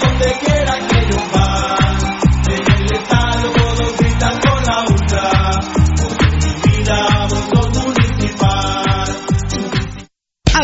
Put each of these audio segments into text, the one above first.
donde quiera que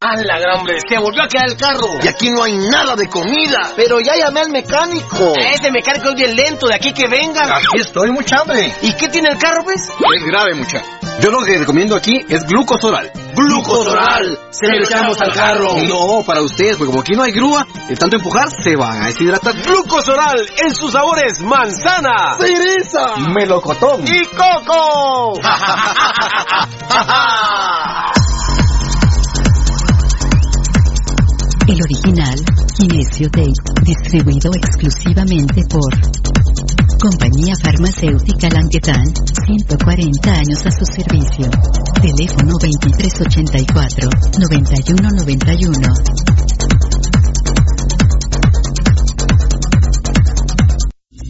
¡A la gran! ¡Se volvió a quedar el carro! Y aquí no hay nada de comida. Pero ya llamé al mecánico. Ese mecánico es bien lento, de aquí que vengan. Aquí estoy, mucha hambre. ¿Y qué tiene el carro, pues? Es grave, mucha. Yo lo que recomiendo aquí es glucosoral. ¡Glucosoral! Se lo echamos al carro. No, para ustedes, porque como aquí no hay grúa, de tanto empujar se van a deshidratar. Glucosoral en sus sabores manzana, ¡Cereza! melocotón y coco. El original, Kinesio Tape, distribuido exclusivamente por Compañía Farmacéutica Languetan, 140 años a su servicio. Teléfono 2384-9191.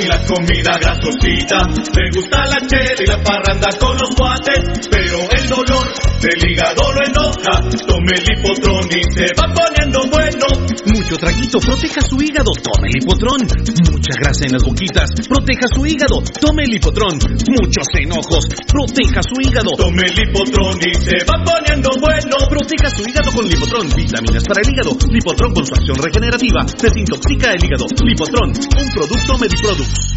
y la comida grasosita, le gusta la chela y la parranda con los guates, pero el dolor del hígado lo enoja, tome el hipotrón y se va poniendo bueno. Mucho traguito, proteja su hígado, tome el hipotrón. Mucha grasa en las boquitas, proteja su hígado, tome el hipotrón. Muchos enojos, proteja su hígado. Tome el hipotrón y se va poniendo bueno. Proteja su hígado con Lipotrón, vitaminas para el hígado. Lipotrón con su acción regenerativa desintoxica el hígado. Lipotrón, un producto Mediproducts.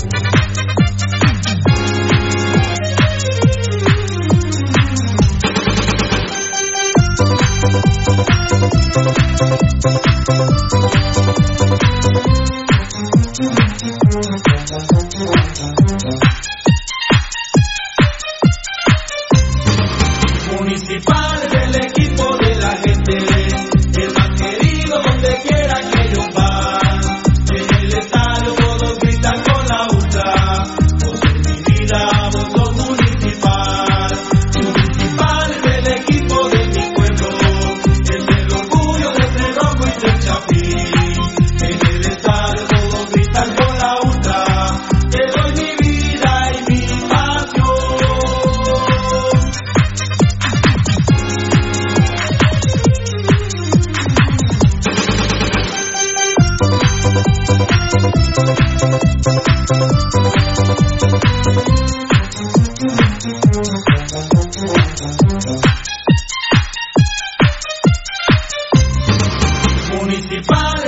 Municipal. Municipal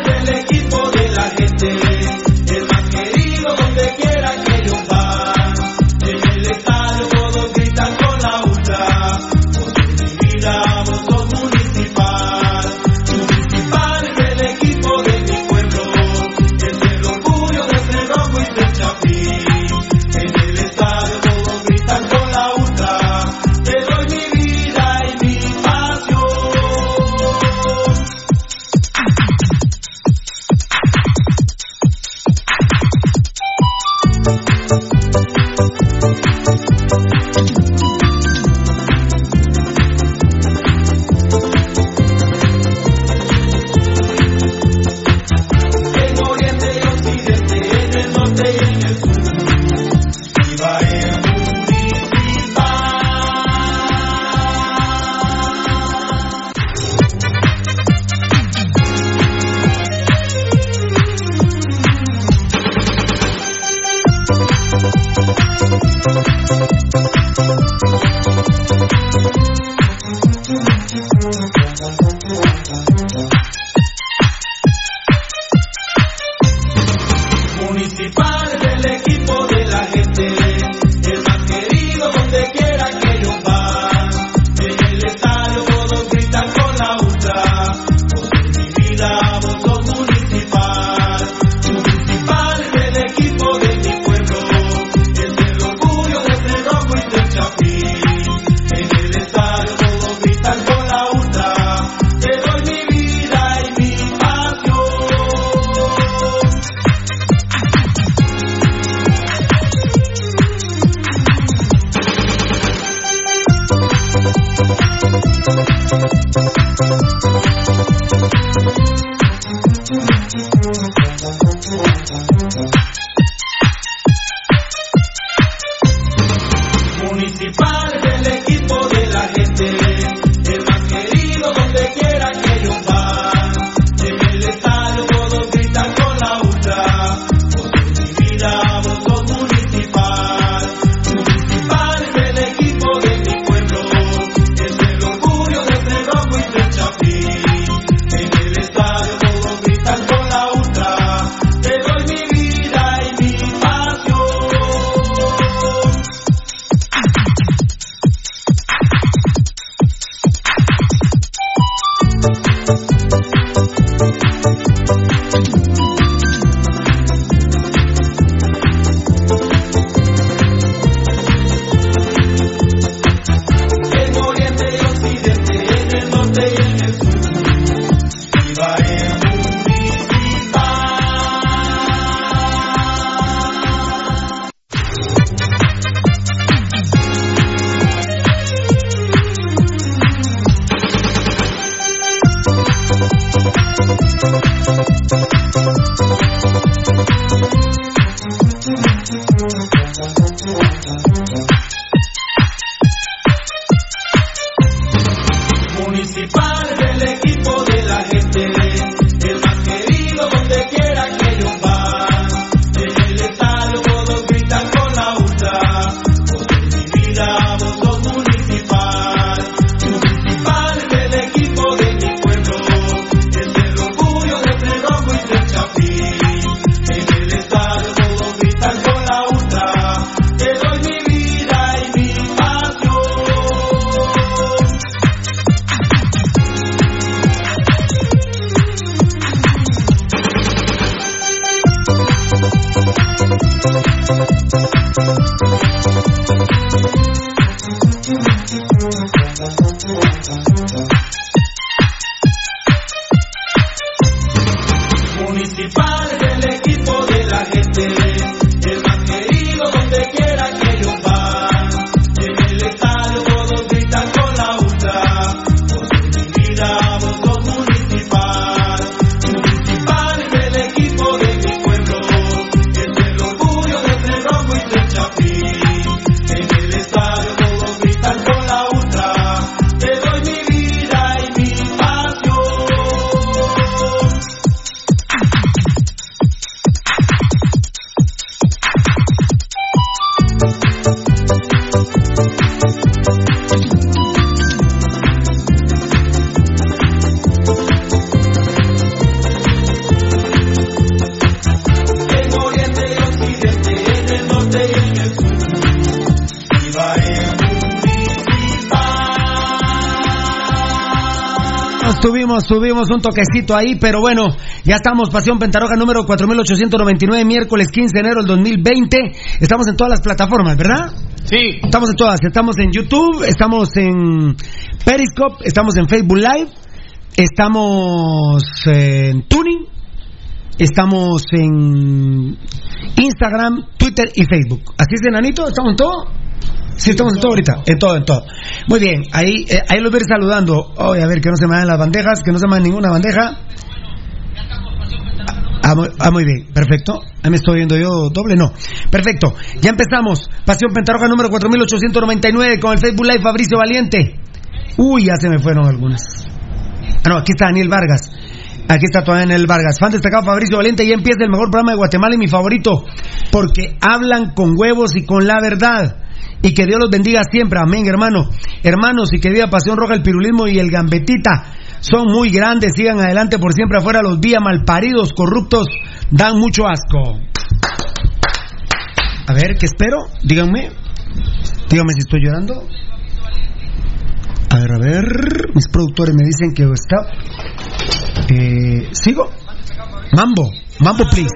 tuvimos, un toquecito ahí, pero bueno, ya estamos, Pasión Pentarroja número 4899, miércoles 15 de enero del 2020. Estamos en todas las plataformas, ¿verdad? Sí. Estamos en todas, estamos en YouTube, estamos en Periscope, estamos en Facebook Live, estamos en Tuning, estamos en Instagram, Twitter y Facebook. ¿Así es, enanito? ¿Estamos en todo? Sí, estamos en todo ahorita, en todo, en todo. Muy bien, ahí, eh, ahí los voy saludando. Oye, a ver, que no se me dan las bandejas, que no se me dan ninguna bandeja. Ah muy, ah, muy bien, perfecto. Ahí me estoy viendo yo doble, no. Perfecto, ya empezamos. Pasión Pentarroja número 4899 con el Facebook Live Fabricio Valiente. Uy, ya se me fueron algunas. Ah, no, aquí está Daniel Vargas. Aquí está todavía Daniel Vargas. Fan destacado Fabricio Valiente. Ya empieza el mejor programa de Guatemala y mi favorito. Porque hablan con huevos y con la verdad. Y que Dios los bendiga siempre. Amén, hermano. Hermanos, y que viva Pasión Roja, el pirulismo y el gambetita. Son muy grandes. Sigan adelante por siempre afuera. Los vía malparidos, corruptos, dan mucho asco. A ver, ¿qué espero? Díganme. Díganme si estoy llorando. A ver, a ver. Mis productores me dicen que está. Eh, ¿Sigo? Mambo. Mambo, please.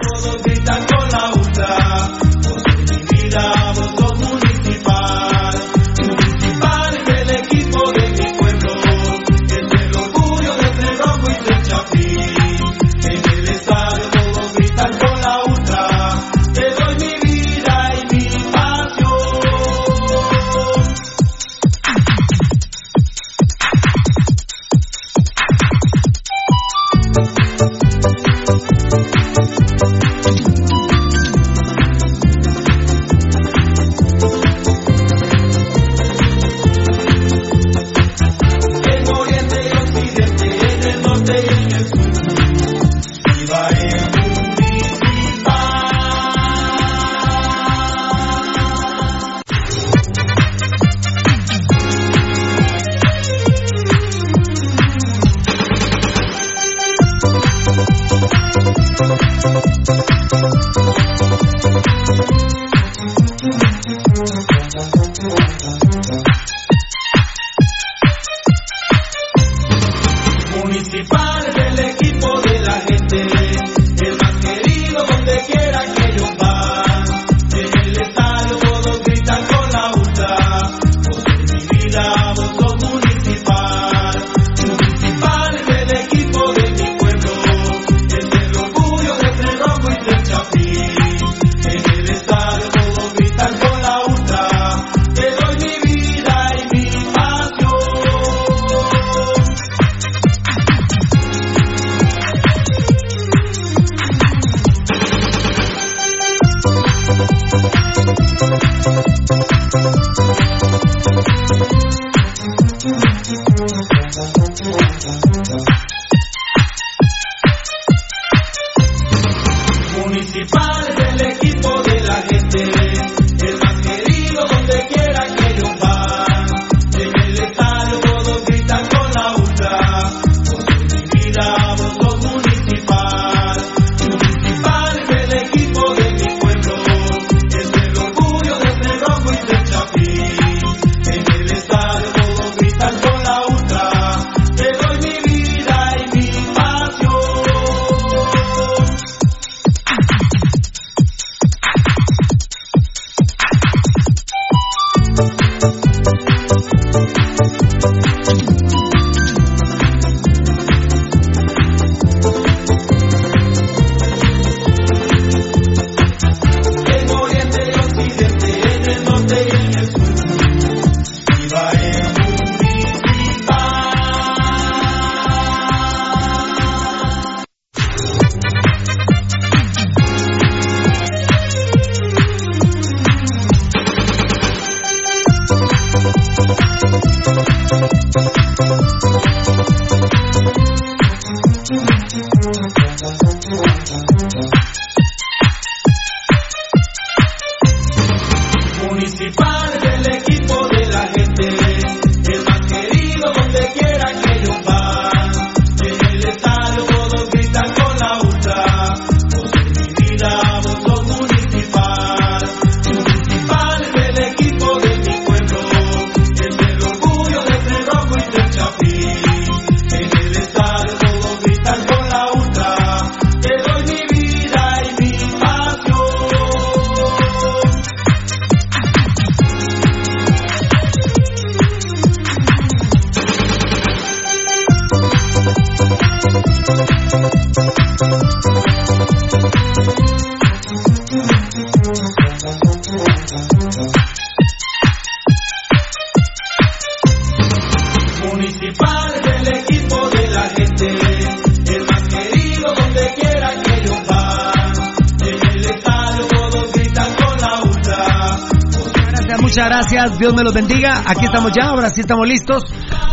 Dios me los bendiga. Aquí estamos ya, ahora sí estamos listos.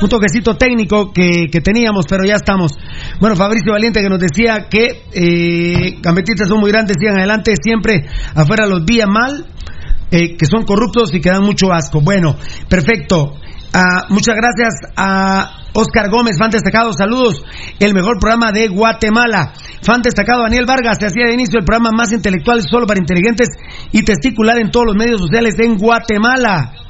Un toquecito técnico que, que teníamos, pero ya estamos. Bueno, Fabricio Valiente que nos decía que eh, son muy grandes, sigan adelante, siempre afuera los días mal, eh, que son corruptos y que dan mucho asco. Bueno, perfecto. Ah, muchas gracias a Oscar Gómez, fan destacado, saludos. El mejor programa de Guatemala. Fan destacado Daniel Vargas, se hacía de inicio el programa más intelectual solo para inteligentes y testicular en todos los medios sociales en Guatemala.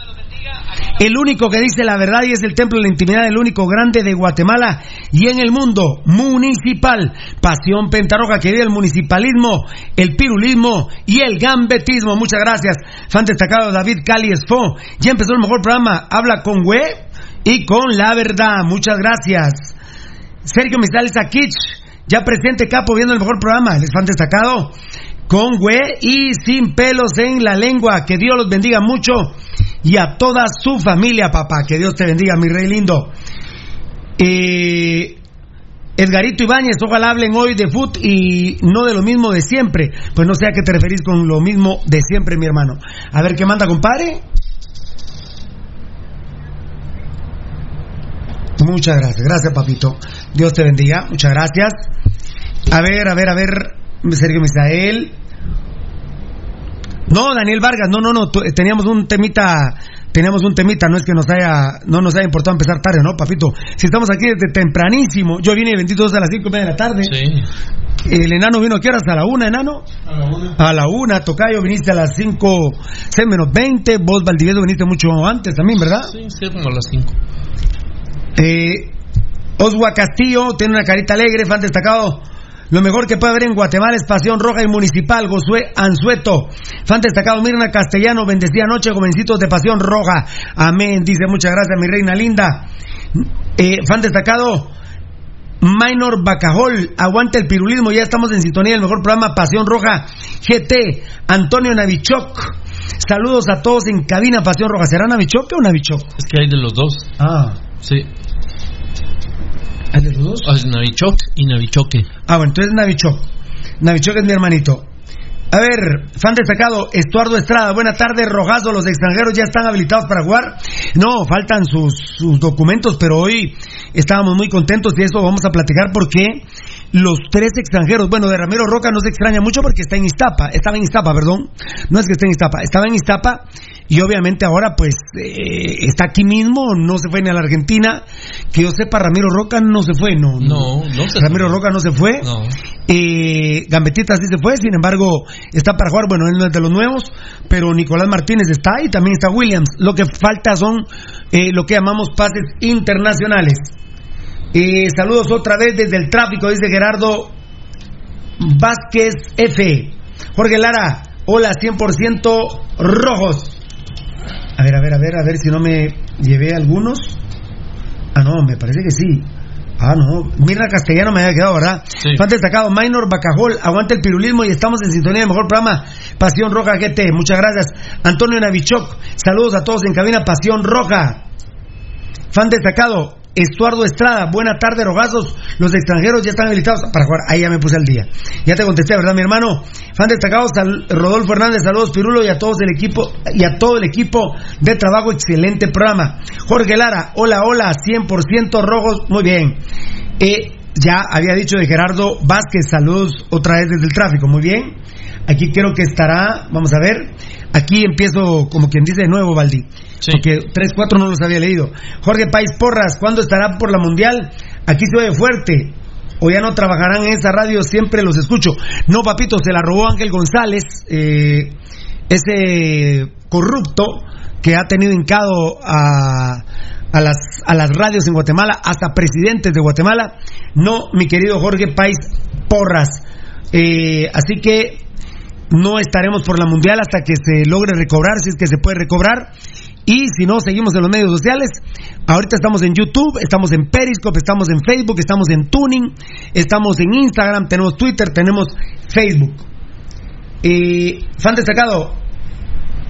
El único que dice la verdad y es el templo de la intimidad, el único grande de Guatemala y en el mundo municipal. Pasión Pentaroja que vive el municipalismo, el pirulismo y el gambetismo. Muchas gracias. Fan destacado David Cali Esfo. Ya empezó el mejor programa. Habla con Güey y con la verdad. Muchas gracias. Sergio Mistales Akich. Ya presente capo viendo el mejor programa. El fan destacado con güey y sin pelos en la lengua. Que Dios los bendiga mucho y a toda su familia, papá. Que Dios te bendiga, mi rey lindo. Eh, Edgarito Ibáñez, ojalá hablen hoy de foot y no de lo mismo de siempre. Pues no sé a qué te referís con lo mismo de siempre, mi hermano. A ver qué manda, compadre. Muchas gracias, gracias papito. Dios te bendiga, muchas gracias. A ver, a ver, a ver, Sergio Misael. No, Daniel Vargas, no, no, no, teníamos un temita, teníamos un temita, no es que nos haya, no nos haya importado empezar tarde, ¿no, papito? Si estamos aquí desde tempranísimo, yo vine bendito a las cinco y media de la tarde. Sí. El enano vino aquí hasta la una, enano. A la una. A la una, Tocayo, viniste a las cinco, seis menos veinte, vos Valdivieso viniste mucho antes también, ¿verdad? Sí, sí, como a las cinco. Eh, Oswa Castillo tiene una carita alegre, fan destacado. Lo mejor que puede haber en Guatemala es Pasión Roja y Municipal, Josué Anzueto. Fan destacado, Mirna Castellano, bendecida noche, jovencitos de Pasión Roja. Amén, dice muchas gracias, mi reina linda. Eh, fan destacado, Minor Bacajol, aguanta el pirulismo, ya estamos en sintonía del mejor programa Pasión Roja GT, Antonio Navichok. Saludos a todos en cabina Pasión Roja. ¿Será Navichok o Navichok? Es que hay de los dos. Ah, Sí. ¿Hay de los dos? Es Navichoc y Navichoque. Ah, bueno, entonces Navichok. Navichok es mi hermanito. A ver, fan destacado, Estuardo Estrada, buena tarde, Rojazo, los extranjeros ya están habilitados para jugar. No, faltan sus, sus documentos, pero hoy estábamos muy contentos y eso vamos a platicar porque los tres extranjeros, bueno, de Ramiro Roca no se extraña mucho porque está en Iztapa, estaba en Iztapa, perdón, no es que esté en Iztapa, estaba en Iztapa y obviamente ahora pues eh, está aquí mismo, no se fue ni a la Argentina, que yo sepa Ramiro Roca no se fue, no, No, no se Ramiro fue. Roca no se fue, No. eh, Gambetita sí se fue, sin embargo, está para jugar. Bueno, él no es de los nuevos, pero Nicolás Martínez está y también está Williams. Lo que falta son eh, lo que llamamos pases internacionales. Eh, saludos otra vez desde el tráfico, dice Gerardo Vázquez F. Jorge Lara, hola, 100% rojos. A ver, a ver, a ver, a ver si no me llevé algunos. Ah, no, me parece que sí. Ah, no. Mirna Castellano me había quedado, ¿verdad? Sí. Fan destacado, Minor Bacajol, aguanta el pirulismo y estamos en sintonía del mejor programa, Pasión Roja GT. Muchas gracias. Antonio Navichok, saludos a todos en cabina, Pasión Roja. Fan destacado, Estuardo Estrada, buena tarde, rogazos. Los extranjeros ya están habilitados para jugar. Ahí ya me puse al día. Ya te contesté, ¿verdad, mi hermano? Fan destacado, Rodolfo Hernández, saludos, Pirulo, y a todos el equipo, y a todo el equipo de trabajo. Excelente programa. Jorge Lara, hola, hola, 100% rojos. Muy bien. Eh, ya había dicho de Gerardo Vázquez, saludos otra vez desde el tráfico. Muy bien. Aquí creo que estará, vamos a ver. Aquí empiezo como quien dice de nuevo, Valdi. Sí. Porque 3-4 no los había leído. Jorge País Porras, ¿cuándo estará por la Mundial? Aquí se oye fuerte. O ya no trabajarán en esa radio, siempre los escucho. No, papito, se la robó Ángel González, eh, ese corrupto que ha tenido hincado a, a, las, a las radios en Guatemala, hasta presidentes de Guatemala. No, mi querido Jorge País Porras. Eh, así que no estaremos por la mundial hasta que se logre recobrar, si es que se puede recobrar. Y si no, seguimos en los medios sociales. Ahorita estamos en YouTube, estamos en Periscope, estamos en Facebook, estamos en Tuning, estamos en Instagram, tenemos Twitter, tenemos Facebook. Eh, fan destacado,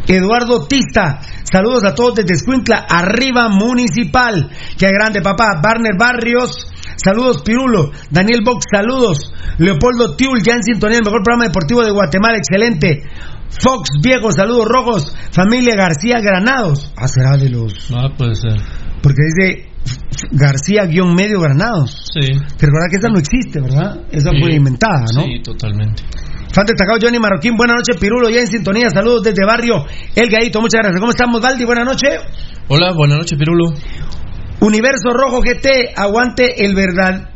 Eduardo Tista, saludos a todos desde Escuintla, arriba municipal. Qué grande, papá. Barner Barrios, saludos Pirulo. Daniel Box, saludos. Leopoldo Tiul, ya en sintonía, el mejor programa deportivo de Guatemala, excelente. Fox Viejo, saludos rojos. Familia García Granados. Ah, será de los. Ah, puede ser. Porque dice García-medio Granados. Sí. Que recuerda que esa no existe, ¿verdad? Esa Sí. fue inventada, ¿no? Sí, totalmente. Fan destacado Johnny Marroquín, buenas noches, Pirulo, ya en sintonía, saludos desde barrio El Gaito, muchas gracias. ¿Cómo estamos, Valdi? Buenas noches. Hola, buenas noches, Pirulo. Universo Rojo GT, aguante el verdad,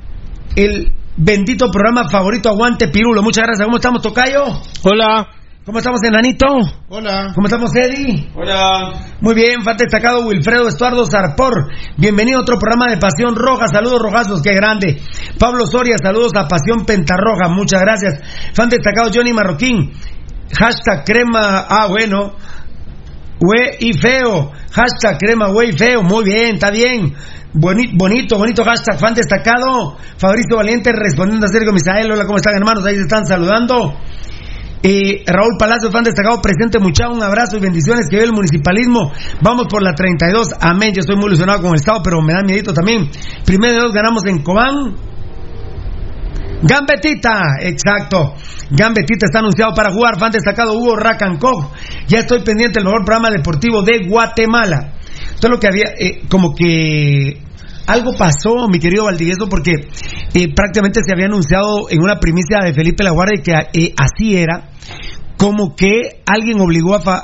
el bendito programa favorito, aguante Pirulo. Muchas gracias. ¿Cómo estamos, Tocayo? Hola. ¿Cómo estamos, Enanito? Hola. ¿Cómo estamos, Eddie? Hola. Muy bien, fan destacado Wilfredo Estuardo Zarpor. Bienvenido a otro programa de Pasión Roja. Saludos rojazos, qué grande. Pablo Soria, saludos a Pasión Pentarroja. Muchas gracias. Fan destacado Johnny Marroquín. Hashtag crema. Ah, bueno. Hue y feo. Hashtag crema, hue y feo. Muy bien, está bien. Boni- bonito, bonito hashtag. Fan destacado. Fabricio Valiente respondiendo a Sergio Misael. Hola, ¿cómo están, hermanos? Ahí se están saludando. Eh, Raúl Palacio, fan destacado, presente, mucha un abrazo y bendiciones que ve el municipalismo. Vamos por la 32, amén. Yo estoy muy ilusionado con el Estado, pero me da miedito también. Primero de dos ganamos en Cobán. Gambetita, exacto. Gambetita está anunciado para jugar. Fan destacado Hugo Racancó. Ya estoy pendiente del mejor programa deportivo de Guatemala. Esto es lo que había, eh, como que algo pasó, mi querido Valdivieso, porque eh, prácticamente se había anunciado en una primicia de Felipe Laguardia que eh, así era, como que alguien obligó a, Fa-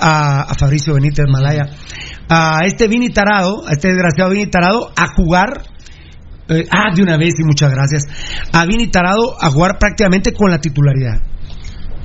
a Fabricio Benítez Malaya, a este Vini Tarado, a este desgraciado Vini Tarado, a jugar. Eh, ah, de una vez y muchas gracias. A Vini Tarado a jugar prácticamente con la titularidad.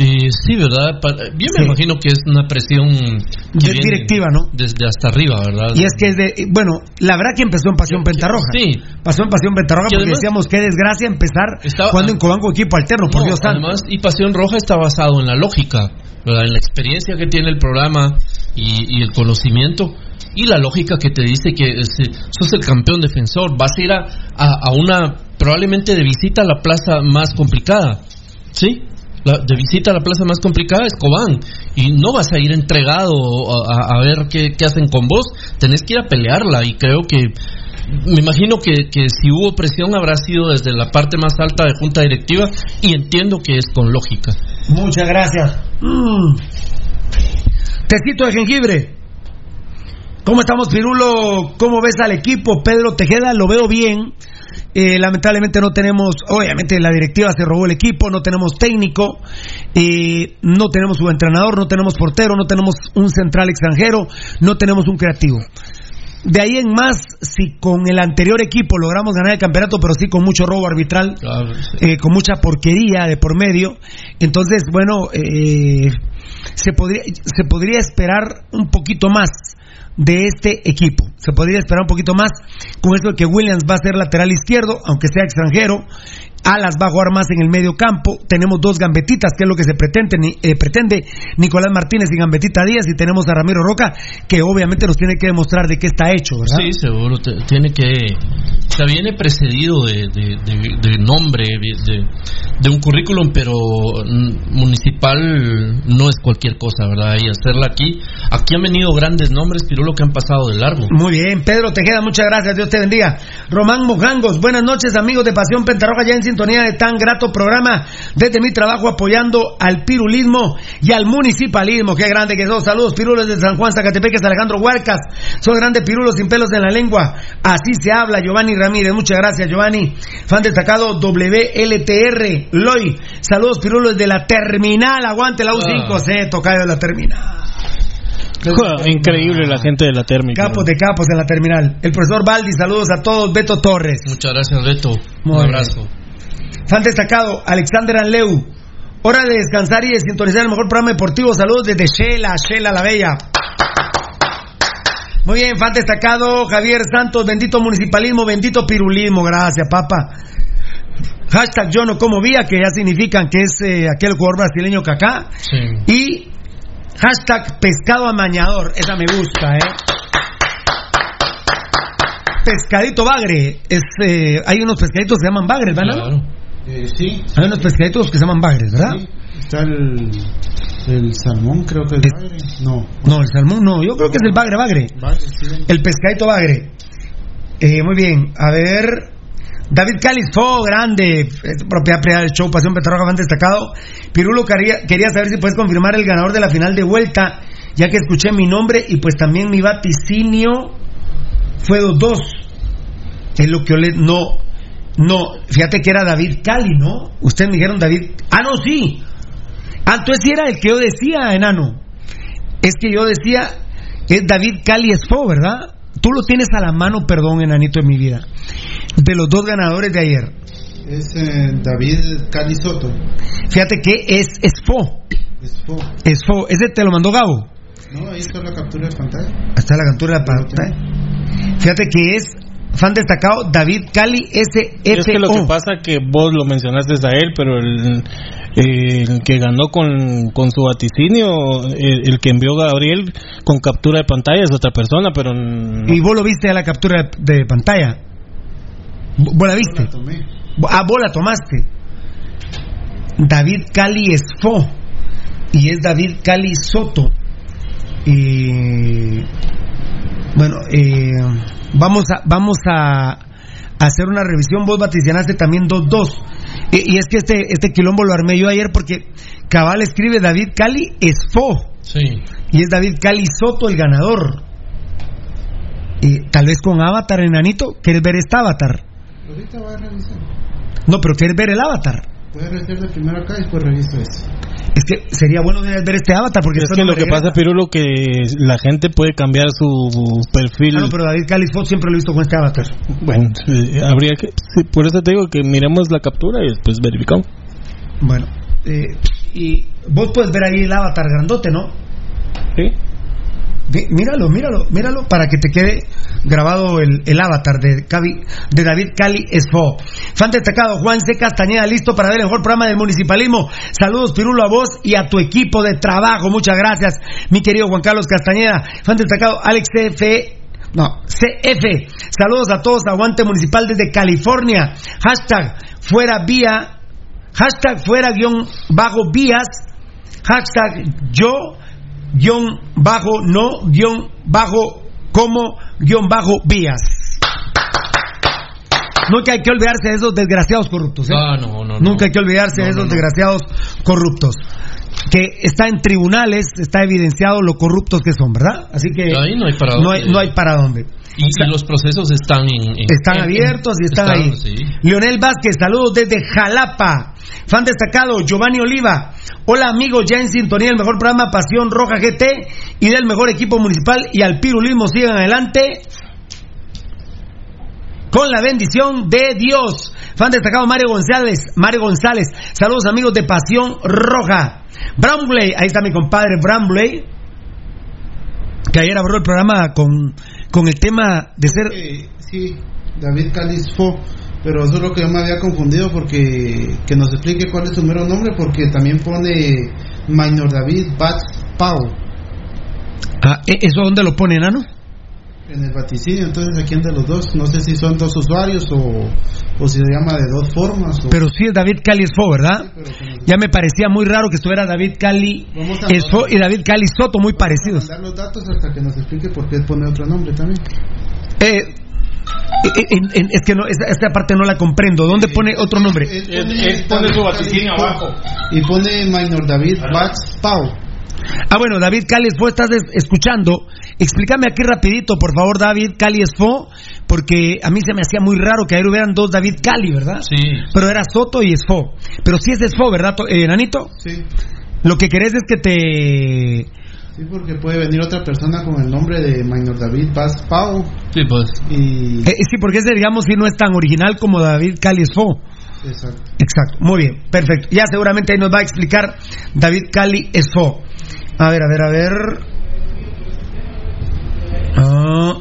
Eh, sí, ¿verdad? Yo me Sí. imagino que es una presión que De- viene directiva, ¿no? Desde hasta arriba, ¿verdad? Y es que es de, bueno, la verdad que empezó en Pasión Pentarroja. Sí. Pasó en Pasión Pentarroja Que porque además- decíamos qué desgracia empezar Estaba- jugando en Cobán con equipo alterno, por No, Dios santo. Además, y Pasión Roja está basado en la lógica, ¿verdad? En la experiencia que tiene el programa y, y el conocimiento y la lógica que te dice que es, eh, sos el campeón defensor, vas a ir a, a- a una, probablemente de visita a la plaza más complicada, ¿sí? La- de visita a la plaza más complicada es Cobán y no vas a ir entregado a, a- a ver qué, qué hacen con vos, tenés que ir a pelearla y creo que me imagino que, que si hubo presión habrá sido desde la parte más alta de junta directiva y entiendo que es con lógica. Muchas gracias. Mm. Tecito de jengibre. ¿Cómo estamos, Pirulo? ¿Cómo ves al equipo? Pedro Tejeda, lo veo bien. Eh, lamentablemente no tenemos, obviamente la directiva se robó el equipo, no tenemos técnico, eh, no tenemos subentrenador, no tenemos portero, no tenemos un central extranjero, no tenemos un creativo. De ahí en más, si con el anterior equipo logramos ganar el campeonato, pero sí con mucho robo arbitral, eh, con mucha porquería de por medio. Entonces, bueno, eh, se, podría, se podría esperar un poquito más de este equipo. Se podría esperar un poquito más con esto de que Williams va a ser lateral izquierdo, aunque sea extranjero. Alas va a jugar más en el medio campo. Tenemos dos gambetitas, que es lo que se pretende, ni- eh, pretende Nicolás Martínez y Gambetita Díaz. Y tenemos a Ramiro Roca, que obviamente nos tiene que demostrar de qué está hecho, ¿verdad? Sí, seguro. te- tiene que. Sea, viene precedido de, de- de- de nombre, de, un currículum, pero mm, municipal no es cualquier cosa, ¿verdad? Y hacerla aquí. Aquí han venido grandes nombres, Pirulo, que han pasado de largo. Muy bien, Pedro Tejeda, muchas gracias, Dios te bendiga. Román Mojangos, buenas noches, amigos de Pasión Pentarroja, ya en sintonía de tan grato programa desde mi trabajo apoyando al pirulismo y al municipalismo. Qué grande que sos. Saludos, pirulos de San Juan, Zacatepeques, Alejandro Huarcas. Son grandes pirulos sin pelos en la lengua. Así se habla, Giovanni Ramírez. Muchas gracias, Giovanni. Fan destacado WLTR, Loy. Saludos, pirulos de la terminal. Aguante la U5, C, tocayo de la terminal. Increíble la gente de la térmica. Capos de capos en la terminal. El profesor Baldi, saludos a todos. Beto Torres. Muchas gracias, Beto. Muy Un bien. Fan destacado, Alexander Anleu. Hora de descansar y de sintonizar el mejor programa deportivo. Saludos desde Shela, Shela la Bella. Muy bien, fan destacado, Javier Santos, bendito municipalismo, bendito pirulismo, gracias, papa. Hashtag yo no como vía, que ya significan que es eh, aquel jugador brasileño. Sí. Y hashtag pescado amañador, esa me gusta, ¿eh? Pescadito bagre, es, eh, hay unos pescaditos que se llaman bagres, ¿verdad? Claro. Eh, sí, Hay unos pescaditos que se llaman bagres, ¿verdad? sí. Está el, el salmón, creo que es Es- bagre. No, No, el salmón no, yo creo que es el bagre, bagre. bagre, sí. El pescadito bagre. Eh, muy bien, a ver. David Cáliz Fo, grande, es propiedad privada del show Pasión fan destacado. Pirulo quería, quería saber si puedes confirmar el ganador de la final de vuelta, ya que escuché mi nombre y pues también mi vaticinio fue 2-2. Es lo que yo le... No, no, fíjate que era David Cali, ¿no? Ustedes me dijeron David... Ah, no, sí. Ah, entonces sí era el que yo decía, enano. Es que yo decía, es David Cali Esfo, ¿verdad? Tú lo tienes a la mano, perdón, enanito de mi vida. De los dos ganadores de ayer. Es eh, David Cali Soto. Fíjate que es Esfo. Esfo. Esfo. Ese te lo mandó Gabo. No, ahí está la captura de pantalla. Ahí está la captura de pantalla. Fíjate que es fan destacado David Cali SFO. Es que lo que pasa que vos lo mencionaste a él, pero el, el que ganó con, con su vaticinio, el, el, que envió Gabriel con captura de pantalla es otra persona, pero... No... ¿Y vos lo viste a la captura de, de pantalla? ¿Vos la viste? La tomé. Ah, vos la tomaste. David Cali Esfo. Y es David Cali Soto. Y... Bueno, eh, vamos a vamos a, a, hacer una revisión. Vos vaticinaste también 2-2. Y, y, es que este, este quilombo lo armé yo ayer porque Cabal escribe David Cali Esfo. Sí. Y es David Cali Soto el ganador. Y tal vez con Avatar, enanito. ¿Quieres ver este Avatar? Ahorita voy a revisar. No, pero ¿quieres ver el Avatar? Voy a revisar de primero acá y después reviso eso. Es que sería bueno ver este avatar porque es que lo que pasa Pirulo que la gente puede cambiar su perfil. Ah, no, pero David Califot siempre lo he visto con este avatar. Bueno, eh, habría que sí, por eso te digo que miremos la captura y después verificamos. Bueno, eh, y vos puedes ver ahí el avatar grandote, ¿no? Sí. Míralo, míralo, míralo para que te quede grabado el, el avatar de, de David Cali Esfo. Fan destacado, Juan C. Castañeda, listo para ver el mejor programa del municipalismo. Saludos, Pirulo, a vos y a tu equipo de trabajo. Muchas gracias, mi querido Juan Carlos Castañeda. Fan destacado, Alex CF. No, CF. Saludos a todos, aguante municipal desde California. Hashtag fuera vía. Hashtag fuera guion bajo vías. Hashtag yo guion bajo no guion bajo como guion bajo vías. Nunca hay que olvidarse de esos desgraciados corruptos. ¿eh? Ah, no, no, Nunca hay que olvidarse de esos desgraciados corruptos. Que está en tribunales, está evidenciado lo corruptos que son, ¿verdad? Así que Ahí no hay para no dónde. hay, no hay para dónde. Y, y los procesos están en, en- Están abiertos y están, ahí. sí. Leonel Vázquez, saludos desde Jalapa. Fan destacado, Giovanni Oliva. Hola amigos, ya en sintonía del mejor programa Pasión Roja GT y del mejor equipo municipal y al pirulismo sigan adelante con la bendición de Dios. Fan destacado Mario González, Mario González. Saludos amigos de Pasión Roja. Brambley, ahí está mi compadre Brambley, que ayer abrió el programa con, con el tema de ser sí, David Calis Fo. Pero eso es lo que yo me había confundido porque que nos explique cuál es su mero nombre porque también pone Minor David Bats Pau Ah, ¿e- ¿Eso dónde lo pone, enano? en el vaticinio. Entonces, ¿a quién de los dos? No sé si son dos usuarios o, o si se llama de dos formas. O... Pero sí es David Cali Esfo, ¿verdad? como- Ya me parecía muy raro que estuviera David Cali a- Esfo y David Cali Soto, muy parecidos. Dar los datos hasta que nos explique por qué pone otro nombre también. Eh, en- en- es que no, esta, esta parte no la comprendo. ¿Dónde pone otro nombre? Él él pone David su vaticinio abajo. Y pone Minor David Bats Pau. Ah, bueno, David Cali Esfo, estás es- escuchando. Explícame aquí rapidito, por favor, David Cali Esfo, porque a mí se me hacía muy raro que ayer hubieran dos David Cali, ¿verdad? Sí. Pero era Soto y Esfo. Pero sí es Esfo, ¿verdad, eh, Nanito? Sí. Lo que querés es que te... Sí, porque puede venir otra persona con el nombre de Minor David Bats Pau. Sí, pues. Y. Eh, sí, porque ese, digamos, sí no es tan original como David Cali Esfo. Exacto. Exacto, muy bien, perfecto. Ya seguramente ahí nos va a explicar David Cali Esfo. A ver, a ver, a ver. Ah,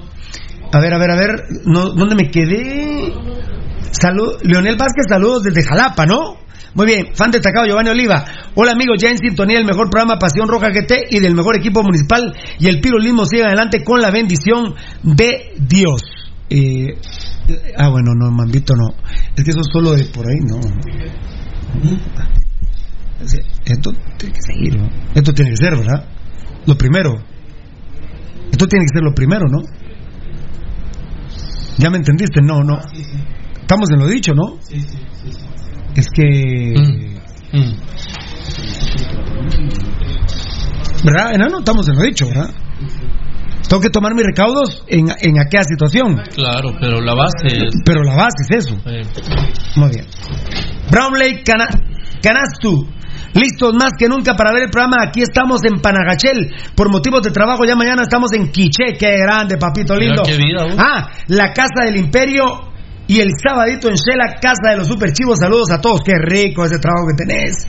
a ver, a ver, a ver. No, ¿Dónde me quedé? Salud, Leonel Vázquez, saludos desde Jalapa, ¿no? Muy bien, fan destacado Giovanni Oliva. Hola amigos, ya en sintonía del mejor programa Pasión Roja GT y del mejor equipo municipal y el pirulismo sigue adelante con la bendición de Dios. Eh, ah, bueno, no, Mambito no. Es que eso es solo de por ahí, no. Esto tiene que seguir, ¿no? Esto tiene que ser, ¿verdad? Lo primero. Esto tiene que ser lo primero, ¿no? ¿Ya me entendiste? No, no. Estamos en lo dicho, ¿no? Sí. sí. Es que. Mm, mm. ¿Verdad, enano? Estamos en lo dicho, ¿verdad? Tengo que tomar mis recaudos en, en aquella situación. Claro, pero la base es. Pero la base es eso. Muy bien. Brown Lake Cana Canastu. Listos más que nunca para ver el programa. Aquí estamos en Panagachel. Por motivos de trabajo, ya mañana estamos en Quiché. Qué grande, papito lindo. qué vida, ah, la Casa del Imperio. Y el sabadito en Shela, Casa de los Super Chivos. Saludos a todos. Qué rico ese trabajo que tenés.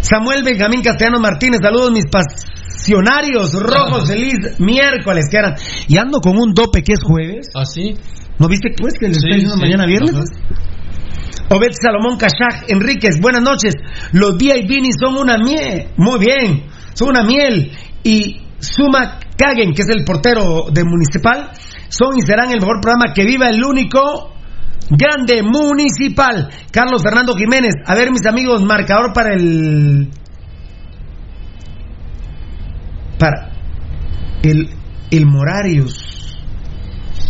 Samuel Benjamín Castellanos Martínez. Saludos, mis pasionarios rojos. Feliz miércoles. Que eran. Y ando con un dope que es jueves. ¿Así? ¿No viste pues que les Sí, estoy diciendo sí, mañana viernes? ajá. Obed Salomón Cachaj Enríquez, buenas noches. Los Vini son una miel. Muy bien, son una miel. Y Suma Kagen, que es el portero de Municipal, son y serán el mejor programa que viva el único grande municipal. Carlos Fernando Jiménez, a ver mis amigos, marcador para el. Para. El. El Morarios.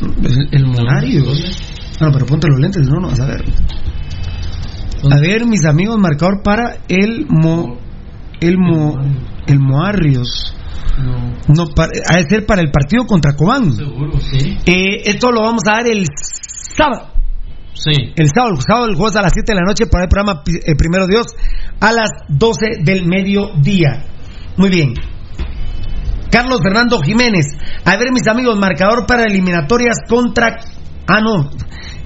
El, el Morarios. No, pero ponte los lentes, no, no vas a ver. A ver, mis amigos, marcador para el Mo. El Mo. El Moarrios. No. No, para, ha de ser para el partido contra Cobán. Seguro, sí. Eh, esto lo vamos a dar el sábado. Sí. El sábado, el sábado, el jueves a las 7 de la noche para el programa eh, Primero Dios a las 12 del mediodía. Muy bien. Carlos Fernando Jiménez. A ver, mis amigos, marcador para eliminatorias contra. Ah, no.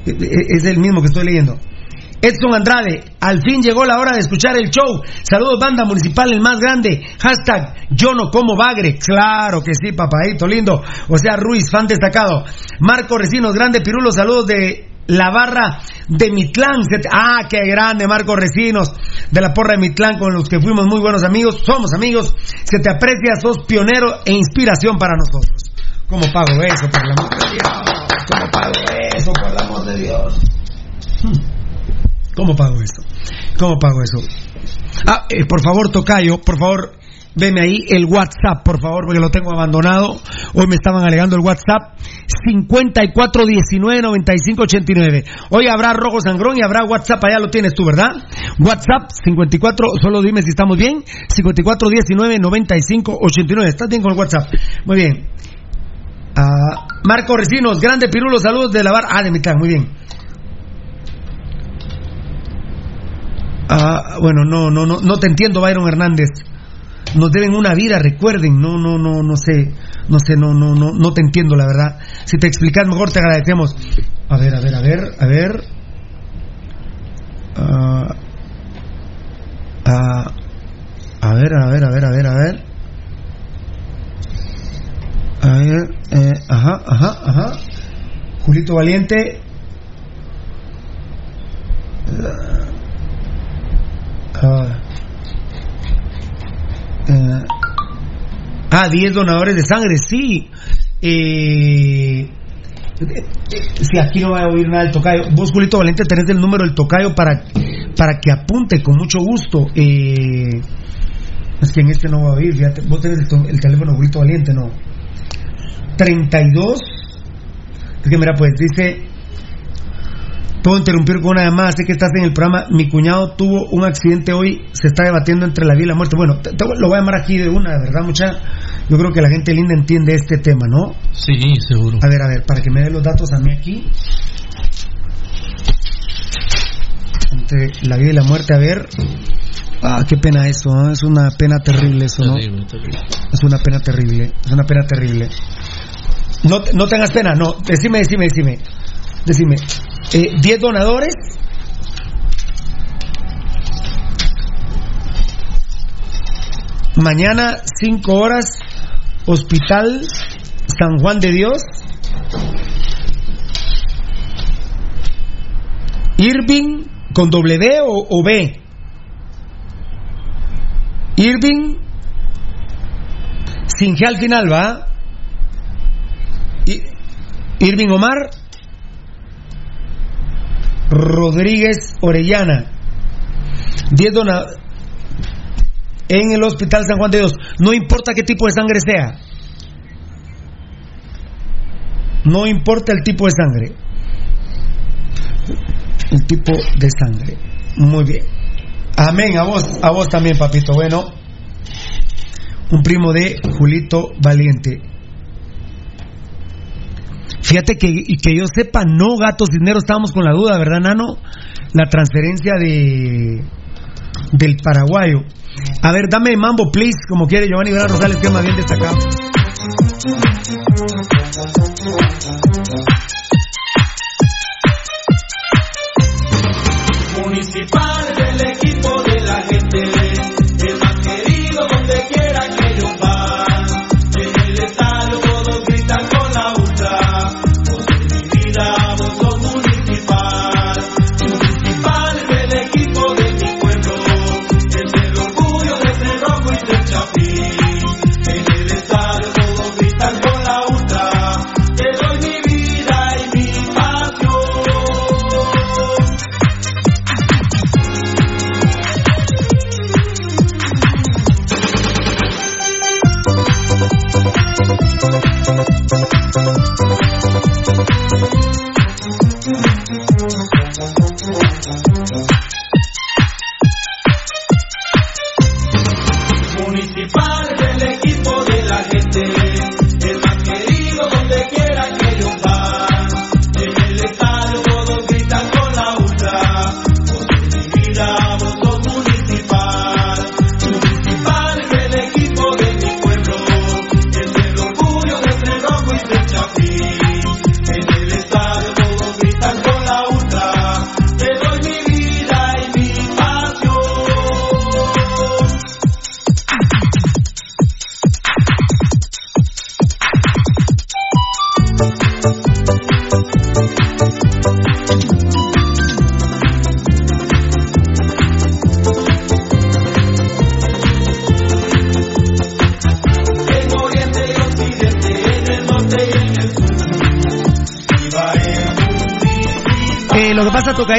Eh, eh, Es el mismo que estoy leyendo. Edson Andrade, al fin llegó la hora de escuchar el show. Saludos, banda municipal, el más grande. Hashtag yo no como bagre. Claro que sí, papadito lindo. O sea, Ruiz, fan destacado. Marco Recinos, grande Pirulo, saludos de la barra de Mitlán. Ah, qué grande, Marco Recinos, de la porra de Mitlán, con los que fuimos muy buenos amigos. Somos amigos. Se te aprecia, sos pionero e inspiración para nosotros. ¿Cómo pago eso, por el amor de Dios? ¿Cómo pago eso, por el amor de Dios? Hmm. ¿Cómo pago eso? ¿Cómo pago eso? Ah, eh, por favor, Tocayo, por favor, veme ahí el WhatsApp, por favor, porque lo tengo abandonado. Hoy me estaban alegando el WhatsApp 54199589. Hoy habrá Rojo Sangrón y habrá WhatsApp, allá lo tienes tú, ¿verdad? WhatsApp 54, solo dime si estamos bien, 54199589. ¿Estás bien con el WhatsApp? Muy bien. Ah, Marco Recinos, grande Pirulo, saludos de la bar. Ah, de Mitlán, muy bien. Ah, bueno, no, no, no, no te entiendo, Byron Hernández. Nos deben una vida, recuerden. No, no, no, no sé, no sé, no, no, no, no te entiendo, la verdad. Si te explicas mejor, te agradecemos. A ver, a ver, a ver, a ver. Ah, ah, a ver, a ver, a ver, a ver, a ver. A ver, eh, ajá, ajá, ajá. Julito Valiente. Ah, ah, 10 donadores de sangre, sí. Eh, si aquí no va a oír nada del tocayo. Vos, Julito Valente, tenés el número del tocayo para, para que apunte con mucho gusto. Eh, es que en este no va a oír, fíjate. Vos tenés el, el teléfono, Julito Valiente, no. 32. Es que mira, pues dice. Puedo interrumpir con una llamada, sé que estás en el programa. Mi cuñado tuvo un accidente hoy, se está debatiendo entre la vida y la muerte. Bueno, te- te- lo voy a llamar aquí de una, ¿verdad, mucha? Yo creo que la gente linda entiende este tema, ¿no? Sí, seguro. A ver, a ver, para que me dé los datos a mí aquí. Entre la vida y la muerte, a ver. Ah, qué pena eso, ¿no? es una pena terrible eso, ¿no? Terrible, terrible. Es una pena terrible, es una pena terrible. No, no tengas pena, no, decime, decime, decime. Decime, eh, 10 donadores. Mañana, 5 horas, Hospital San Juan de Dios. Irving con W o, o B. Irving sin G al final, ¿va? Irving Omar Rodríguez Orellana. 10 dona en el Hospital San Juan de Dios. No importa qué tipo de sangre sea. No importa el tipo de sangre. el tipo de sangre. Muy bien. Amén, a vos, a vos también, papito. Bueno, un primo de Julito Valiente. Fíjate que, que yo sepa, no, gatos dinero, estábamos con la duda, ¿verdad, Nano? La transferencia de del paraguayo. A ver, dame mambo, please, como quiere Giovanni Vera Rosales, que es más bien destacado. Municipal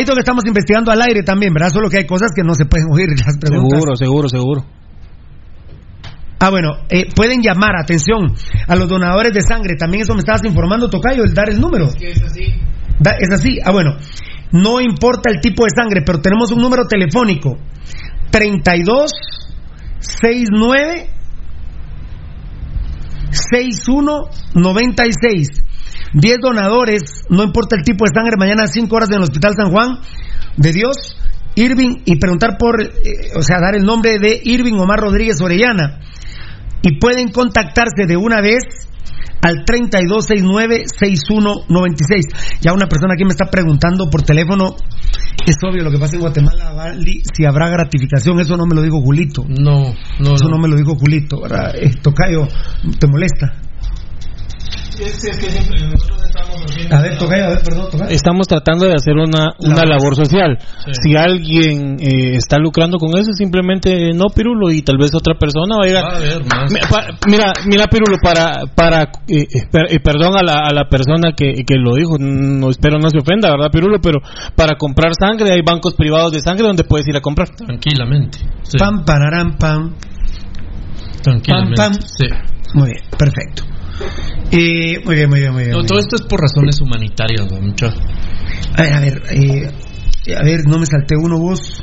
lo que estamos investigando al aire también, ¿verdad? Solo que hay cosas que no se pueden oír las preguntas. Seguro, seguro, seguro. Ah, bueno, eh, pueden llamar, atención, a los donadores de sangre. También eso me estabas informando, Tocayo, el dar el número. es así. Da- es así. Ah, bueno, no importa el tipo de sangre, pero tenemos un número telefónico. 32 69 6196. 10 donadores, no importa el tipo de sangre, mañana a 5 horas en el Hospital San Juan de Dios, Irving, y preguntar por, eh, o sea, dar el nombre de Irving Omar Rodríguez Orellana. Y pueden contactarse de una vez al 3269-6196. Ya una persona aquí me está preguntando por teléfono, es obvio lo que pasa en Guatemala, si habrá gratificación, eso no me lo dijo Julito. No, no, Eso no. no me lo dijo Julito, ¿verdad? Eh, Tocayo, ¿te molesta? Estamos tratando de hacer una, una labor social. Si alguien eh, está lucrando con eso, simplemente no, Pirulo, y tal vez otra persona va a llegar. A pa- Mira, mira, Pirulo, para, para eh, eh, per- eh, perdón a la, a la persona que, que lo dijo, no espero no se ofenda, ¿verdad, Pirulo? Pero para comprar sangre hay bancos privados de sangre donde puedes ir a comprar. Tranquilamente. Sí, Pam, pararán, pam. tranquilamente. pam, pam. Sí. Muy bien, perfecto. Eh, muy bien, muy bien, muy bien. No, muy todo bien. esto es por razones humanitarias, ¿no? mucha. A ver, a ver, eh, a ver, no me salté uno vos.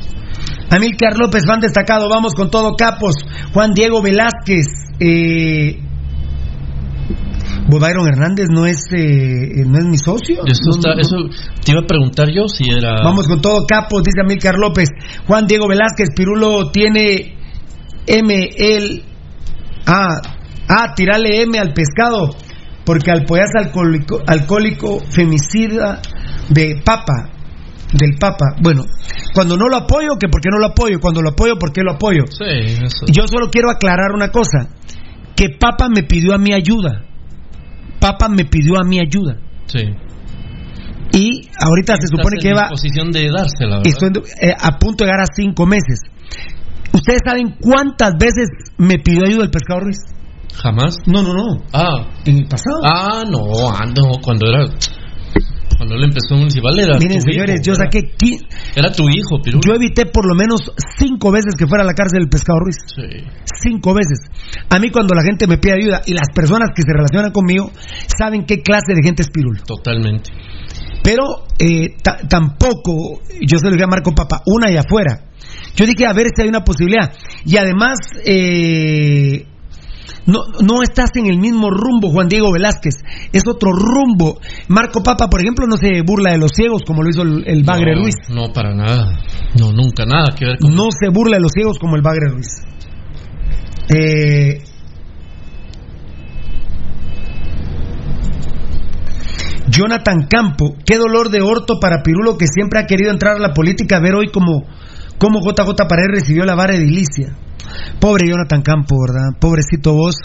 Amilcar López, van destacado, vamos con todo capos. Juan Diego Velázquez, eh, Byron Hernández no es, eh, no es mi socio. Eso, No, está, no, no. eso te iba a preguntar yo si era. Vamos con todo capos, dice Amilcar López. Juan Diego Velázquez, Pirulo tiene M, el. Ah, ah, tirarle M al pescado, porque al alcohólico, alcohólico femicida de papa, del papa. Bueno, cuando no lo apoyo, que por qué no lo apoyo, cuando lo apoyo, ¿por qué lo apoyo? Sí, eso. Yo solo quiero aclarar una cosa, que papa me pidió a mi ayuda. Papa me pidió a mi ayuda. Sí. Y ahorita se supone Estás que en va... disposición de dársela, ¿verdad? Estoy eh, a punto de llegar a cinco meses. ¿Ustedes saben cuántas veces me pidió ayuda el pescado Ruiz? ¿Jamás? No, no, no. Ah. En el pasado. Ah, no, no, cuando era. Cuando él empezó en municipal era. Miren, señores, hijo, yo era- saqué. qui- Era tu hijo, Pirulo. Yo evité por lo menos cinco veces que fuera a la cárcel el pescado Ruiz. Sí. Cinco veces. A mí, cuando la gente me pide ayuda y las personas que se relacionan conmigo saben qué clase de gente es Pirulo. Totalmente. Pero eh, tampoco, yo se lo dije a Marco Papa, una y afuera. Yo dije a ver si hay una posibilidad. Y además, eh, no, no estás en el mismo rumbo, Juan Diego Velázquez. Es otro rumbo. Marco Papa, por ejemplo, no se burla de los ciegos como lo hizo el, Bagre Ruiz. No, para nada. No, nunca nada que ver con. No se burla de los ciegos como el Bagre Ruiz. Eh, Jonathan Campo, qué dolor de orto para Pirulo que siempre ha querido entrar a la política, ver hoy como, como JJ Pared recibió la vara edilicia. Pobre Jonathan Campo, ¿verdad? Pobrecito vos.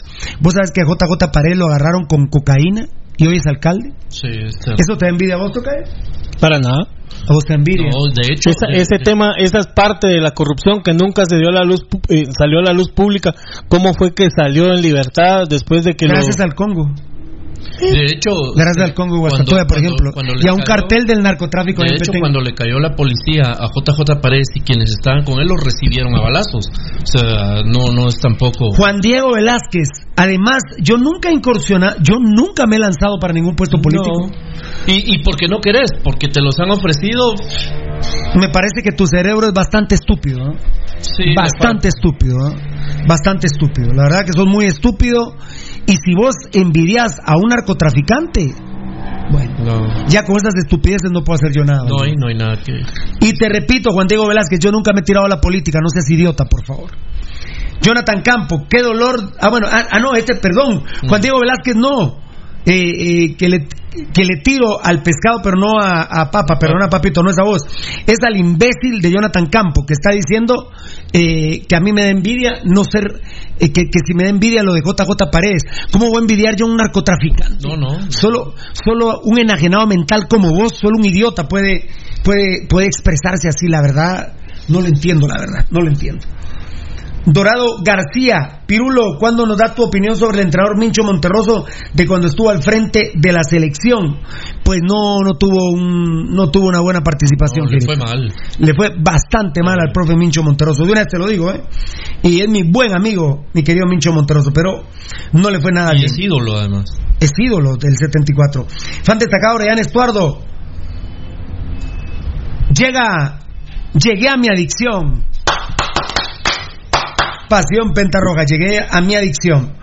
¿Vos sabes que a JJ Pared lo agarraron con cocaína y hoy es alcalde? Sí, ¿Eso te envidia a vos, Tocayo? Para nada. ¿A vos te envidia? No, de hecho. ese tema, esa es parte de la corrupción que nunca se dio a la luz, eh, salió a la luz pública. ¿Cómo fue que salió en libertad después de que Gracias al Congo. De hecho, gracias al Congo y por ejemplo, y a un cartel del narcotráfico. De hecho, cuando le cayó la policía a JJ Paredes y quienes estaban con él los recibieron a balazos. O sea, no, no es tampoco. Juan Diego Velázquez, además, yo nunca incursiona, yo nunca me he lanzado para ningún puesto político. ¿Y, ¿Y por qué no querés? Porque te los han ofrecido. Me parece que tu cerebro es bastante estúpido. Sí, bastante estúpido. Bastante estúpido. La verdad que sos muy estúpido y si vos envidias a un narcotraficante, bueno, ya con esas estupideces no puedo hacer yo nada. No hay, no hay nada que. Y te repito, Juan Diego Velázquez, yo nunca me he tirado a la política, no seas idiota, por favor. Jonathan Campo, qué dolor. Ah, bueno, ah, ah no, este, perdón. Juan mm. Diego Velázquez, no. Eh, eh, que, le, que le tiro al pescado, pero no a, a Papa, perdona, Papito, no es a vos. Es al imbécil de Jonathan Campo, que está diciendo eh, que a mí me da envidia no ser, que, que, si me da envidia lo de JJ Paredes. ¿Cómo voy a envidiar yo a un narcotraficante? No, no. Solo, solo un enajenado mental como vos, solo un idiota puede, puede, puede expresarse así, la verdad. No lo entiendo, la verdad, no lo entiendo. Dorado García, Pirulo, ¿cuándo nos da tu opinión sobre el entrenador Mincho Monterroso de cuando estuvo al frente de la selección? Pues no, no tuvo un, no tuvo una buena participación. le fue mal. Le fue bastante mal al profe Mincho Monterroso. De una vez te lo digo, ¿eh? Y es mi buen amigo, mi querido Mincho Monterroso, pero no le fue nada y bien. Es ídolo, además. Es ídolo del 74. Fan destacado, Reyán Estuardo. Llega, llegué a mi adicción Pasión Pentarroja. Llegué a mi adicción.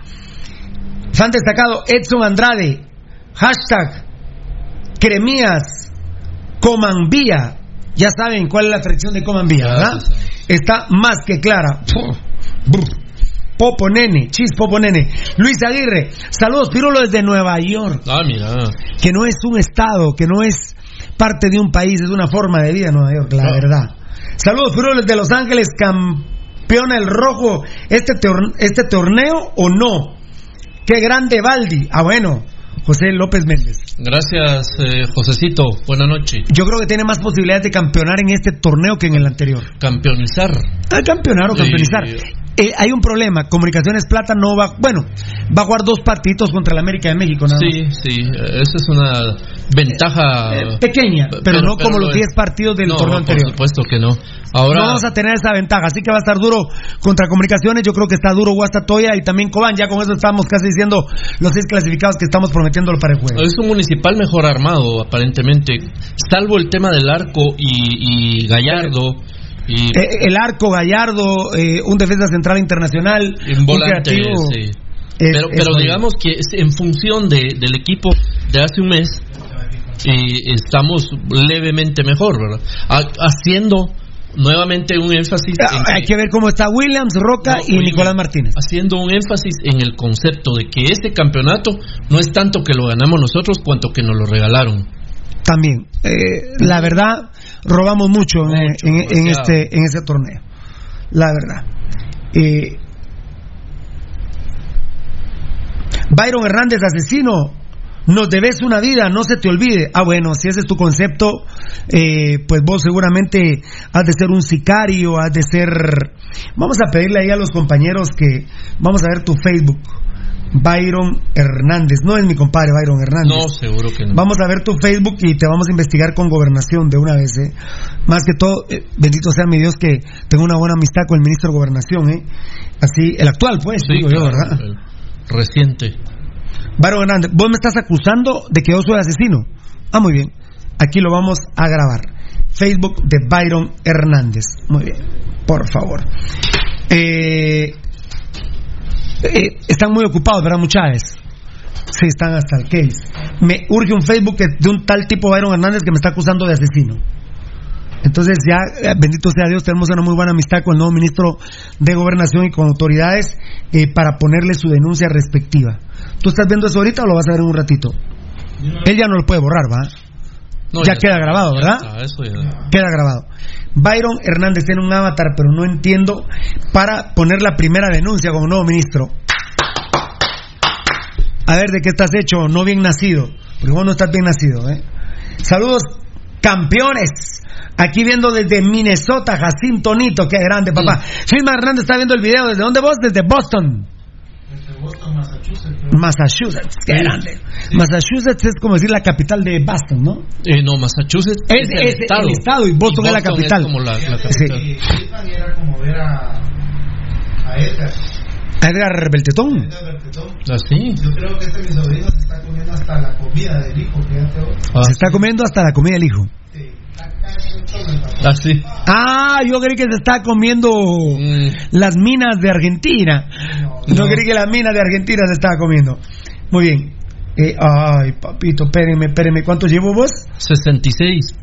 Fan destacado Edson Andrade. Hashtag Cremías Comanvía. Ya saben cuál es la fracción de Comanvía, ¿verdad? Está más que clara. Popo Nene, Chis Popo Nene. Luis Aguirre, saludos, Pirulo desde Nueva York. Ah, mira. Que no es un estado, que no es parte de un país, es una forma de vida Nueva York, la verdad. Saludos, Pirulo desde Los Ángeles, campeona el rojo este, este torneo o no? Qué grande Baldi. Ah, bueno, José López Méndez. Gracias, eh, Josecito. Buenas noches. Yo creo que tiene más posibilidades de campeonar en este torneo que en el anterior. Campeonizar. Ah, campeonar o campeonizar. Eh, hay un problema. Comunicaciones Plata no va. Bueno, va a jugar dos partidos contra el América de México, ¿no? Sí, sí. Esa es una ventaja. Eh, pequeña, pero, no como los 10 partidos del torneo anterior. Por supuesto que no. Ahora... No vamos a tener esa ventaja, así que va a estar duro contra Comunicaciones. Yo creo que está duro Guastatoya y también Cobán. Ya con eso estamos casi diciendo los seis clasificados que estamos prometiéndolo para el juego. Es un municipal mejor armado, aparentemente. Salvo el tema del arco y, Gallardo. Y... Eh, el arco, Gallardo, eh, un defensa central internacional. Un volante, sí. pero, pero digamos que en función de, del equipo de hace un mes, y estamos levemente mejor, ¿verdad? Haciendo nuevamente un énfasis. Ah, hay que ver cómo está Williams, Roca y Nicolás Martínez. Haciendo un énfasis en el concepto de que este campeonato no es tanto que lo ganamos nosotros cuanto que nos lo regalaron. También, eh, la verdad, robamos mucho, en, este en ese torneo. La verdad. Eh, Byron Hernández, asesino, nos debes una vida, no se te olvide. Ah, bueno, si ese es tu concepto, eh, pues vos seguramente has de ser un sicario, has de ser... Vamos a pedirle ahí a los compañeros que... Vamos a ver tu Facebook. Byron Hernández. No es mi compadre Byron Hernández. No, seguro que no. Vamos a ver tu Facebook y te vamos a investigar con gobernación de una vez. ¿eh? Más que todo, eh, bendito sea mi Dios que tengo una buena amistad con el ministro de Gobernación. ¿eh? Así, el actual, pues, digo yo, ¿verdad? reciente. Byron Hernández, vos me estás acusando de que yo soy asesino. Ah, muy bien. aquí lo vamos a grabar. Facebook de Byron Hernández. Muy bien, por favor. Eh, eh, están muy ocupados, ¿verdad, muchachos? Sí, están hasta el case. Me urge un Facebook de un tal tipo Byron Hernández que me está acusando de asesino. Entonces ya, eh, bendito sea Dios, tenemos una muy buena amistad con el nuevo ministro de Gobernación y con autoridades eh, para ponerle su denuncia respectiva. ¿Tú estás viendo eso ahorita o lo vas a ver en un ratito? Él ya no lo puede borrar, ¿va? ya, queda grabado, ¿verdad? Queda grabado. Byron Hernández tiene un avatar, pero no entiendo para poner la primera denuncia como nuevo ministro. A ver de qué estás hecho, no bien nacido. Porque vos no estás bien nacido, ¿eh? Saludos, campeones. Aquí viendo desde Minnesota, Jacinto Nito, qué grande, papá. Filma Hernández está viendo el video. ¿Desde dónde vos? Desde Boston. Boston, Massachusetts. Massachusetts, qué grande. Massachusetts es como decir la capital de Boston, ¿no? Eh, no, Massachusetts es, es, el, estado. el, estado. y Boston, es la capital. Es como la, la capital. Sí. era como ver a, a Edgar. ¿A Edgar Beltetón? Edgar Beltetón. ¿Ah, sí? Yo creo que este mi sobrino se está comiendo hasta la comida del hijo. Fíjate. Ah, se está comiendo hasta la comida del hijo. Sí. Ah. Ah, yo creí que se está comiendo Mm. las minas de Argentina. No, No. creí que las minas de Argentina se estaba comiendo. Muy bien. Eh, ay, papito, espérenme, espérenme. ¿Cuánto llevo vos? 66.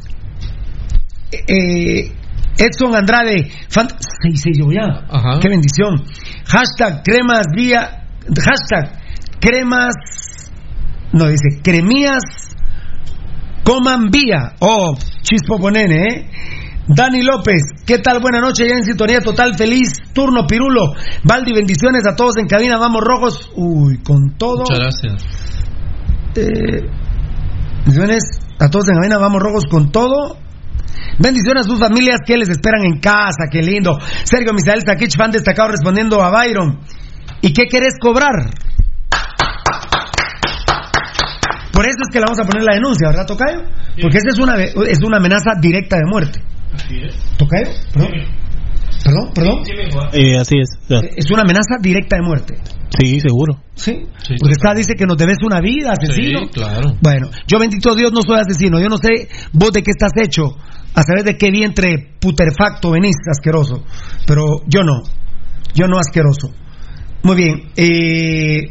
Eh, Edson Andrade. Fant 6 llevo ya. Ajá. Qué bendición. Hashtag cremas vía. Hashtag cremas. No, dice cremías. Coman vía. Oh, chispo ponene, ¿eh? Dani López, ¿qué tal? Buena noche, ya en sintonía total, feliz turno, Pirulo. Valdi, bendiciones a todos en cabina, vamos rojos. Uy, con todo. Muchas gracias. Eh, bendiciones a todos en cabina, vamos rojos con todo. Bendiciones a sus familias que les esperan en casa, qué lindo. Sergio Misael Sakich, fan destacado, respondiendo a Byron. ¿Y qué querés cobrar? Por eso es que le vamos a poner la denuncia, ¿verdad, Tocayo? Porque esa es una, es una amenaza directa de muerte. Así es. ¿Tocayo? ¿Perdón? ¿Perdón? ¿Perdón? Eh, así es. ya. Es una amenaza directa de muerte. Sí, seguro. Sí. Sí, Porque está, dice que nos debes una vida, asesino. Sí, claro. Bueno, yo bendito Dios no soy asesino. Yo no sé vos de qué estás hecho, a saber de qué vientre puterfacto venís, asqueroso. Pero yo no. Yo no asqueroso. Muy bien. Eh,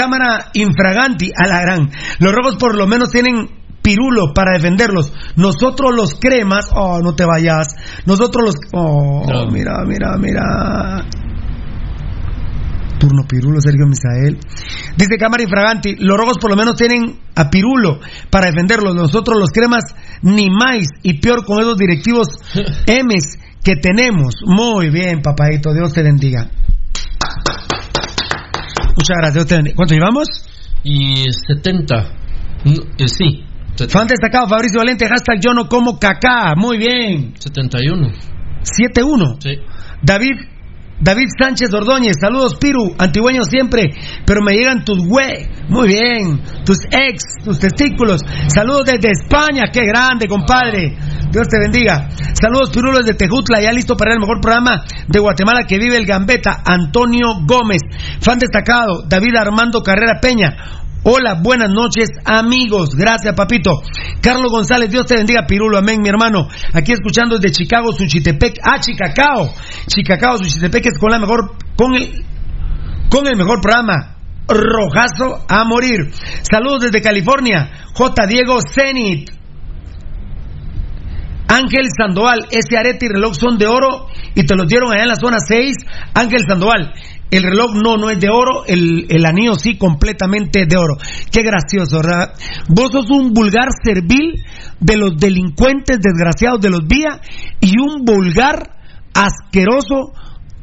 cámara infraganti a la gran. Los rojos por lo menos tienen pirulo para defenderlos. Nosotros los cremas, oh, no te vayas. Nosotros los, oh, No. mira, mira, mira. Turno Pirulo, Sergio Misael. Dice Cámara Infraganti, los rojos por lo menos tienen a Pirulo para defenderlos. Nosotros los cremas ni más y peor con esos directivos M's que tenemos. Muy bien, papadito, Dios te bendiga. Muchas gracias. ¿Cuánto llevamos? Y 70. No, eh, sí. Fan destacado, Fabricio Valente, hashtag yo no como caca. Muy bien. 71. 7-1. Sí. David David Sánchez Ordóñez, saludos Piru, antigüeño siempre, pero me llegan tus güey, muy bien, tus ex, tus testículos, saludos desde España, qué grande compadre, Dios te bendiga, saludos Pirulo desde Tejutla, ya listo para el mejor programa de Guatemala que vive el Gambeta, Antonio Gómez, fan destacado, David Armando Carrera Peña, Hola, buenas noches, amigos. Gracias, papito. Carlos González, Dios te bendiga, Pirulo. Amén, mi hermano. Aquí escuchando desde Chicago, Suchitepec. Ah, Chicacao. Chicacao, Suchitepec es con la mejor, con el, con el mejor programa. Rojazo a morir. Saludos desde California. J. Diego Zenit. Ángel Sandoval, ese arete y reloj son de oro y te los dieron allá en la zona 6. Ángel Sandoval, el reloj no, no es de oro, el, el anillo sí completamente de oro. Qué gracioso, ¿verdad? Vos sos un vulgar servil de los delincuentes desgraciados de los vías y un vulgar asqueroso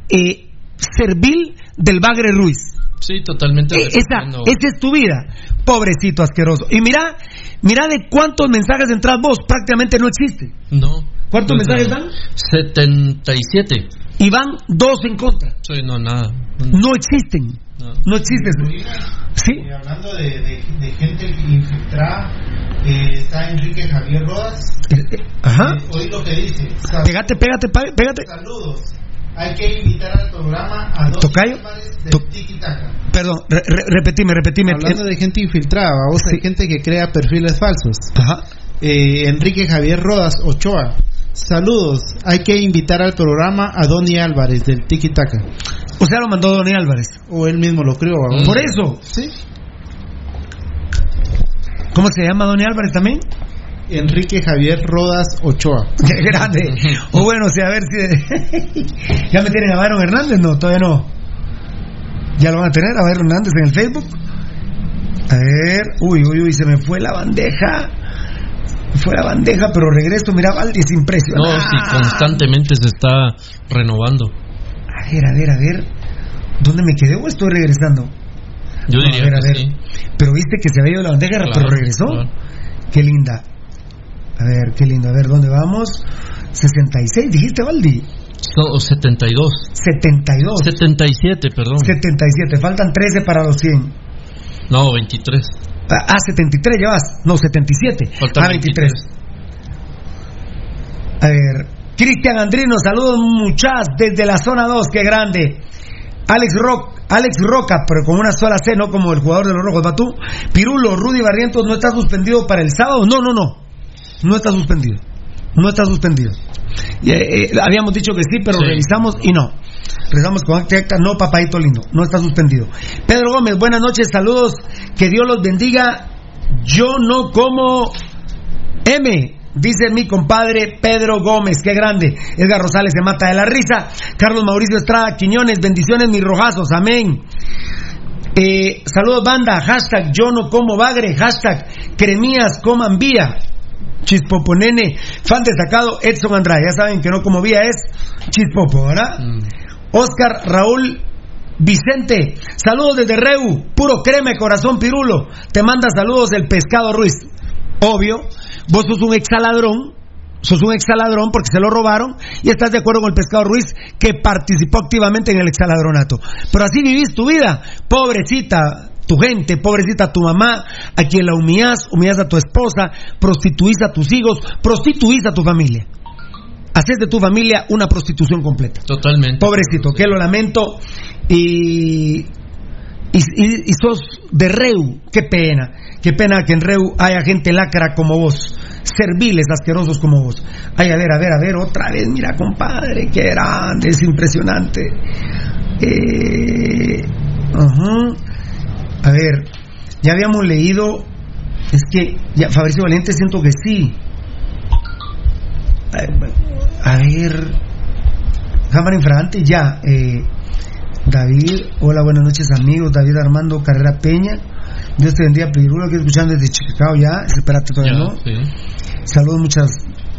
eh, servil del Bagre Ruiz. Sí, totalmente. Eh, esa, esa es tu vida, pobrecito asqueroso. Y mira, mira de cuántos mensajes entras vos, prácticamente no existe. No. ¿Cuántos mensajes dan? 77. Y van dos en contra. Sí, no, nada. No existen. No. No existen. ¿Sí? Y hablando de, de, de gente infiltrada, eh, está Enrique Javier Rodas. Eh, eh, Ajá. Eh, oí lo que dice. Sal- Pégate, pégate, pégate. Saludos Hay que invitar al programa a dos ¿Tocayo? de Tiki Taka. Perdón, re- re- repetime, repetime. Hablando de gente infiltrada, vos hay gente que crea perfiles falsos. Ajá. Eh, Enrique Javier Rodas Ochoa. Saludos. Hay que invitar al programa a Donny Álvarez del Tiki Taka. O sea, lo mandó Donny Álvarez. O él mismo lo creó. ¿va? Por eso. Sí. ¿Cómo se llama Donny Álvarez también? Enrique Javier Rodas Ochoa. Qué grande. O bueno, o sea, a ver si. ¿Ya me tienen a Byron Hernández? No, todavía no. ¿Ya lo van a tener a Byron Hernández en el Facebook? A ver. Uy, uy, uy, se me fue la bandeja. Fue la bandeja, pero regreso. Mira, Valdi, es No, impresionante. si constantemente se está renovando. A ver, a ver, a ver. ¿Dónde me quedé o estoy regresando? Yo No, diría a ver, a que ver. sí. Pero viste que se había ido la bandeja, pero Claro, regresó. claro. Qué linda. A ver, qué lindo. A ver, ¿dónde vamos? 66, dijiste, Valdi. So- 72. 72. 77, perdón. 77. Faltan 13 para los 100. No, 23. Ah, 73 llevas. No, 77. Faltan ah, 23. A ver. Cristian Andrino, saludos muchas desde la zona 2, qué grande. Alex Rock, Alex Roca, pero con una sola C, no como el jugador de los Rojos Batú. Pirulo, Rudy Barrientos no está suspendido para el sábado. No, no, no. No está suspendido. No está suspendido. Eh, eh, habíamos dicho que sí, pero Sí. revisamos y no. Revisamos con acta no, papadito lindo, no está suspendido. Pedro Gómez, buenas noches, saludos, que Dios los bendiga. Yo no como M. Dice mi compadre Pedro Gómez, qué grande. Edgar Rosales se mata de la risa. Carlos Mauricio Estrada Quiñones, bendiciones mis rojazos, amén. Eh, saludos banda, hashtag yo no como bagre, hashtag cremías coman vía. Chispoponene, fan destacado Edson Andrade, ya saben que no como vía es Chispopo, ¿verdad? Oscar Raúl Vicente, saludos desde Reu, puro creme, corazón pirulo. Te manda saludos el pescado Ruiz. Obvio, vos sos un exaladrón, sos un exaladrón porque se lo robaron y estás de acuerdo con el pescado Ruiz que participó activamente en el exaladronato. Pero así vivís tu vida, pobrecita tu gente, pobrecita tu mamá, a quien la humillás, humillás a tu esposa, prostituís a tus hijos, prostituís a tu familia. Haces de tu familia una prostitución completa. Totalmente. Pobrecito, que lo lamento. Y, y, sos de Reu, qué pena. Qué pena que en Reu haya gente lacra como vos. Serviles, asquerosos como vos. Ay, a ver, a ver, a ver, otra vez, mira, compadre, qué grande, es impresionante. Eh. A ver, ya habíamos leído. Es que, ya, Fabricio Valiente, siento que sí. A ver, cámara infragante, ya. Eh, David, hola, buenas noches amigos. David Armando Carrera Peña. Dios te bendiga, Pirulo, que escuchando desde Chicago ya. Espérate todavía, Ya, ¿no? sí. Saludos muchas,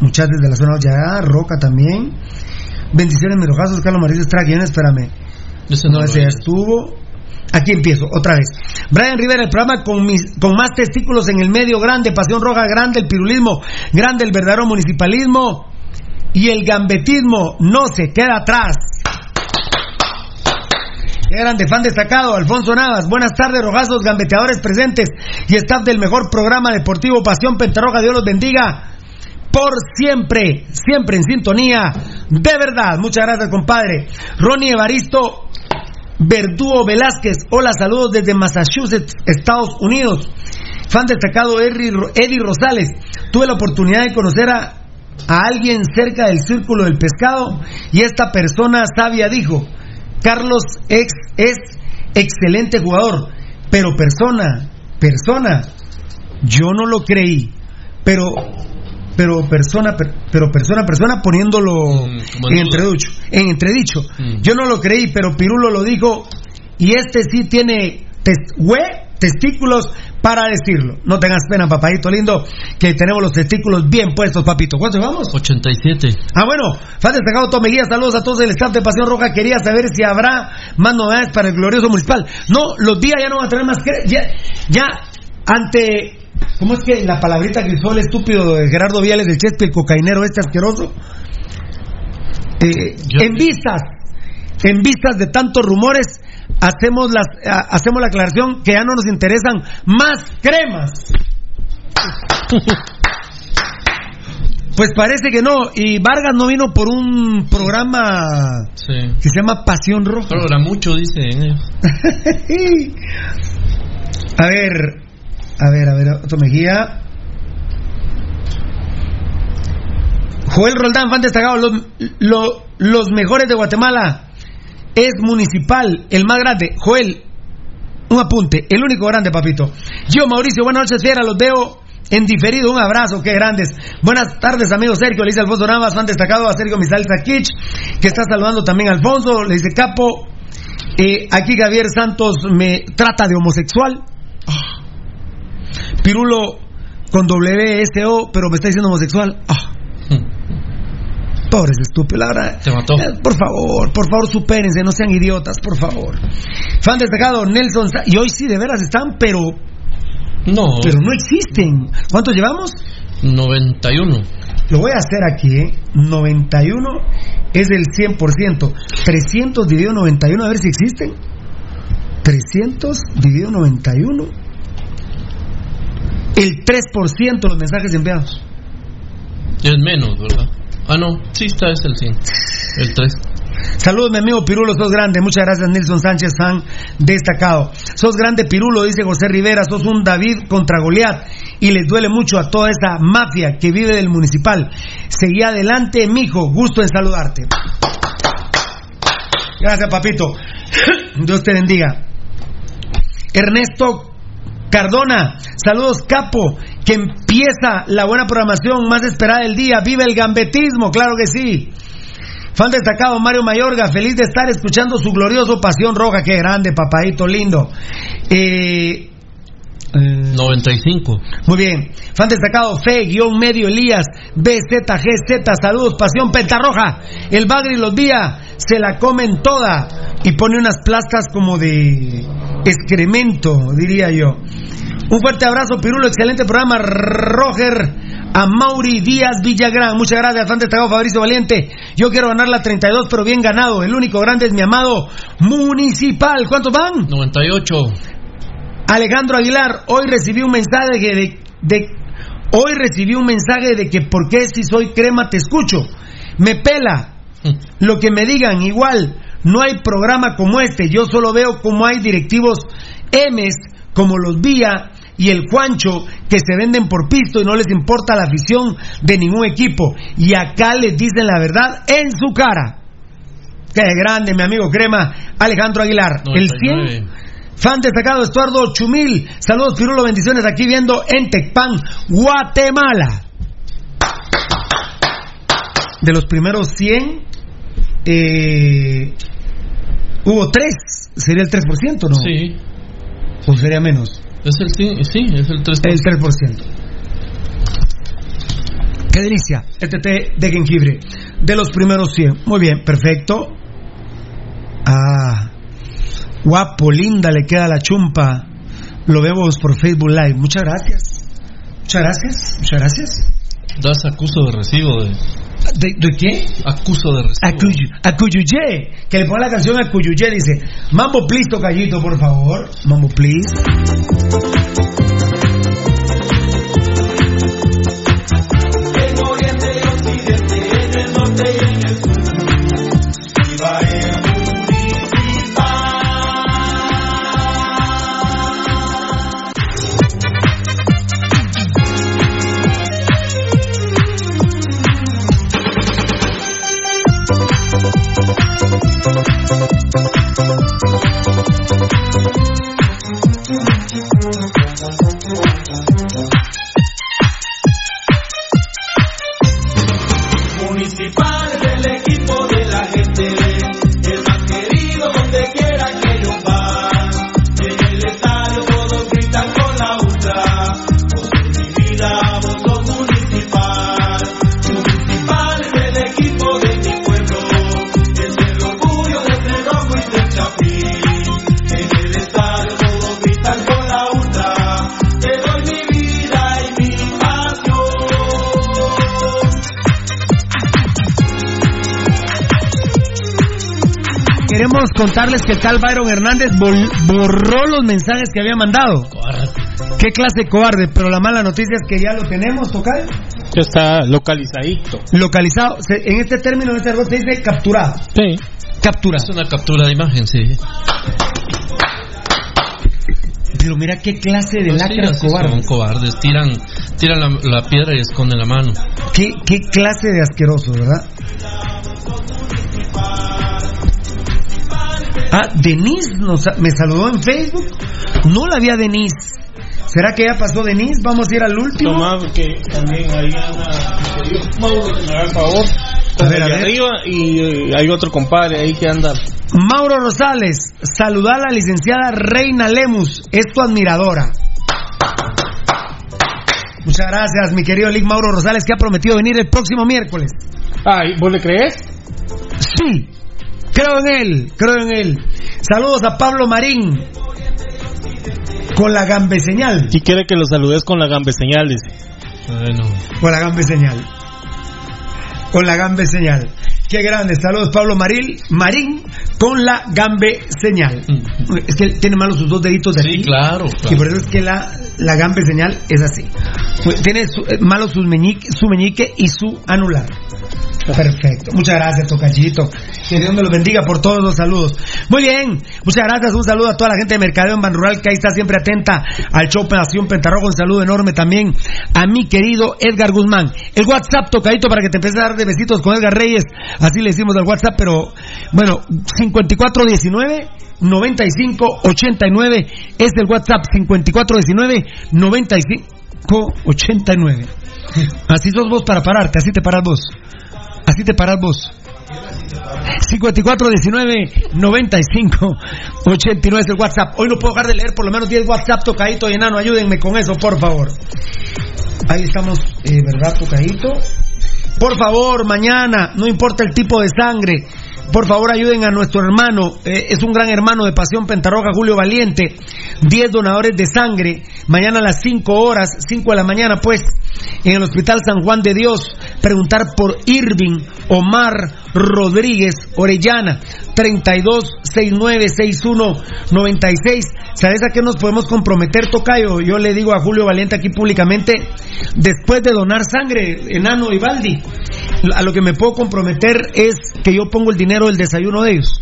muchas desde la zona ya. Roca también. Bendiciones, mis rojazos. Carlos Mauricio Estrada, espérame. No, no ese ya es. estuvo. Aquí empiezo, otra vez. Brian Rivera, el programa con, mis, con más testículos en el medio, grande, pasión roja, grande, el pirulismo, grande, el verdadero municipalismo y el gambetismo no se queda atrás. Qué grande, fan destacado, Alfonso Navas. Buenas tardes, rojazos, gambeteadores presentes y staff del mejor programa deportivo Pasión Pentarroja. Dios los bendiga por siempre, siempre en sintonía. De verdad, muchas gracias, compadre. Ronnie Evaristo Verdúo Velázquez, hola, saludos desde Massachusetts, Estados Unidos. Fan destacado Eddie Ro- Eddie Rosales, tuve la oportunidad de conocer a, a alguien cerca del círculo del pescado y esta persona sabia dijo, Carlos ex, es excelente jugador, pero persona, persona, yo no lo creí, pero pero persona per- pero persona persona poniéndolo como en entredicho en entredicho Mm. yo no lo creí pero Pirulo lo dijo y este sí tiene tes- hue- testículos para decirlo no tengas pena papadito lindo que tenemos los testículos bien puestos papito ¿cuántos vamos? 87. Ah, bueno, fan destacado Tome Guía, saludos a todos el staff de Pasión Roja. Quería saber si habrá más novedades para el glorioso municipal. No, los días ya no van a tener más. Ya, ya ante. ¿Cómo es que la palabrita que usó el estúpido de Gerardo Viales del Chespi, el cocainero este asqueroso? Eh, en vistas, en vistas de tantos rumores, hacemos, las, hacemos la aclaración que ya no nos interesan más cremas. Pues parece que no. Y Vargas no vino por un programa que se llama Pasión Roja. Programa mucho, dicen ellos. a ver, a ver, a ver, otro Mejía. Joel Roldán, fan destacado, los, mejores de Guatemala. Es municipal, el más grande. Joel, un apunte, el único grande, papito. Yo, Mauricio, buenas noches, fiera, los veo en diferido. Un abrazo, qué grandes. Buenas tardes, amigo Sergio, le dice Alfonso Navas, fan destacado a Sergio Misal Kich, que está saludando también a Alfonso, le dice Capo. Eh, aquí Javier Santos me trata de homosexual. Ah. Pirulo con WSO, pero me está diciendo homosexual. Ah. Pobres estúpidos, la verdad. Te mató. Eh, por favor, por favor, supérense, no sean idiotas, por favor. Fan destacado, Nelson. Y hoy sí, de veras están, pero. No. Pero no existen. ¿Cuántos llevamos? 91. Lo voy a hacer aquí, ¿eh? 91 es del 100%. 300 dividido 91, a ver si existen. 300 dividido 91. El 3% de los mensajes enviados. Es menos, ¿verdad? Ah, no. Sí, está, es el 100. El 3. Saludos, mi amigo Pirulo, sos grande. Muchas gracias, Nilson Sánchez, fan destacado. Sos grande, Pirulo, dice José Rivera. Sos un David contra Goliat. Y les duele mucho a toda esa mafia que vive del municipal. Seguí adelante, mijo. Gusto en saludarte. Gracias, papito. Dios te bendiga. Ernesto Cardona, saludos capo, que empieza la buena programación más esperada del día. Vive el gambetismo, claro que sí. Fan destacado Mario Mayorga, feliz de estar escuchando su glorioso Pasión Roja, qué grande, papadito lindo. Eh, 95. muy bien. Fan destacado Fe, guion medio Elías, BZGZ, saludos, Pasión Pentarroja. El Bagri los vía, se la comen toda y pone unas plastas como de excremento, diría yo. Un fuerte abrazo, Pirulo, excelente programa, Roger. A Mauri Díaz Villagrán, muchas gracias, fan destacado Fabricio Valiente. Yo quiero ganar la 32, pero bien ganado. El único grande es mi amado Municipal. ¿Cuántos van? 98. Alejandro Aguilar, hoy recibí un mensaje de, de- hoy recibí un mensaje de que por qué si soy crema te escucho. Me pela. Lo que me digan, igual, no hay programa como este. Yo solo veo como hay directivos M's como los Vía y el Juancho que se venden por pisto y no les importa la afición de ningún equipo. Y acá les dicen la verdad en su cara. Qué grande, mi amigo Crema, Alejandro Aguilar. El 100 Fan destacado Estuardo Chumil. Saludos, Pirulo, bendiciones aquí viendo en Tecpan, Guatemala. De los primeros 100, eh, hubo 3. ¿Sería el 3%, no? Sí. ¿O sería menos? Es el, sí, sí, es el 3%. El 3%. Qué delicia, este té de jengibre. De los primeros 100. Muy bien, perfecto. Ah, guapo, linda, le queda la chumpa. Lo vemos por Facebook Live. Muchas gracias. Muchas gracias. Muchas gracias. Das acuso de recibo de. ¿De, de qué? Acuso de recibo. Acuyu- Acuyuyé. Que le ponga la canción Acuyuyé. Dice: Mambo, please, tocallito, por favor. Mambo, please. Queremos contarles que el tal Byron Hernández borró los mensajes que había mandado. Qué clase de cobarde, pero la mala noticia es que ya lo tenemos, Tocayo. Ya está localizadito. Localizado. En este término, en este argot se dice capturado. Sí. Capturado. Es una captura de imagen, sí. Pero mira qué clase de Pues sí, lacras así cobardes. Son cobardes. Tiran, tiran la, la piedra y esconden la mano. Qué, qué clase de asqueroso, ¿verdad? Ah, Denise nos, me saludó en Facebook. No la vi a Denise. ¿Será que ya pasó Denise? Vamos a ir al último. Toma, porque también mi querido Mauro, que me haga el favor. A ver, a ver. arriba y eh, hay otro compadre ahí que anda. Mauro Rosales, saludar a la licenciada Reina Lemus, es tu admiradora. Muchas gracias, mi querido Lick Mauro Rosales, que ha prometido venir el próximo miércoles. Ay, ¿vos le crees? Sí, creo en él, creo en él. Saludos a Pablo Marín, con la gambe señal. Y quiere que lo saludes con la gambe señal, dice. Bueno. Con la gambe señal. Con la gambe señal. Qué grande. Saludos, Pablo Maril, Marín, con la gambe señal. Es que él tiene malos sus dos deditos de Sí, aquí. claro. Y claro. por eso es que la, la gambe señal es así. Pues Tiene su- eh, malos sus meñique, su meñique y su anular. Perfecto. Muchas gracias, Tocachito. Que Dios me los bendiga por todos los saludos. Muy bien. Muchas gracias. Un saludo a toda la gente de Mercadeo en Ban Rural que ahí está siempre atenta al show Nación Pentarrojo. Un saludo enorme también a mi querido Edgar Guzmán. El WhatsApp, Tocadito, para que te empieces a dar de besitos con Edgar Reyes. Así le decimos al WhatsApp, pero bueno, 5419 9589 es el WhatsApp 5419 9589. Así sos vos para pararte, así te paras vos. Así te paras vos. 5419-95-89 es el WhatsApp. Hoy no puedo dejar de leer por lo menos 10 WhatsApp tocadito y enano. Ayúdenme con eso, por favor. Ahí estamos, eh, ¿verdad, tocadito? Por favor, mañana, no importa el tipo de sangre, por favor ayuden a nuestro hermano, eh, es un gran hermano de Pasión Pentarroja, Julio Valiente, 10 donadores de sangre, mañana a las 5 horas, 5 de la mañana pues, en el Hospital San Juan de Dios, preguntar por Irving Omar Rodríguez Orellana, 32696196. ¿Sabes a qué nos podemos comprometer, Tocayo? Yo le digo a Julio Valiente aquí públicamente, después de donar sangre, enano y Baldi, a lo que me puedo comprometer es que yo pongo el dinero del desayuno de ellos.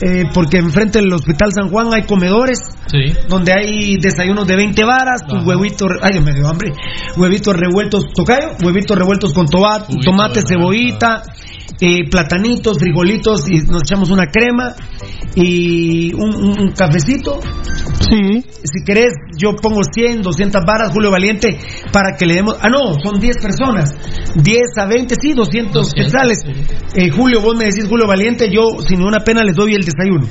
Eh, porque enfrente del Hospital San Juan hay comedores Sí. donde hay desayunos de 20 varas, tus huevitos, ay, me dio hambre, huevitos revueltos, tocayo, huevitos revueltos con toba- tomate, cebollita, eh, platanitos, frijolitos y nos echamos una crema y un, un- un cafecito. Sí. Si querés, yo pongo 100, 200 varas, Julio Valiente, para que le demos. Ah, no, son 10 personas. 10 a 20, sí, 200, 200, quetzales. Eh, Julio, vos me decís, Julio Valiente, yo sin ninguna pena les doy el desayuno.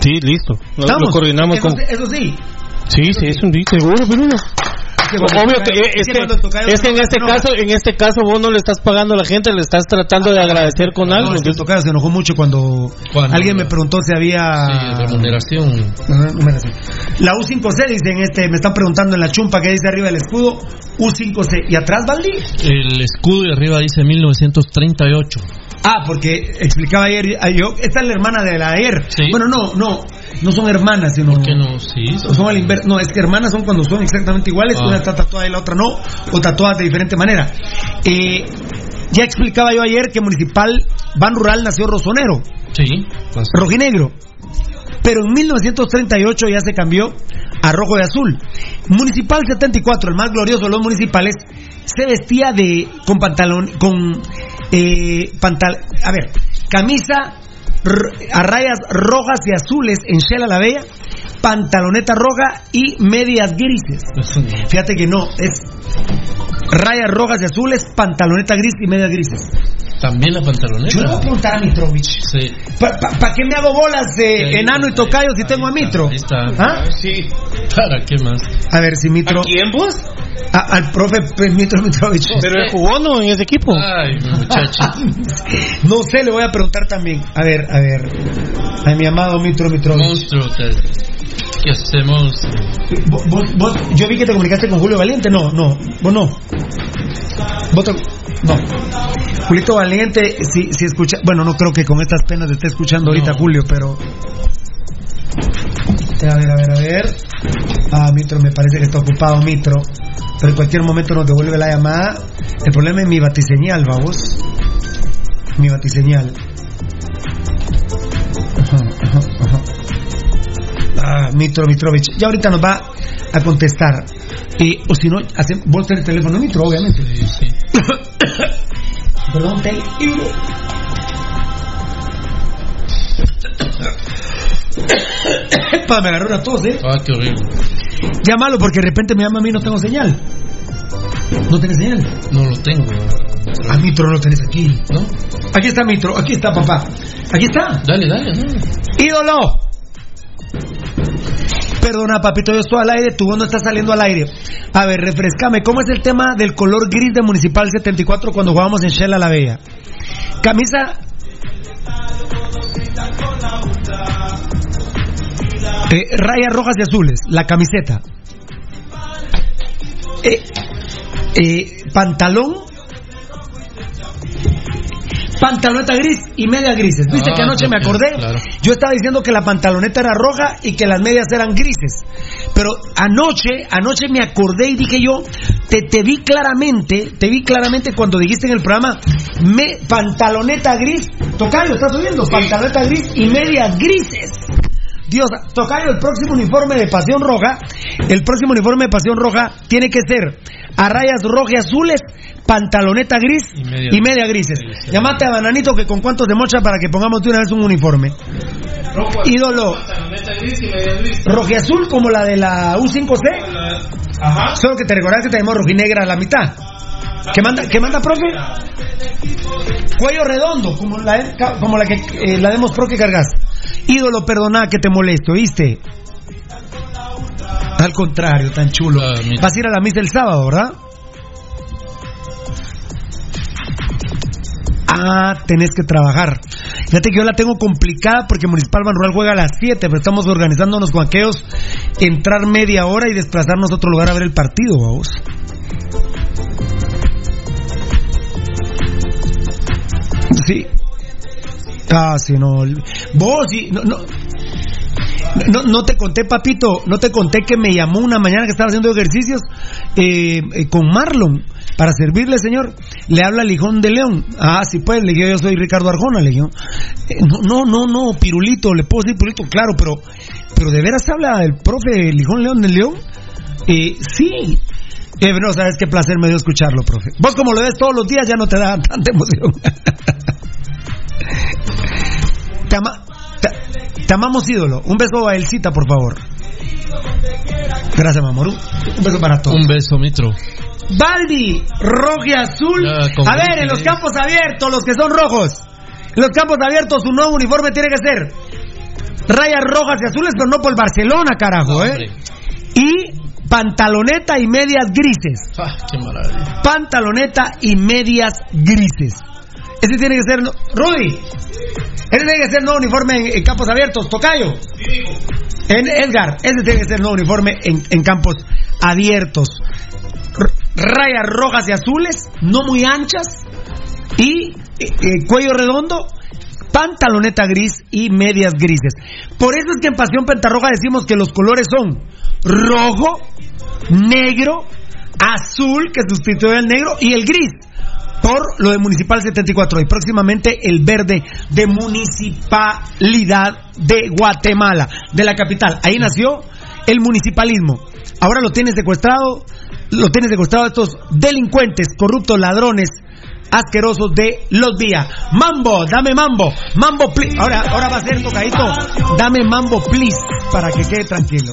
Sí, listo. ¿Estamos? lo coordinamos eso, con. eso sí. Sí, sí, es un día seguro, pero. Obvio que es que, cuando el tocayo es que en este enoja- caso, en este caso vos no le estás pagando a la gente, le estás tratando de agradecer con algo. Es que el tocayo se enojó mucho cuando, Cuando- alguien me preguntó si había Sí, remuneración. La U5C dice en este, me están preguntando en la chumpa que dice arriba del escudo, U5C. ¿Y atrás, Valdi? El escudo de arriba dice 1938. Ah, porque explicaba ayer, ah, yo, esta es la hermana de la ayer. Sí. Bueno, no, no, no son hermanas, sino... ¿Por qué no? Sí. Son al inverso. No, es que hermanas son cuando son exactamente iguales, Ah. una está tatuada y la otra no, o tatuadas de diferente manera. Eh, ya explicaba yo ayer que Municipal Ban Rural nació rosonero, Sí. rojinegro. Pero en 1938 ya se cambió a rojo y azul. Municipal 74, el más glorioso de los municipales, se vestía de con pantalón, con eh, pantal, a ver, camisa a rayas rojas y azules en Shela la Bella, pantaloneta roja y medias grises. Fíjate que no, es rayas rojas y azules, pantaloneta gris y medias grises. También la Yo le voy a pantaloneta. preguntar a Mitrovich. Sí. ¿Para qué me hago bolas de Sí, enano y tocayo si tengo a Mitro? ahí está. ¿Ah? Sí. ¿Para qué más? A ver si Mitro. quién vos? a- al profe pues, Mitro Mitrovich. Pero él jugó no en ese equipo. Ay, mi muchacho. no sé, le voy a preguntar también. A ver, a ver. A mi amado Mitro Mitrovich. Monstruo. ¿Qué hacemos? Vos, vos- vos- yo vi que te comunicaste con Julio Valiente. No, no, vos no. Vos te- no. Julito Valiente, si, si escucha. Bueno, no creo que con estas penas te esté escuchando ahorita No. Julio, pero. A ver, a ver, a ver. Ah, Mitro, me parece que está ocupado Mitro. Pero en cualquier momento nos devuelve la llamada. El problema es mi batiseñal, vamos. Mi batiseñal. Ajá. Mitro Mitrovich. Ya ahorita nos va a contestar. Eh, o si no, hace, vos tenés el teléfono Mitro, obviamente. Sí, sí. Perdón, Tel. Pa, me agarró una tos, ¿eh? Ah, qué horrible. Llámalo porque de repente me llama a mí y no tengo señal. ¿No tenés señal? No lo tengo. A Mitro no lo tenés aquí. ¿No? Aquí está Mitro, aquí está papá. Aquí está. Dale, dale, no. ídolo. Perdona, papito, yo estoy al aire, tu voz no está saliendo al aire. A ver, refrescame, ¿cómo es el tema del color gris de Municipal 74 cuando jugábamos en Shell a la Bella? Camisa. Eh, rayas rojas y azules, la camiseta. Eh, eh, pantalón. Pantaloneta gris y medias grises. ¿Viste Ah, que anoche me acordé? claro. Yo estaba diciendo que la pantaloneta era roja y que las medias eran grises. Pero anoche, anoche me acordé y dije yo, te, te vi claramente, te vi claramente cuando dijiste en el programa, me, pantaloneta gris, Tocayo, ¿estás oyendo? Pantaloneta gris y medias grises. Dios, Tocayo, el próximo uniforme de Pasión Roja, el próximo uniforme de Pasión Roja tiene que ser a rayas rojas y azules, pantaloneta gris Y media- y media grises. Sí. Llamate a Bananito que con cuántos de mocha para que pongamos de una vez un uniforme. Ídolo. Rojo y azul como la de la U5C. Solo que te recordás que tenemos rojinegra a la mitad. ¿Qué manda, qué manda profe? Cuello redondo, como la, como la que eh, la demos pro que cargas. Ídolo, perdona que te molesto, ¿viste? Al contrario, tan chulo. Ah. Vas a ir a la misa el sábado, ¿verdad? Ah, tenés que trabajar. Fíjate que yo la tengo complicada porque Municipal Ban Rural juega a las 7, pero estamos organizándonos con aquellos entrar media hora y desplazarnos a otro lugar a ver el partido, vamos. Sí. Ah, sí, no. Vos, sí, no, no. No, no te conté, papito, no te conté que me llamó una mañana que estaba haciendo ejercicios eh, eh, con Marlon para servirle, señor. Le habla Lijón de León. Ah, sí, pues, le dije, yo soy Ricardo Arjona, le dije. Eh, no, no, no, Pirulito, le puedo decir Pirulito, claro, pero, pero de veras habla el profe Lijón León de León. Eh, sí. Eh, no, sabes qué placer me dio escucharlo, profe. Vos como lo ves todos los días ya no te da tanta emoción. te- te amamos ídolo. Un beso a Elcita, por favor. Gracias, Mamoru. Un beso para todos. Un beso, Mitro. Baldi, rojo y azul. Ya, con A ver, en los campos abiertos, los que son rojos. En los campos abiertos, su nuevo uniforme tiene que ser rayas rojas y azules, pero no por Barcelona, carajo, ¿eh? Y pantaloneta y medias grises. Ah, qué maravilla. Pantaloneta y medias grises. Ese tiene que ser. Rudy, ese tiene que ser nuevo uniforme en, en campos abiertos. Tocayo. En Edgar, ese tiene que ser nuevo uniforme en, en campos abiertos. Rayas rojas y azules, no muy anchas. Y eh, eh, cuello redondo, pantaloneta gris y medias grises. Por eso es que en Pasión Pentarroja decimos que los colores son rojo, negro, azul, que sustituye al negro, y el gris por lo de Municipal 74 y próximamente el verde de Municipalidad de Guatemala, de la capital. Ahí nació el municipalismo. Ahora lo tienen secuestrado, lo tienen secuestrado estos delincuentes, corruptos, ladrones, asquerosos de los días. Mambo, dame mambo, mambo please. Ahora, ahora va a ser tocadito, dame mambo please, para que quede tranquilo.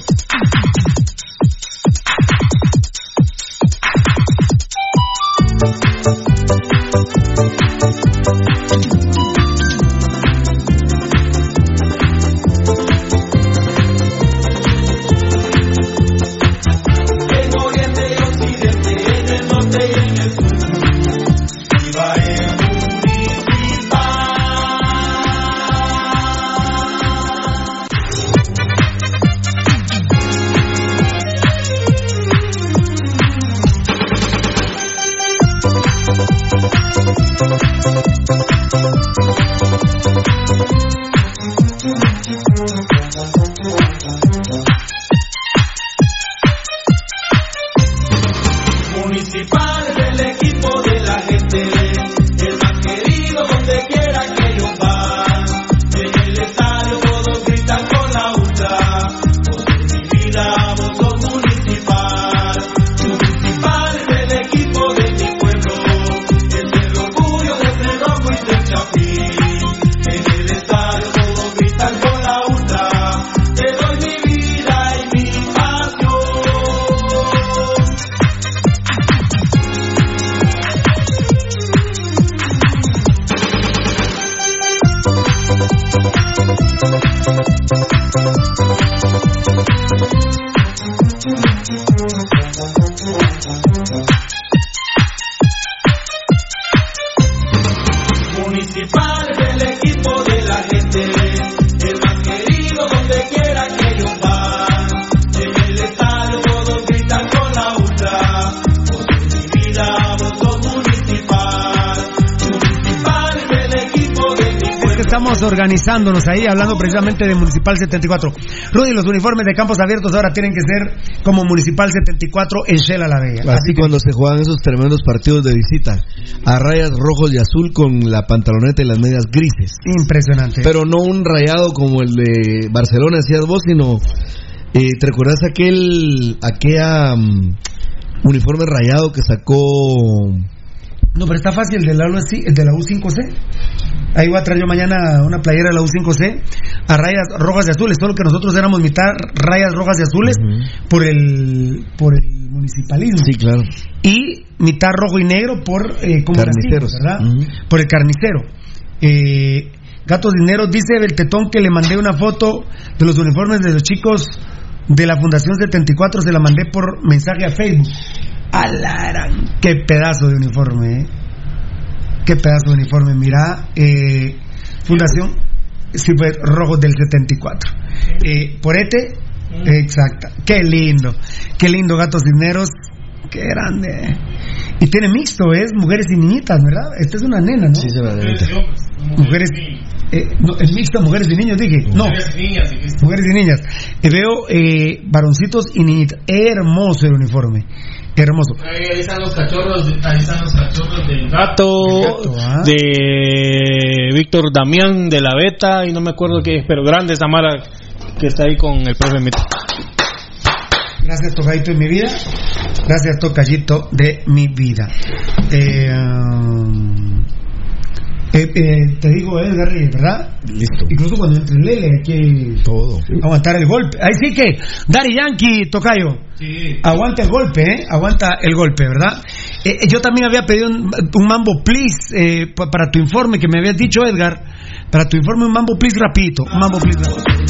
Organizándonos ahí, hablando precisamente de Municipal 74. Rudy, los uniformes de campos abiertos ahora tienen que ser como Municipal 74 en Shela la Bella. Así cuando se juegan esos tremendos partidos de visita, a rayas rojos y azul con la pantaloneta y las medias grises. Impresionante. Pero no un rayado como el de Barcelona, decías vos, sino. Eh, ¿Te recuerdas aquel. aquella. mm, uniforme rayado que sacó. No, pero está fácil, el de la, el de la U5C. Ahí voy a traer yo mañana una playera de la U5C a rayas rojas y azules, solo que nosotros éramos mitad rayas rojas y azules por el por el municipalismo. Sí, claro. Y mitad rojo y negro por eh, como Carniceros. ¿verdad? Por el carnicero. Eh, Gatos Dineros dice Beltetón que le mandé una foto de los uniformes de los chicos de la Fundación 74, se la mandé por mensaje a Facebook. ¡Alarán! ¡Qué pedazo de uniforme, eh! ¡Qué pedazo de uniforme! Mira, eh, Fundación sí, fue Rojos del 74. Eh, por Ete, exacta. ¡Qué lindo! ¡Qué lindo, Gatos Dineros! ¡Qué grande! Y tiene mixto, es mujeres y niñitas, ¿verdad? Esta es una nena, ¿no? Sí, se la neta. Mujeres. Eh, no, es mixto, mujeres y niños, dije. No. Mujeres y niñas. Mujeres y niñas. Eh, veo eh, varoncitos y niñitas. Hermoso el uniforme. Hermoso. Ahí, ahí están los cachorros, ahí están los cachorros del Gato, gato, ¿ah? de Víctor Damián de la Beta y no me acuerdo qué, pero grande esa mara que está ahí con el profe Mito. Gracias, Tocayito de mi vida. Gracias, Tocayito de mi vida. Eh, um, eh, eh, te digo, Edgar, ¿verdad? Listo. Incluso cuando entre Lele hay que Todo. aguantar el golpe. Ahí sí que, Dari Yankee, Tocayo. Sí. Aguanta el golpe, ¿eh? Aguanta el golpe, ¿verdad? Eh, yo también había pedido un, un mambo please eh, pa- para tu informe que me habías dicho, Edgar. Para tu informe, un mambo please rapidito. Un mambo please rapidito.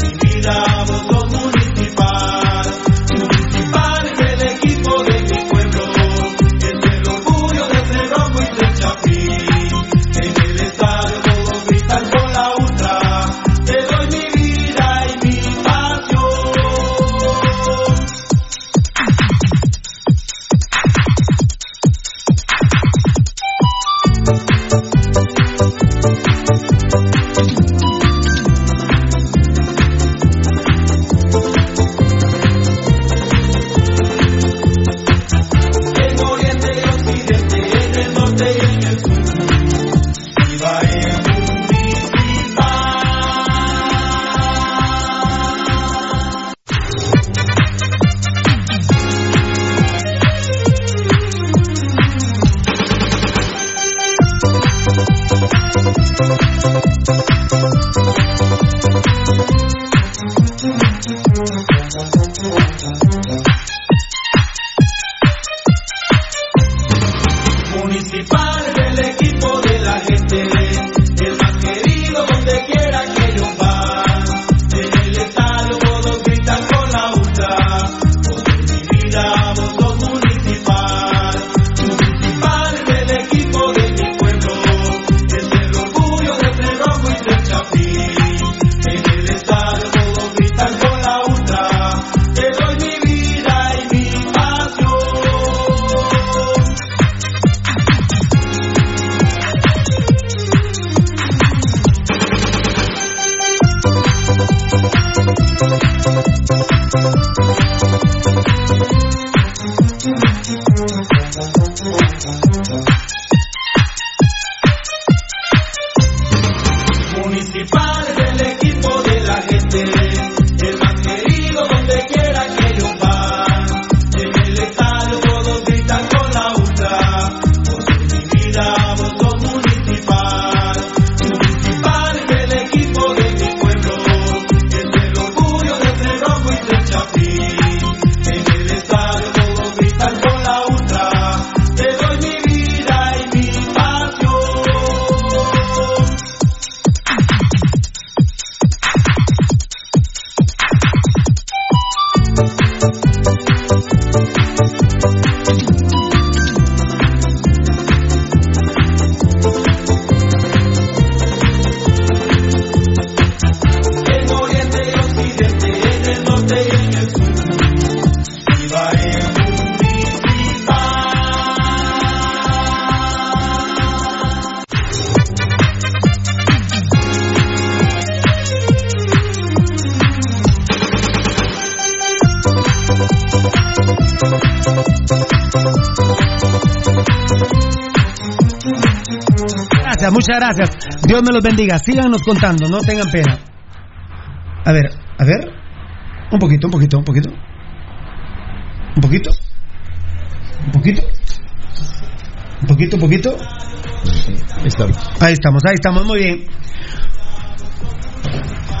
Muchas gracias. Dios me los bendiga. Síganos contando, no tengan pena. A ver, a ver. Un poquito, un poquito, un poquito. Un poquito. Un poquito. Un poquito, un poquito. Ahí estamos. Ahí estamos, ahí estamos, muy bien.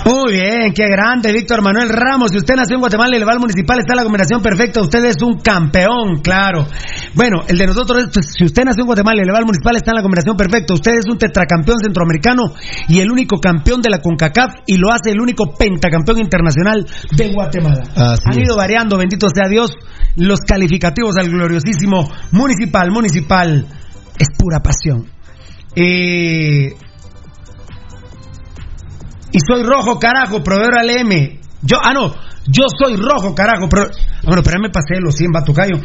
Muy bien, qué grande, Víctor Manuel Ramos. Si usted nació en Guatemala y le va al municipal, está la combinación perfecta. Usted es un campeón, claro. Bueno, el de nosotros es, pues, si usted nació en Guatemala y le va al municipal, está en la combinación perfecta. Usted es un tetracampeón centroamericano y el único campeón de la CONCACAF y lo hace el único pentacampeón internacional de Guatemala. Así Han es. ido variando, bendito sea Dios, los calificativos al gloriosísimo municipal. Municipal es pura pasión. Eh, y soy rojo, carajo, proveedor al M. Yo, ah, no, yo soy rojo, carajo, pero. Ah, Bueno, pero ya me pasé los 100 batucayo.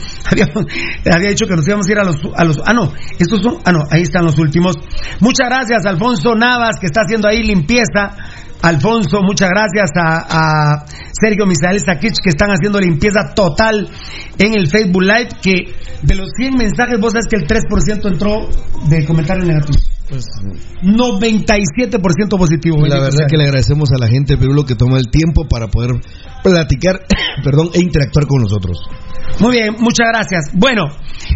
Había, dicho que nos íbamos a ir a los, a los. Ah, no, estos son. Ah, no, ahí están los últimos. Muchas gracias, Alfonso Navas, que está haciendo ahí limpieza. Alfonso, muchas gracias a, a Sergio Misael Sakich, que están haciendo limpieza total en el Facebook Live. Que de los 100 mensajes, vos sabes que el 3% entró de comentarios negativos. 97% positivo. La verdad sea que le agradecemos a la gente de Perú que toma el tiempo para poder platicar, perdón, e interactuar con nosotros. Muy bien, muchas gracias. Bueno,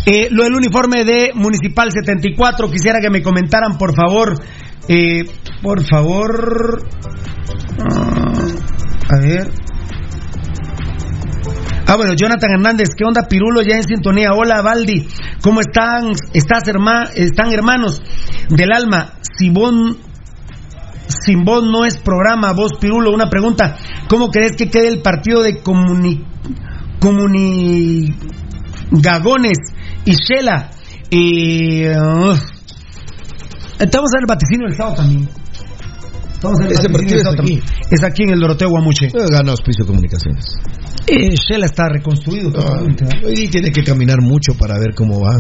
eh, lo del uniforme de Municipal 74, quisiera que me comentaran, por favor. eh, por favor. Ah, a ver. Ah, bueno, Jonathan Hernández, ¿qué onda, Pirulo? Ya en sintonía. Hola, Valdi, ¿cómo están? ¿Estás herma- están hermanos del alma? Si vos, sin vos no es programa, vos, Pirulo, una pregunta. ¿Cómo crees que quede el partido de comuni, comuni Gagones y Shela? Eh. Estamos en el vaticinio del sábado también. Estamos en el Ese partido del es aquí. también. Es aquí en el Doroteo Guamuche. Eh, Gana Auspicio Comunicaciones. Eh, Shela está reconstruido totalmente. ¿verdad? Y tiene que caminar mucho para ver cómo va.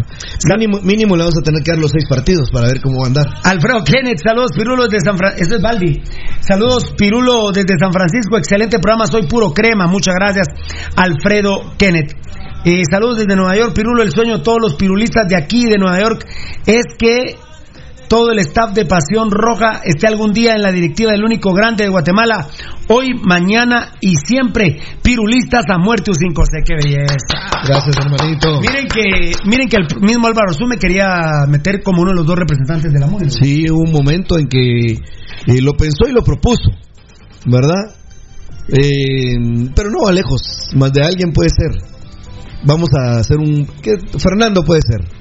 Mínimo, mínimo le vamos a tener que dar los seis partidos para ver cómo va a andar. Alfredo Kenneth, saludos Pirulo desde San Francisco. Eso es Baldi. Saludos Pirulo desde San Francisco. Excelente programa, soy puro crema. Muchas gracias, Alfredo Kenneth. Eh, saludos desde Nueva York, Pirulo. El sueño de todos los pirulistas de aquí, de Nueva York, es que todo el staff de Pasión Roja esté algún día en la directiva del único grande de Guatemala. Hoy, mañana y siempre. Pirulistas a muerte o sin coste. ¡Qué belleza! Gracias, hermanito. Miren que, miren que el mismo Álvaro Zú me quería meter como uno de los dos representantes de la MUNI. Sí, hubo un momento en que eh, lo pensó y lo propuso, ¿verdad? Eh, pero no va lejos, más de alguien puede ser. Vamos a hacer un... ¿qué? Fernando puede ser.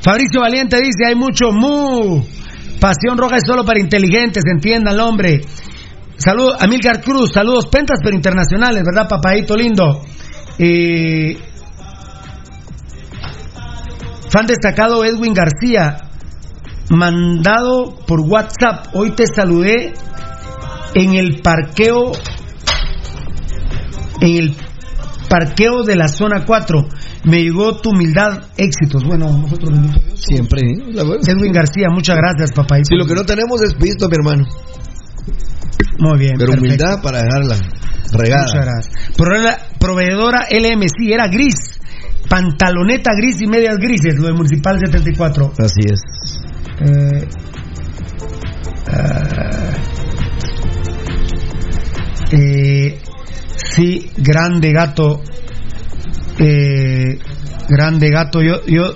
Fabricio Valiente dice, hay mucho mu. Pasión roja es solo para inteligentes, entiendan, hombre. Saludos, Amilcar Cruz, saludos pentas pero internacionales, ¿verdad, papadito lindo? Fan destacado Edwin García, mandado por WhatsApp. Hoy te saludé en el parqueo, en el parqueo de la zona 4. Me llegó tu humildad, éxitos. Bueno, nosotros bendito Dios. Siempre. ¿eh? La. Edwin García, muchas gracias, papá. Si lo que no tenemos es visto, mi hermano. Muy bien. Pero perfecto. humildad para dejarla regada. Muchas gracias. Prove- Proveedora LMC, era gris. Pantaloneta gris y medias grises, lo del Municipal 74. Así es. Eh, eh, sí, grande gato. Eh, grande gato. Yo, yo.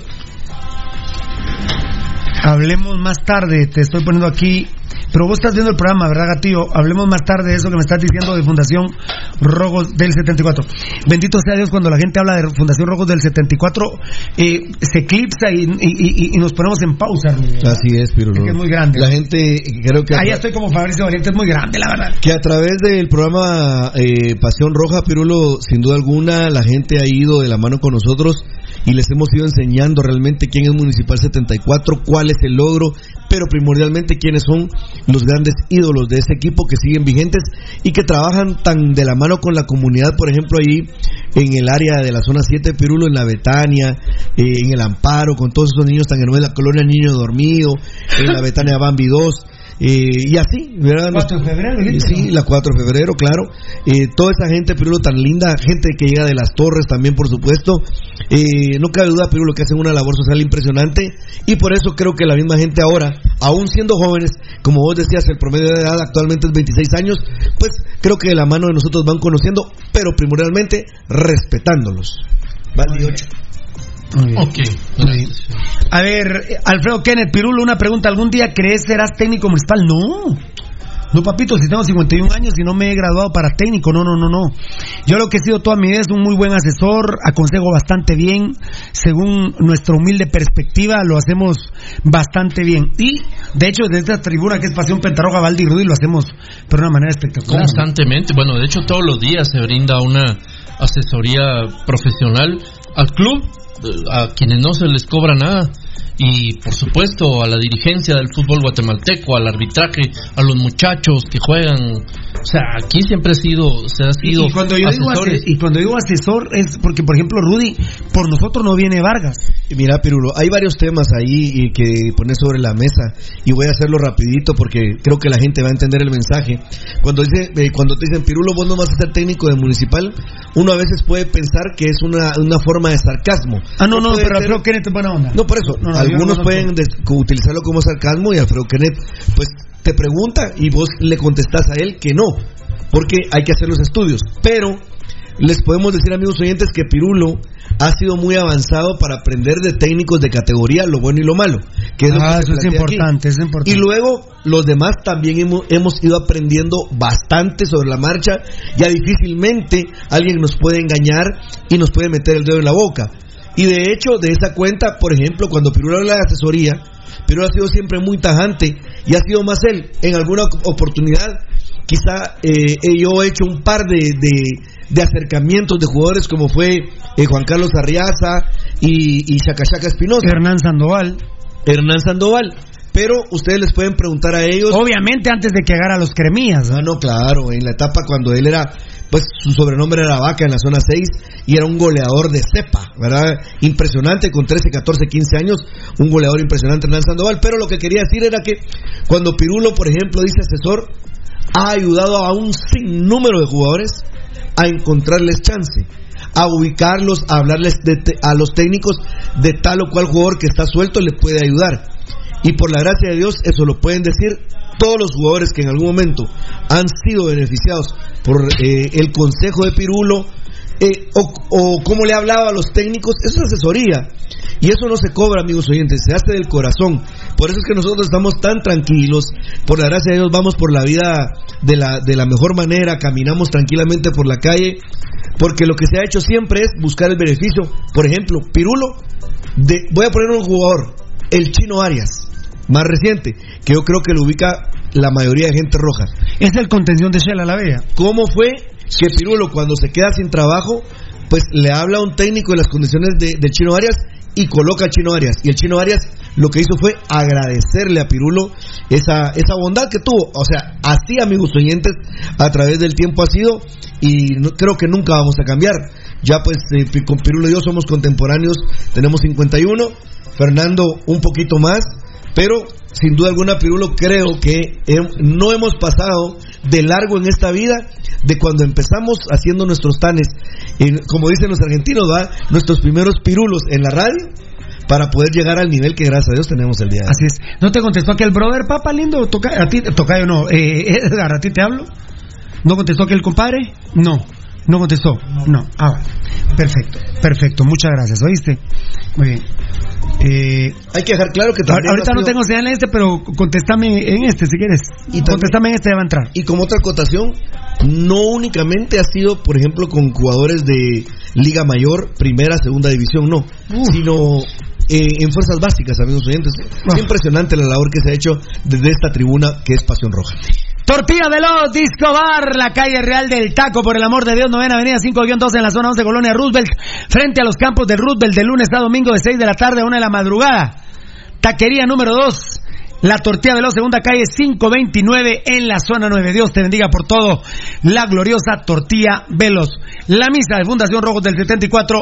Hablemos más tarde. Te estoy poniendo aquí. Pero vos estás viendo el programa, ¿verdad, Gatillo? Hablemos más tarde de eso que me estás diciendo de Fundación Rojos del 74. Bendito sea Dios cuando la gente habla de Fundación Rojos del 74, eh, se eclipsa y, y- y- y nos ponemos en pausa. hermano. Así es, Pirulo. Es que es muy grande. La gente, creo que... Ahí estoy como Fabricio Valiente, es muy grande, la verdad. Que a través del programa eh, Pasión Roja, Pirulo, sin duda alguna, la gente ha ido de la mano con nosotros y les hemos ido enseñando realmente quién es Municipal 74, cuál es el logro, pero primordialmente quiénes son los grandes ídolos de ese equipo que siguen vigentes y que trabajan tan de la mano con la comunidad, por ejemplo, ahí en el área de la zona 7 de Pirulo, en la Betania, eh, en el Amparo, con todos esos niños tan hermosos, la colonia Niño Dormido, en la Betania Bambi 2. Eh, y así, ¿verdad? 4 de febrero, Sí, la 4 de febrero, claro. Eh, toda esa gente, Pirulo, tan linda, gente que llega de las torres también, por supuesto. Eh, no cabe duda, Pirulo, que hacen una labor social impresionante. Y por eso creo que la misma gente ahora aún siendo jóvenes, como vos decías, el promedio de edad actualmente es 26 años, pues creo que de la mano de nosotros van conociendo, pero primordialmente respetándolos. Vale, 8. Ok. A ver, Alfredo Kenneth Pirulo, una pregunta. ¿Algún día crees serás técnico municipal? No. No, papito, si tengo 51 años y no me he graduado para técnico, no, no, no, no. Yo lo que he sido toda mi vida es un muy buen asesor, aconsejo bastante bien, según nuestra humilde perspectiva, lo hacemos bastante bien. Y, de hecho, desde esta tribuna que es Pasión Pentarroja, Valdi y Rudy, lo hacemos de una manera espectacular. Constantemente, bueno, de hecho todos los días se brinda una asesoría profesional al club, a quienes no se les cobra nada. Y por supuesto a la dirigencia del fútbol guatemalteco, al arbitraje, a los muchachos que juegan. O sea, aquí siempre ha sido, se ha sido y, cuando yo digo asesores. ase- y cuando digo asesor es porque, por ejemplo, Rudy, por nosotros no viene Vargas. Y Mira, Pirulo, hay varios temas ahí y que pones sobre la mesa y voy a hacerlo rapidito porque creo que la gente va a entender el mensaje. Cuando dice, eh, cuando te dicen Pirulo, vos no vas a ser técnico de municipal, uno a veces puede pensar que es una, una forma de sarcasmo. Ah, no, no, puede pero Alfredo Kenneth es buena onda. No, por eso, No, no, algunos no- pueden utilizarlo como sarcasmo y Alfredo Kenneth, pues te pregunta y vos le contestás a él que no, porque hay que hacer los estudios. Pero les podemos decir, amigos oyentes, que Pirulo ha sido muy avanzado para aprender de técnicos de categoría lo bueno y lo malo. Que es lo Ah, que se eso es importante, es importante. Y luego los demás también hemos, hemos ido aprendiendo bastante sobre la marcha. Ya difícilmente alguien nos puede engañar y nos puede meter el dedo en la boca. Y de hecho, de esa cuenta, por ejemplo, cuando Pirulo habla de asesoría, Pirulo ha sido siempre muy tajante y ha sido más él. En alguna oportunidad, quizá eh, yo he hecho un par de, de- de acercamientos de jugadores como fue eh, Juan Carlos Arriaza y, y Chacachaca Espinosa. Hernán Sandoval. Hernán Sandoval. Pero ustedes les pueden preguntar a ellos. Obviamente antes de que agarra los cremías. Ah, no, claro, en la etapa cuando él era, pues su sobrenombre era Vaca en la zona 6 y era un goleador de cepa, ¿verdad? Impresionante, con 13, 14, 15 años, un goleador impresionante Hernán Sandoval. Pero lo que quería decir era que cuando Pirulo, por ejemplo, dice asesor, ha ayudado a un sinnúmero de jugadores a encontrarles chance a ubicarlos, a hablarles de te- a los técnicos de tal o cual jugador que está suelto le puede ayudar. Y por la gracia de Dios, eso lo pueden decir todos los jugadores que en algún momento han sido beneficiados por eh, el consejo de Pirulo eh, o, o cómo le hablaba a los técnicos, eso es asesoría. Y eso no se cobra, amigos oyentes, se hace del corazón. Por eso es que nosotros estamos tan tranquilos. Por la gracia de Dios vamos por la vida de la, de la mejor manera, caminamos tranquilamente por la calle. Porque lo que se ha hecho siempre es buscar el beneficio. Por ejemplo, Pirulo, de, voy a poner un jugador, el chino Arias, más reciente, que yo creo que lo ubica la mayoría de gente roja. Es el contención de Shela la Bella. ¿Cómo fue que Pirulo cuando se queda sin trabajo, pues le habla a un técnico de las condiciones de- Chino Arias y coloca al Chino Arias? Y el Chino Arias lo que hizo fue agradecerle a Pirulo esa, esa bondad que tuvo. O sea, así amigos oyentes, a través del tiempo ha sido y no- creo que nunca vamos a cambiar. Ya pues eh, con Pirulo y yo somos contemporáneos, tenemos 51, Fernando un poquito más, pero sin duda alguna Pirulo creo que no hemos pasado de largo en esta vida de cuando empezamos haciendo nuestros tanes, en- como dicen los argentinos, ¿va? nuestros primeros pirulos en la radio para poder llegar al nivel que gracias a Dios tenemos el día de hoy. Así es. ¿No te contestó aquel brother, papá lindo? Toca, a ti, tocayo no. Eh, Edgar, ¿a ti te hablo? ¿No contestó aquel compadre? No. ¿No contestó? No. Ah, vale. Perfecto, perfecto. Muchas gracias, ¿oíste? Muy bien. Eh, Hay que dejar claro que también ahorita no tengo señal en este, pero contéstame en este si quieres. Y también- contéstame en este, ya va a entrar. Y como otra acotación, no únicamente ha sido, por ejemplo, con jugadores de Liga Mayor, Primera, Segunda División, no, sino eh, en fuerzas básicas, amigos oyentes. Es impresionante la labor que se ha hecho desde esta tribuna que es Pasión Roja. Tortilla de los Disco Bar, la calle Real del Taco, por el amor de Dios, novena avenida 5-12 en la zona 11, Colonia Roosevelt, frente a los campos del Roosevelt, de lunes a domingo de 6 de la tarde a 1 de la madrugada. Taquería número 2, la Tortilla de los segunda calle 529 en la zona 9. Dios te bendiga por todo. La gloriosa Tortilla Veloz. La misa de Fundación Rojos del 74,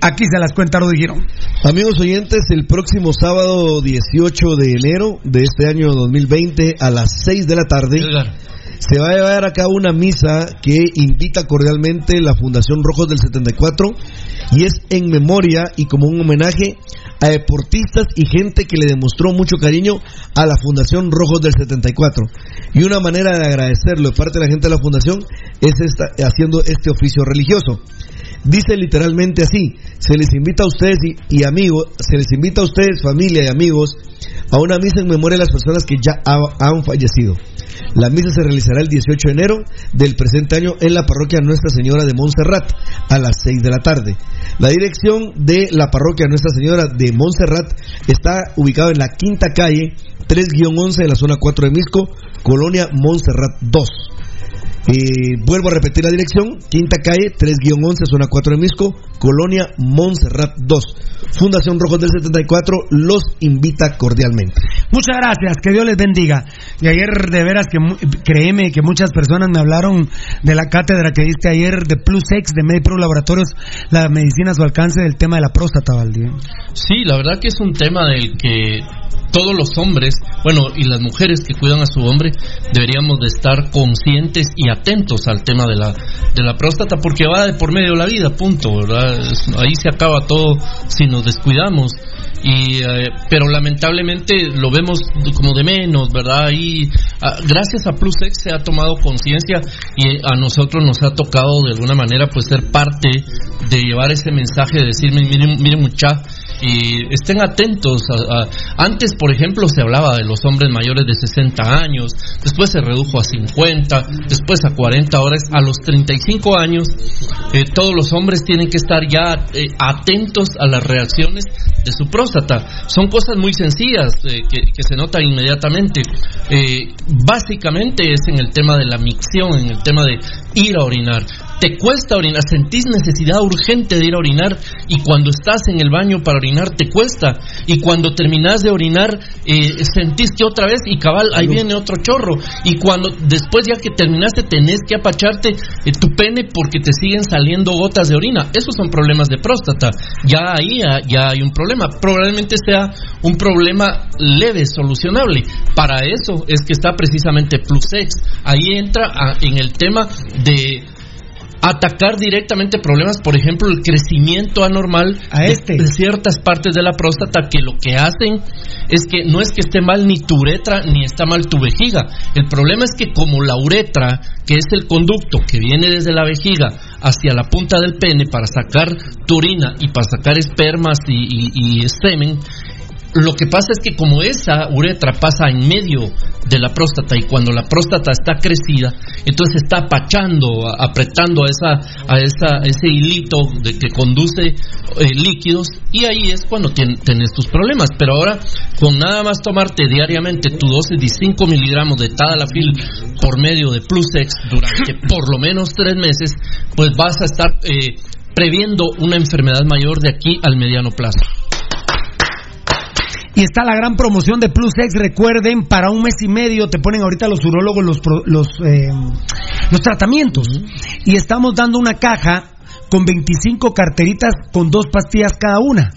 aquí se las cuenta Rudy Girón. Amigos oyentes, el próximo sábado 18 de enero de este año 2020 a las 6 de la tarde, se va a llevar a cabo una misa que invita cordialmente la Fundación Rojos del 74 y es en memoria y como un homenaje a deportistas y gente que le demostró mucho cariño a la Fundación Rojos del 74. Y una manera de agradecerlo de parte de la gente de la Fundación es esta, haciendo este oficio religioso. Dice literalmente así, se les invita a ustedes y, amigos, se les invita a ustedes, familia y amigos, a una misa en memoria de las personas que ya ha- han fallecido. La misa se realizará el 18 de enero del presente año en la parroquia Nuestra Señora de Montserrat a las 6 de la tarde. La dirección de la parroquia Nuestra Señora de Montserrat está ubicada en la quinta calle 3-11 de la zona 4 de Misco, Colonia Montserrat 2. Eh, vuelvo a repetir la dirección, quinta calle 3-11, zona 4 de Misco, Colonia Montserrat 2. Fundación Rojos del 74 los invita cordialmente. Muchas gracias, que Dios les bendiga. Y ayer, de veras, que créeme que muchas personas me hablaron de la cátedra que diste ayer de Plus X, de MediPro Laboratorios, la medicina a su alcance del tema de la próstata, Valdir. Sí, la verdad que es un tema del que todos los hombres, bueno, y las mujeres que cuidan a su hombre, deberíamos de estar conscientes y atentos al tema de la, de la próstata, porque va de por medio de la vida, punto, ¿verdad? Ahí se acaba todo si nos descuidamos. Y, eh, pero lamentablemente lo vemos como de menos, ¿verdad? Y ah, gracias a PlusX se ha tomado conciencia y a nosotros nos ha tocado de alguna manera pues ser parte de llevar ese mensaje de decirme, miren, miren mucha, y estén atentos. A, antes, por ejemplo, se hablaba de los hombres mayores de 60 años, después se redujo a 50, después a 40, ahora es a los 35 años. eh, todos los hombres tienen que estar ya eh, atentos a las reacciones de su próstata. Son cosas muy sencillas eh, que, que se notan inmediatamente. Eh, básicamente es en el tema de la micción, en el tema de ir a orinar. Te cuesta orinar, sentís necesidad urgente de ir a orinar y cuando estás en el baño para orinar te cuesta y cuando terminas de orinar eh, sentís que otra vez y cabal ahí viene otro chorro y cuando después ya que terminaste tenés que apacharte eh, tu pene porque te siguen saliendo gotas de orina. Esos son problemas de próstata. Ya ahí ya, ya hay un problema. Probablemente sea un problema leve, solucionable. Para eso es que está precisamente PlusX. Ahí entra a- en el tema de atacar directamente problemas, por ejemplo, el crecimiento anormal este. de, ciertas partes de la próstata que lo que hacen es que no es que esté mal ni tu uretra ni está mal tu vejiga. El problema es que como la uretra, que es el conducto que viene desde la vejiga hacia la punta del pene para sacar tu orina y para sacar espermas y, y- y semen, lo que pasa es que como esa uretra pasa en medio de la próstata y cuando la próstata está crecida, entonces está apachando, apretando a esa a esa ese hilito de que conduce eh, líquidos y ahí es cuando tien- tienes tus problemas. Pero ahora con nada más tomarte diariamente tu dosis de 5 miligramos de Tadalafil por medio de Plusex durante por lo menos tres meses, pues vas a estar eh, previendo una enfermedad mayor de aquí al mediano plazo. Y está la gran promoción de Plus X. Recuerden, para un mes y medio te ponen ahorita los urólogos los, los, eh, los tratamientos. Y estamos dando una caja con 25 carteritas con dos pastillas cada una.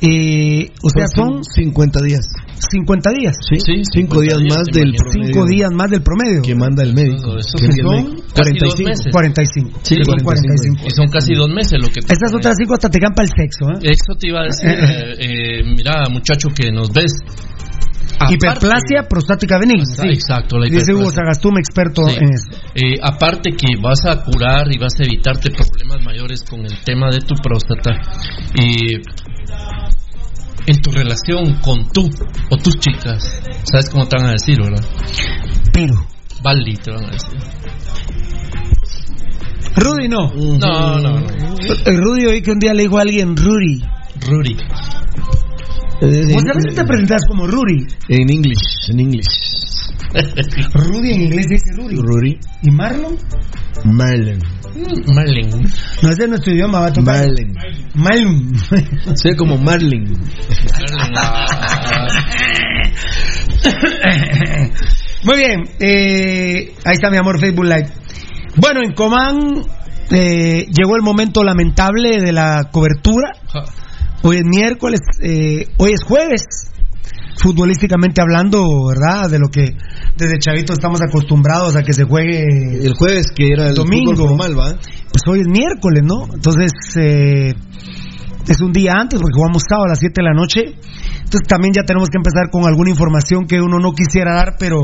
Eh, o sea, son 50 días. 50 días. Sí, 5 días más del promedio. 5 días más del promedio. Que manda el médico. Eso Que sí son médico. casi dos meses. 45. Sí, son son 45. Y son casi dos meses lo que... Estas otras 5 hasta te dan para el sexo. ¿eh? Eso te iba a decir, eh, eh, mira, muchacho que nos ves. Aparte- Hiperplasia prostática benigna. Sí, exacto, la Dice Hugo hiperplasia. Sagastú, experto Sí. en eso. Eh, aparte que vas a curar y vas a evitarte problemas mayores con el tema de tu próstata, eh, en tu relación con tú o tus chicas, ¿sabes cómo te van a decir, verdad? Pero. Baldi te van a decir. Rudy no. No, no, no. Eh, Rudy oí que un día le dijo a alguien Rudy. Rudy. Vos a veces te presentas como Rudy. En English, en English. Rudy en inglés dice Rudy. Rudy. ¿Y Marlon? Marlon. Marlon. No ese es nuestro idioma, va a tocar. Marlon. Marlon. Ve como Marlin. Muy bien, eh, ahí está mi amor Facebook Live. Bueno, en Comán eh, llegó el momento lamentable de la cobertura. Hoy es miércoles, eh, hoy es jueves. Futbolísticamente hablando, ¿verdad? De lo que desde chavito estamos acostumbrados a que se juegue El jueves, que era el domingo. formal, ¿va? Pues hoy es miércoles, ¿no? Entonces, eh, es un día antes porque jugamos sábado a las 7 de la noche. Entonces también ya tenemos que empezar con alguna información que uno no quisiera dar, pero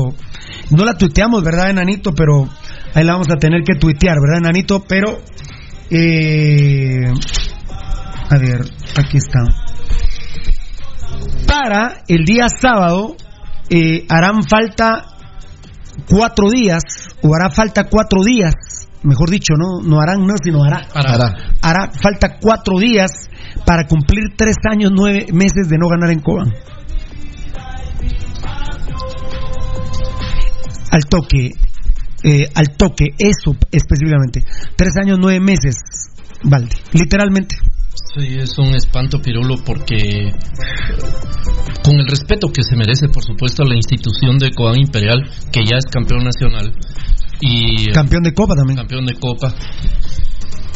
no la tuiteamos, ¿verdad, Enanito? Pero ahí la vamos a tener que tuitear, ¿verdad, Enanito? Pero, eh, a ver, aquí está. Para el día sábado eh, harán falta cuatro días, o hará falta cuatro días, mejor dicho, no, no harán, no, sino hará. Hará. Hará falta cuatro días para cumplir tres años, nueve meses de no ganar en Cobán. Al toque, eh, al toque, eso específicamente. Tres años, nueve meses, Valde, literalmente. Sí, es un espanto, Pirulo, porque con el respeto que se merece, por supuesto, a la institución de Cobán Imperial, que ya es campeón nacional y Campeón de Copa también. campeón de Copa,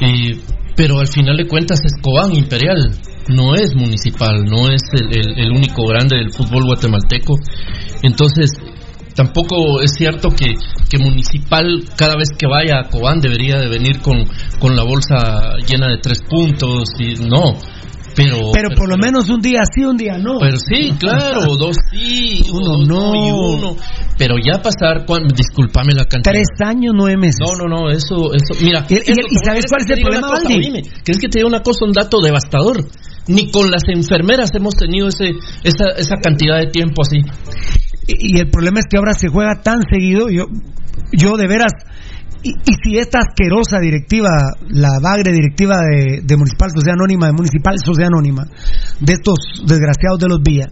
y- pero al final de cuentas es Cobán Imperial, no es municipal, no es el, el- el único grande del fútbol guatemalteco. Entonces, tampoco es cierto que, que municipal cada vez que vaya a Cobán debería de venir con, con la bolsa llena de tres puntos y no. Pero, Pero por lo menos un día sí, un día no. pero sí, claro, dos sí, Uno dos no. y uno. Pero ya pasar, cuan- discúlpame la cantidad. Tres años, nueve meses. No, no, no, eso, eso, mira. Y- y- eso, y como ¿sabes cuál es el problema, cosa, Valdi? oíme, ¿Quieres que te diga una cosa, un dato devastador? Ni con las enfermeras hemos tenido ese, esa, esa cantidad de tiempo así. Y, el problema es que ahora se juega tan seguido, yo, yo de veras, y, si esta asquerosa directiva, la bagre directiva de, Municipal Sociedad Anónima, de Municipal Sociedad Anónima, de estos desgraciados de los Villa,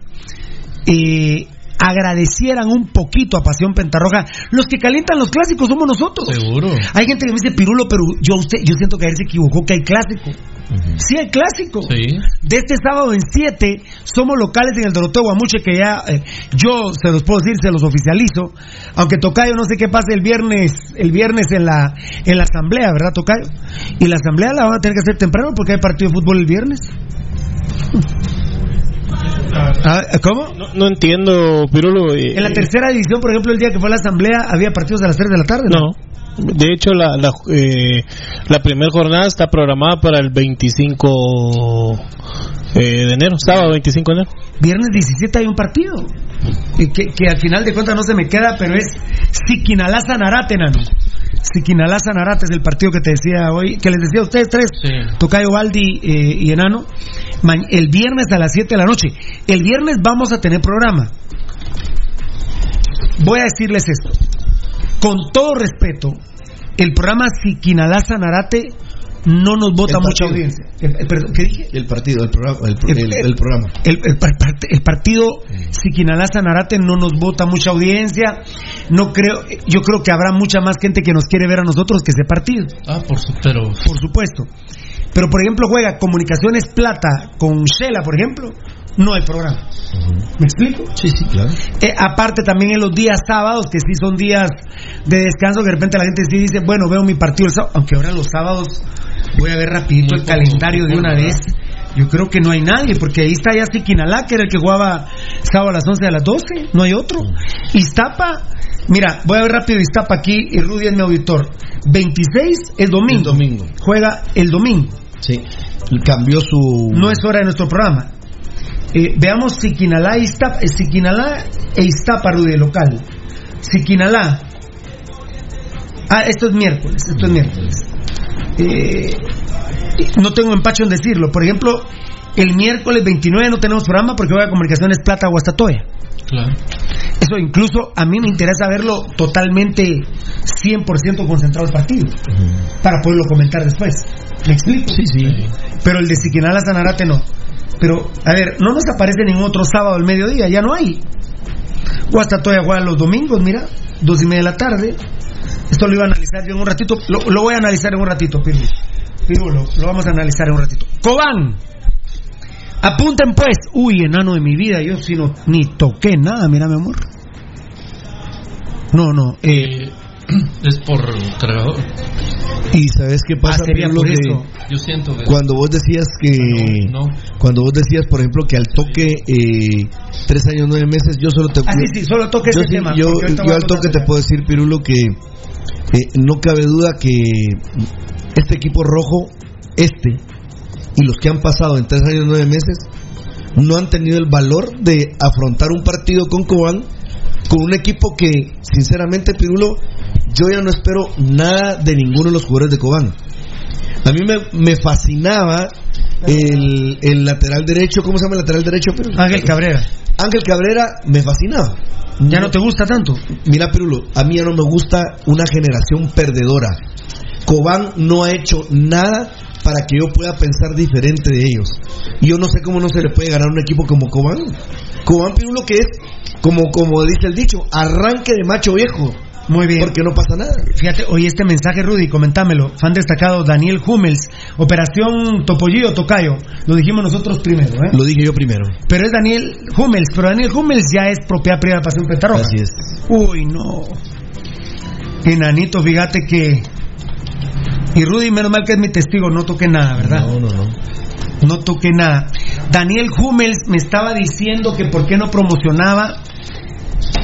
eh, agradecieran un poquito a Pasión Pentarroja, los que calientan los clásicos somos nosotros. Seguro. Hay gente que me dice Pirulo, pero yo usted, yo siento que ayer se equivocó que hay clásico. Sí hay clásico. Sí. De este sábado en 7 somos locales en el Doroteo Guamuche que ya eh, yo se los puedo decir, se los oficializo, aunque Tocayo no sé qué pase el viernes, el viernes en la en la asamblea, ¿verdad, Tocayo? Y la asamblea la van a tener que hacer temprano porque hay partido de fútbol el viernes. Ah, ¿Cómo? No, no entiendo, Pirulo. eh, En la tercera división, por ejemplo, el día que fue la asamblea había partidos a las 3 de la tarde. No. De hecho, la, la, eh, la primera jornada está programada para el 25 eh, de enero, sábado 25 de enero. Viernes 17 hay un partido. Y que, que al final de cuentas no se me queda, pero es Siquinalá Sanarate, nano. Siquinalá Sanarate es el partido que te decía hoy, que les decía a ustedes tres, Tocayo Baldi eh, y Enano, el viernes a las 7 de la noche. El viernes vamos a tener programa. Voy a decirles esto. Con todo respeto, el programa Siquinalá Sanarate no nos vota El mucha audiencia. Perdón, ¿Qué dije? El partido, el programa. El, pro- el- el programa. El partido Siquinalá Sanarate no nos vota mucha audiencia. No creo, yo creo que habrá mucha más gente que nos quiere ver a nosotros que ese partido, Ah, por su, pero por supuesto. Pero por ejemplo juega Comunicaciones Plata con Shela, por ejemplo, no hay programa. ¿Me explico? Sí, sí, claro. Eh, aparte también en los días sábados, que sí son días de descanso, que de repente la gente sí dice, bueno, veo mi partido el sábado, aunque ahora los sábados voy a ver rapidito Muy el poco calendario de una vez. Yo creo que no hay nadie, porque ahí está ya Siquinalá, que era el que jugaba sábado a las 11 a las 12, no hay otro. Iztapa, mira, voy a ver rápido Iztapa aquí, y Rudy es mi auditor. 26 es domingo. El domingo. Juega el domingo. Sí. Cambió su. No es hora de nuestro programa. Eh, veamos Siquinalá, Iztapa, eh, Siquinalá e Iztapa, Rudy, local. Siquinalá. Ah, esto es miércoles, esto es miércoles. Eh, no tengo empacho en decirlo. Por ejemplo, el miércoles 29 no tenemos programa porque voy a Comunicaciones Plata Guastatoya. claro. Eso incluso a mí me interesa verlo totalmente 100% concentrado el partido para poderlo comentar después. ¿Me explico? Sí, sí. Pero el de Siquinala Sanarate no. Pero, a ver, no nos aparece ningún otro sábado al mediodía, ya no hay. Guastatoya juega los domingos, mira, dos y media de la tarde. Esto lo iba a analizar yo en un ratito, lo, voy a analizar en un ratito, Piru. Piru, lo, lo vamos a analizar en un ratito. Cobán. Apunten pues. Uy, enano de mi vida, yo si no ni toqué nada, mira mi amor. No, no, eh, es por cargador. Y sabes qué pasa, Ah, sería por que eso. Yo siento que- cuando vos decías que No, no. cuando vos decías, por ejemplo, que al toque eh, tres años nueve meses, yo solo te Ah, sí, sí, solo toque yo ese sí, tema, yo, yo al toque te puedo decir, Pirulo, que eh, no cabe duda que este equipo rojo, este y los que han pasado en tres años nueve meses, no han tenido el valor de afrontar un partido con Cobán con un equipo que, sinceramente, Pirulo, yo ya no espero nada de ninguno de los jugadores de Cobán. A mí me, me fascinaba el, el lateral derecho, ¿cómo se llama el lateral derecho? Pirulo? Ángel Cabrera. Ángel Cabrera me fascinaba. ¿Ya no te gusta tanto? Mira, Pirulo, a mí ya no me gusta una generación perdedora. Cobán no ha hecho nada para que yo pueda pensar diferente de ellos. Y yo no sé cómo no se le puede ganar un equipo como Cobán. Cobán, Pirulo, que es, como, como dice el dicho, arranque de macho viejo. Muy bien. Porque no pasa nada. Fíjate, oye, este mensaje, Rudy, comentámelo. Fan destacado Daniel Hummels, Operación Topollillo Tocayo. Lo dijimos nosotros primero, ¿eh? Lo dije yo primero. Pero es Daniel Hummels, pero Daniel Hummels ya es propiedad privada de Pasión Petarroja. Así es. Uy, no. Enanito, fíjate que. Y Rudy, menos mal que es mi testigo, no toqué nada, ¿verdad? No, no, no. No toqué nada. Daniel Hummels me estaba diciendo que por qué no promocionaba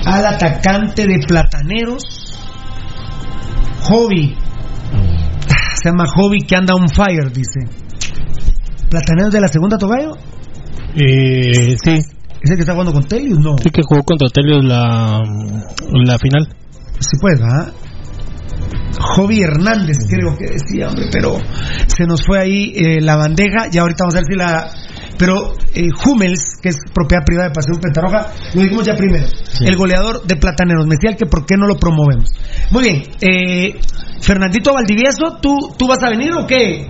al atacante de Plataneros, Hobby. Se llama Hobby que anda on fire, dice. ¿Plataneros de la segunda togallo? Eh, sí. ¿Es el que está jugando con Telius? No. Sí que jugó contra Telios la, la final. Sí, pues, ¿verdad? Hobby Hernández, creo que decía, hombre, pero se nos fue ahí eh, la bandeja y ahorita vamos a ver si la. Pero eh, Hummels, que es propiedad privada de Pasión Pentarroja, lo dijimos ya primero. El goleador de Plataneros. Me decía que por qué no lo promovemos. Muy bien. Eh, Fernandito Valdivieso, ¿tú, ¿tú vas a venir o qué?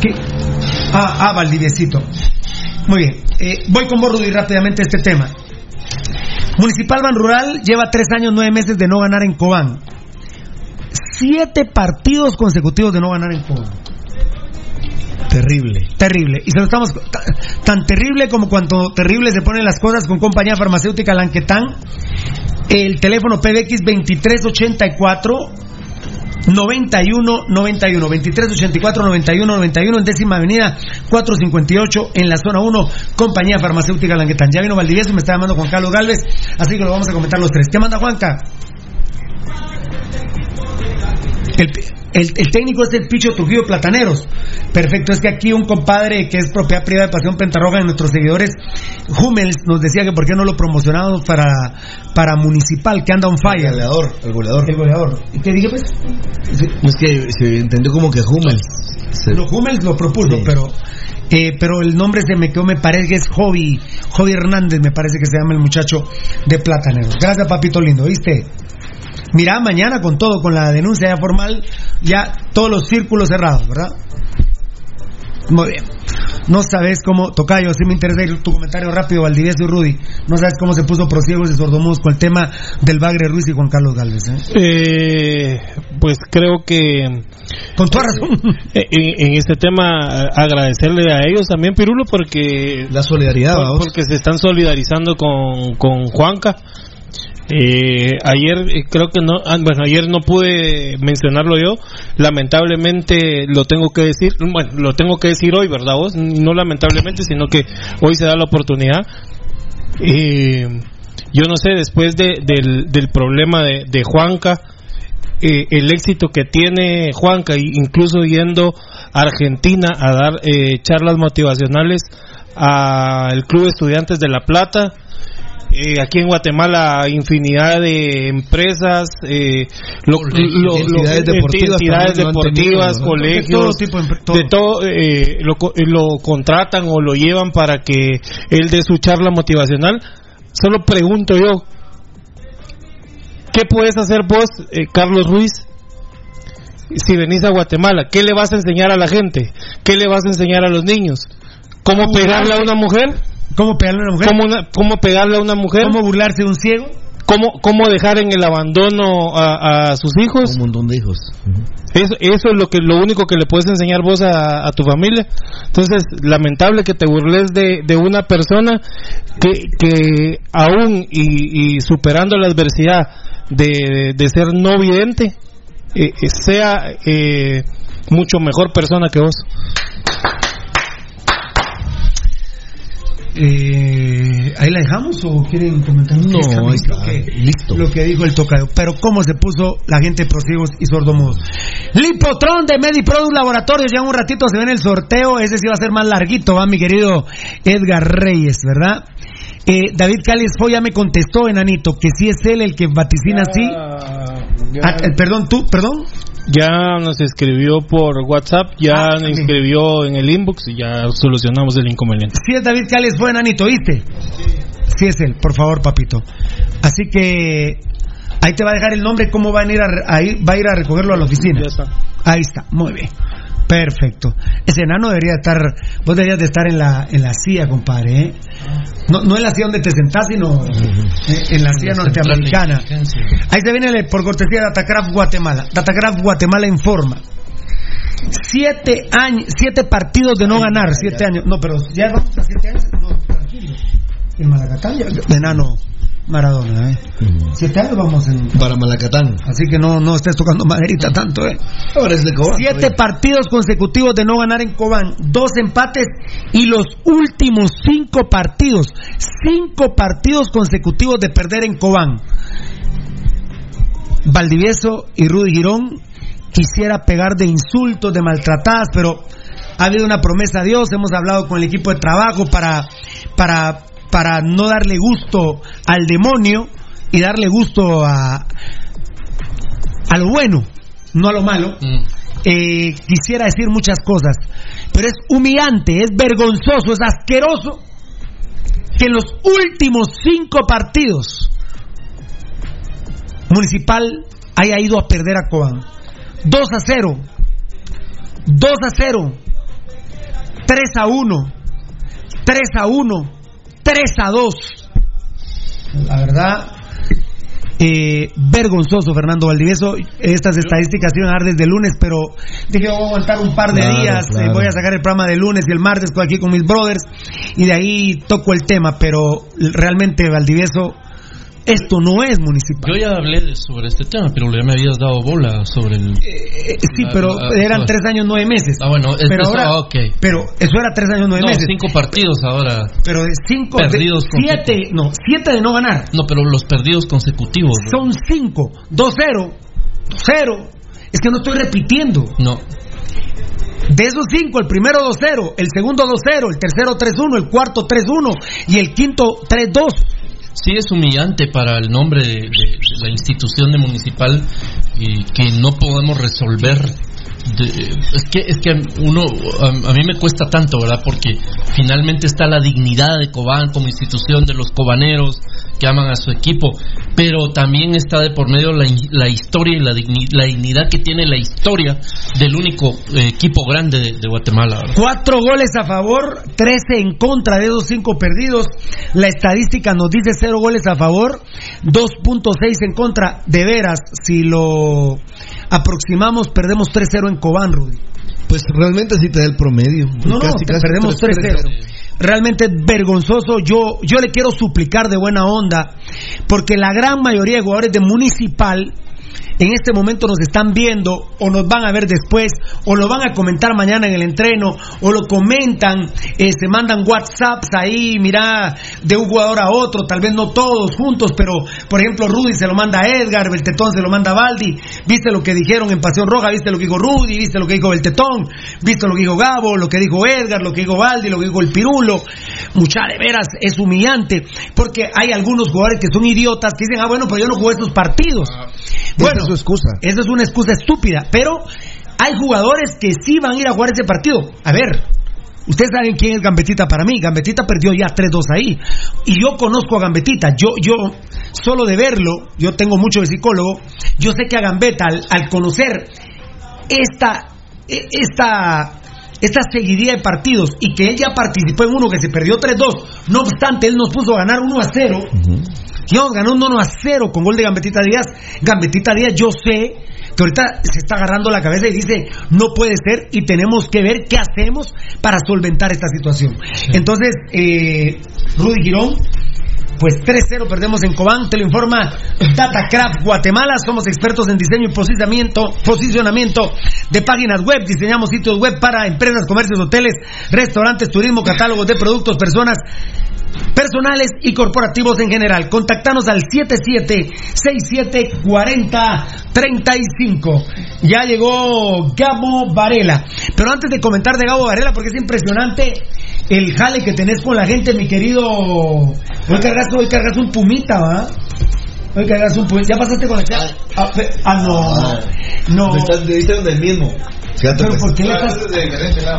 ¿Qué? Ah, ah, Valdiviesito. Muy bien. Eh, voy con vos, Rudy, rápidamente a este tema. Municipal Ban Rural lleva tres años, nueve meses de no ganar en Cobán. Siete partidos consecutivos de no ganar en Cobán. Terrible. Terrible. Y se lo estamos. ta- Tan terrible como cuando terrible se ponen las cosas con compañía farmacéutica Lanquetán. El teléfono PBX 2384 91 91 2384 91 91 en décima avenida 458 en la zona 1 compañía farmacéutica Languetán ya vino Valdivieso me está llamando Juan Carlos Galvez así que lo vamos a comentar los tres ¿qué manda Juanca? El, el- el técnico es el Picho Trujillo Plataneros. Perfecto, es que aquí un compadre que es propiedad privada de Pasión Pentarroja de nuestros seguidores, Hummels, nos decía que por qué no lo promocionamos para, para Municipal, que anda on fire. El goleador, el goleador. El goleador. ¿Y qué dije pues? Es que se entendió como que Hummels. Lo Hummels lo propuso, Sí. pero eh, pero el nombre se me quedó, me parece que es Hobby, Hobby Hernández, me parece que se llama el muchacho de Plataneros. Gracias, papito lindo, ¿viste? Mira, mañana con todo, con la denuncia ya formal, ya todos los círculos cerrados, ¿verdad? Muy bien. No sabes cómo, Tocayo, sí me interesa ir tu comentario rápido, Valdivieso y Rudy. No sabes cómo se puso prosiegos y sordomudos con el tema del Bagre Ruiz y Juan Carlos Galvez, ¿eh? Eh, pues creo que Con toda razón. eh, en, en este tema eh, agradecerle a ellos también Pirulo porque La solidaridad, por- porque se están solidarizando con, con Juanca Eh, ayer eh, creo que no, ah, bueno, ayer no pude mencionarlo yo, lamentablemente lo tengo que decir, bueno, lo tengo que decir hoy, ¿verdad vos? No lamentablemente, sino que hoy se da la oportunidad. Eh, yo no sé, después de- del, del problema de, Juanca, eh, el éxito que tiene Juanca, incluso yendo a Argentina a dar eh, charlas motivacionales al Club Estudiantes de La Plata, eh, aquí en Guatemala infinidad de empresas, eh, lo- lo- lo- Entidades eh, deportivas colegios, De todo tipo todo. de todo, eh, lo, co- lo contratan o lo llevan para que él dé su charla motivacional. Solo pregunto yo, ¿qué puedes hacer vos, eh, Carlos Ruiz, si venís a Guatemala? ¿Qué le vas a enseñar a la gente? ¿Qué le vas a enseñar a los niños? ¿Cómo pegarle a una mujer? ¿Cómo pegarle a una mujer? ¿Cómo, una- cómo pegarle a una mujer? ¿Cómo burlarse de un ciego? cómo, cómo dejar en el abandono a, a sus hijos. Un montón de hijos. Eso, eso es lo que lo único que le puedes enseñar vos a, a tu familia. Entonces, lamentable que te burles de, de una persona que, que aún y, y superando la adversidad de, de ser no vidente, eh, eh, sea eh, mucho mejor persona que vos. Eh, ¿Ahí la dejamos o quieren comentar? No, ahí está, que- listo. Lo que dijo el tocayo. Pero cómo se puso la gente prosiegos y sordomudos. Lipotron de Mediproduct Laboratorios. Ya en un ratito se viene el sorteo. Ese sí va a ser más larguito, va mi querido Edgar Reyes, ¿verdad? Eh, David Cáliz Fo ya me contestó, enanito, que sí es él el que vaticina así. Ah, eh, perdón, tú, perdón. Ya nos escribió por WhatsApp, ya nos escribió en el inbox y ya solucionamos el inconveniente. Sí es David Cáliz Fo, enanito, ¿viste? Sí es él, por favor, papito. Así que ahí te va a dejar el nombre, cómo van a ir a ir- va a ir a recogerlo a la oficina. Ahí está, muy bien. Perfecto. Ese enano debería estar, vos deberías de estar en la, en la silla, compadre. ¿eh? No, no en la silla donde te sentás, sino eh, en la silla norteamericana. Ahí se viene el- por cortesía de Datacraft Guatemala. Datacraft Guatemala informa. Siete años, siete partidos de no ganar, siete años. No, pero ya vamos a siete años. No, tranquilo. El Malacatán, enano Maradona, ¿eh? Siete años vamos en. Para Malacatán. Así que no, no estés tocando maderita tanto, ¿eh? Ahora es de Cobán. Siete partidos consecutivos de no ganar en Cobán, dos empates y los últimos cinco partidos, cinco partidos consecutivos de perder en Cobán. Valdivieso y Rudy Girón quisiera pegar de insultos, de maltratadas, pero ha habido una promesa a Dios, hemos hablado con el equipo de trabajo para, para, para no darle gusto al demonio y darle gusto a, a lo bueno, no a lo malo. Eh, quisiera decir muchas cosas, pero es humillante, es vergonzoso, es asqueroso que en los últimos cinco partidos Municipal haya ido a perder a Cobán. 2 a 0, 2 a 0, 3 a 1, 3 a 1, 3 a 2. La verdad, eh, vergonzoso Fernando Valdivieso. Estas estadísticas iban a dar desde el lunes, pero dije voy a aguantar un par de Claro, días. eh, voy a sacar el programa del lunes y el martes aquí con mis brothers y de ahí toco el tema. Pero realmente Valdivieso, esto no es municipal. Yo ya hablé de- sobre este tema, pero ya me habías dado bola sobre el. Eh, sí, pero Ah, ah, eran ah. tres años nueve meses. Ah, bueno, es- pero eso, ahora, ah, ok. pero eso era tres años nueve No, meses. cinco partidos ahora. Pero de cinco, de Perdidos siete, no, siete de no ganar. No, pero los perdidos consecutivos. ¿no? Son cinco, 2-0, 2-0. Es que no estoy repitiendo. No. De esos cinco, el primero 2-0, el segundo 2-0, el tercero 3-1, el cuarto 3-1 y el quinto 3-2. Sí es humillante para el nombre de, la institución de municipal y que no podemos resolver. de- es que es que uno a, a mí me cuesta tanto, ¿verdad? Porque finalmente está la dignidad de Cobán como institución de los cobaneros que aman a su equipo, pero también está de por medio la, la historia y la, digni- la dignidad que tiene la historia del único eh, equipo grande de, Guatemala. Cuatro goles a favor, 13 en contra de esos cinco perdidos. La estadística nos dice cero goles a favor, 2.6 en contra. De veras, si lo aproximamos, perdemos 3-0 en Cobán, Rudy. Pues realmente sí te da el promedio. No, no, Casi, te casi perdemos 3-0. 3-0. Realmente es vergonzoso. Yo, yo le quiero suplicar de buena onda, porque la gran mayoría de jugadores de Municipal en este momento nos están viendo o nos van a ver después o lo van a comentar mañana en el entreno o lo comentan, eh, se mandan WhatsApps ahí, mira, de un jugador a otro, tal vez no todos juntos, pero por ejemplo Rudy se lo manda a Edgar, Beltetón se lo manda a Baldi, viste lo que dijeron en Pasión Roja, viste lo que dijo Rudy, viste lo que dijo Beltetón, viste lo que dijo Gabo, lo que dijo Edgar, lo que dijo Baldi, lo que dijo el Pirulo, mucha de veras es humillante, porque hay algunos jugadores que son idiotas que dicen, ah bueno, pero yo no jugué estos partidos. Bueno, Esa es su excusa. esa es una excusa estúpida, pero hay jugadores que sí van a ir a jugar ese partido. A ver, ustedes saben quién es Gambetita para mí. Gambetita perdió ya 3-2 ahí. Y yo conozco a Gambetita. Yo, yo, solo de verlo, yo tengo mucho de psicólogo, yo sé que a Gambetta, al, al conocer esta, e- esta, esta seguidilla de partidos y que él ya participó en uno que se perdió 3-2, no obstante, él nos puso a ganar 1-0. Y vamos ganando 1 a 0 con gol de Gambetita Díaz. Gambetita Díaz, yo sé que ahorita se está agarrando la cabeza y dice, no puede ser y tenemos que ver qué hacemos para solventar esta situación. Entonces, eh, Rudy Girón, pues 3-0 perdemos en Cobán, te lo informa Datacraft Guatemala, somos expertos en diseño y posicionamiento, posicionamiento de páginas web, diseñamos sitios web para empresas, comercios, hoteles, restaurantes, turismo, catálogos de productos, personas personales y corporativos en general. Contactanos al 77674035. Ya llegó Gabo Varela. Pero antes de comentar de Gabo Varela, porque es impresionante el jale que tenés con la gente, mi querido. Hoy cargas, hoy cargas un pumita, ¿va? Hoy cargas un pumita. ¿Ya pasaste con la Ah, ah, no. No. Me estás diciendo del mismo. Fíjate, Pero pues. ¿por qué le estás.?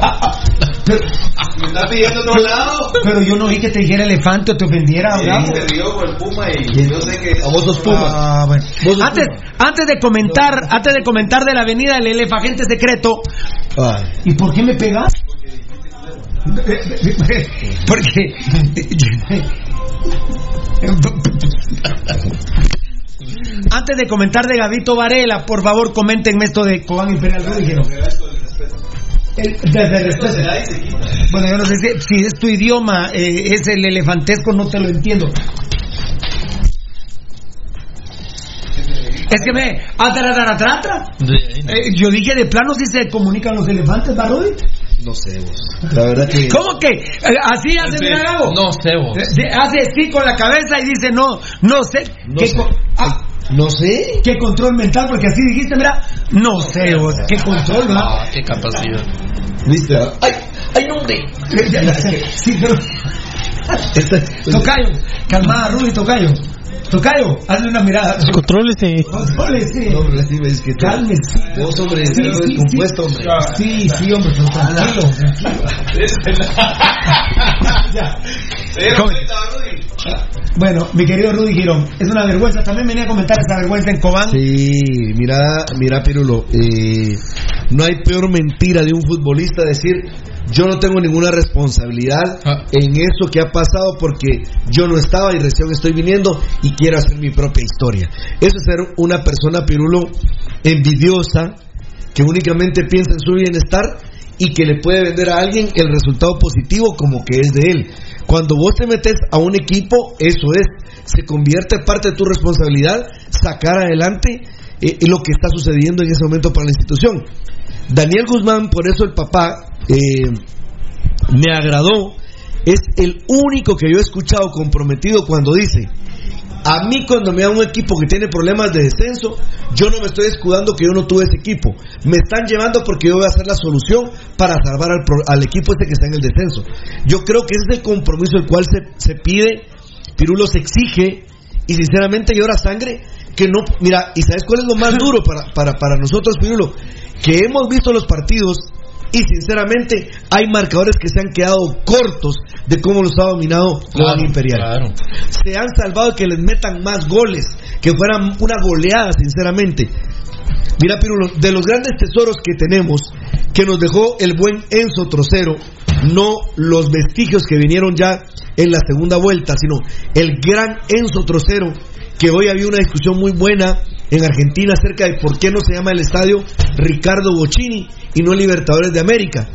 Ah, ah, Me está pidiendo otro lado. pero yo no vi que te dijera elefante o te ofendiera, Sí, se dio el Puma y yo sé que... A vos sos Puma. Ah, bueno. Vos sos Antes, antes de comentar, antes de comentar de la avenida del elefagente secreto, Ay. ¿y por qué me pegas? Porque antes de comentar de Gavito Varela, por favor comentenme esto de Cobán Imperial Girón. El- desde el respeto. Bueno, yo no sé si, si es tu idioma, eh, es el elefantesco, no te lo entiendo. Es que me. Atarataratra. Eh, yo dije de plano si se comunican los elefantes, ¿va? No sé, vos. La verdad que. ¿Cómo que? Eh, así hace Sí. mira, Gabo. No sé vos. Eh, hace así con la cabeza y dice no, no sé. No ¿Qué, sé. ah, No sé. qué control mental, porque así dijiste, mira, no sé, vos, qué control, ¿verdad? Ah, qué capacidad. ¿Viste? Ay, ay, hombre. Sí, pero. Tocayo, calmada, Rudy, Tocayo. Tocayo, hazle una mirada. Contrólese. Contrólese. No, hombre, sí que. Cálmese. Vos, hombre, Sí, sí, descompuesto, sí. hombre. Sí, sí, hombre, pero tranquilo, tranquilo. Ya. ¿Cómo? Bueno, mi querido Rudy Girón, es una vergüenza. También venía a comentar esa vergüenza en Cobán. Sí, mira, mira, Pirulo, eh, no hay peor mentira de un futbolista decir yo no tengo ninguna responsabilidad Ah. en eso que ha pasado porque yo no estaba y recién estoy viniendo y quiero hacer mi propia historia. Eso es ser una persona, Pirulo, envidiosa, que únicamente piensa en su bienestar y que le puede vender a alguien el resultado positivo como que es de él. Cuando vos te metes a un equipo, eso es, se convierte parte de tu responsabilidad sacar adelante eh, lo que está sucediendo en ese momento para la institución. Daniel Guzmán, por eso el papá eh, me agradó, es el único que yo he escuchado comprometido cuando dice, a mí cuando me da un equipo que tiene problemas de descenso, yo no me estoy escudando que yo no tuve ese equipo. Me están llevando porque yo voy a hacer la solución para salvar al, al equipo este que está en el descenso. Yo creo que ese es el compromiso el cual se, se pide, Pirulo se exige y sinceramente llora sangre que no... Mira, ¿y sabes cuál es lo más duro para, para, para nosotros, Pirulo? Que hemos visto los partidos y sinceramente hay marcadores que se han quedado cortos de cómo los ha dominado Cobán Imperial Claro. se han salvado que les metan más goles, que fueran una goleada, sinceramente. Mira, Pirulo, de los grandes tesoros que tenemos, que nos dejó el buen Enzo Trocero, no los vestigios que vinieron ya en la segunda vuelta, sino el gran Enzo Trocero, que hoy había una discusión muy buena en Argentina acerca de por qué no se llama el estadio Ricardo Bocini y no Libertadores de América.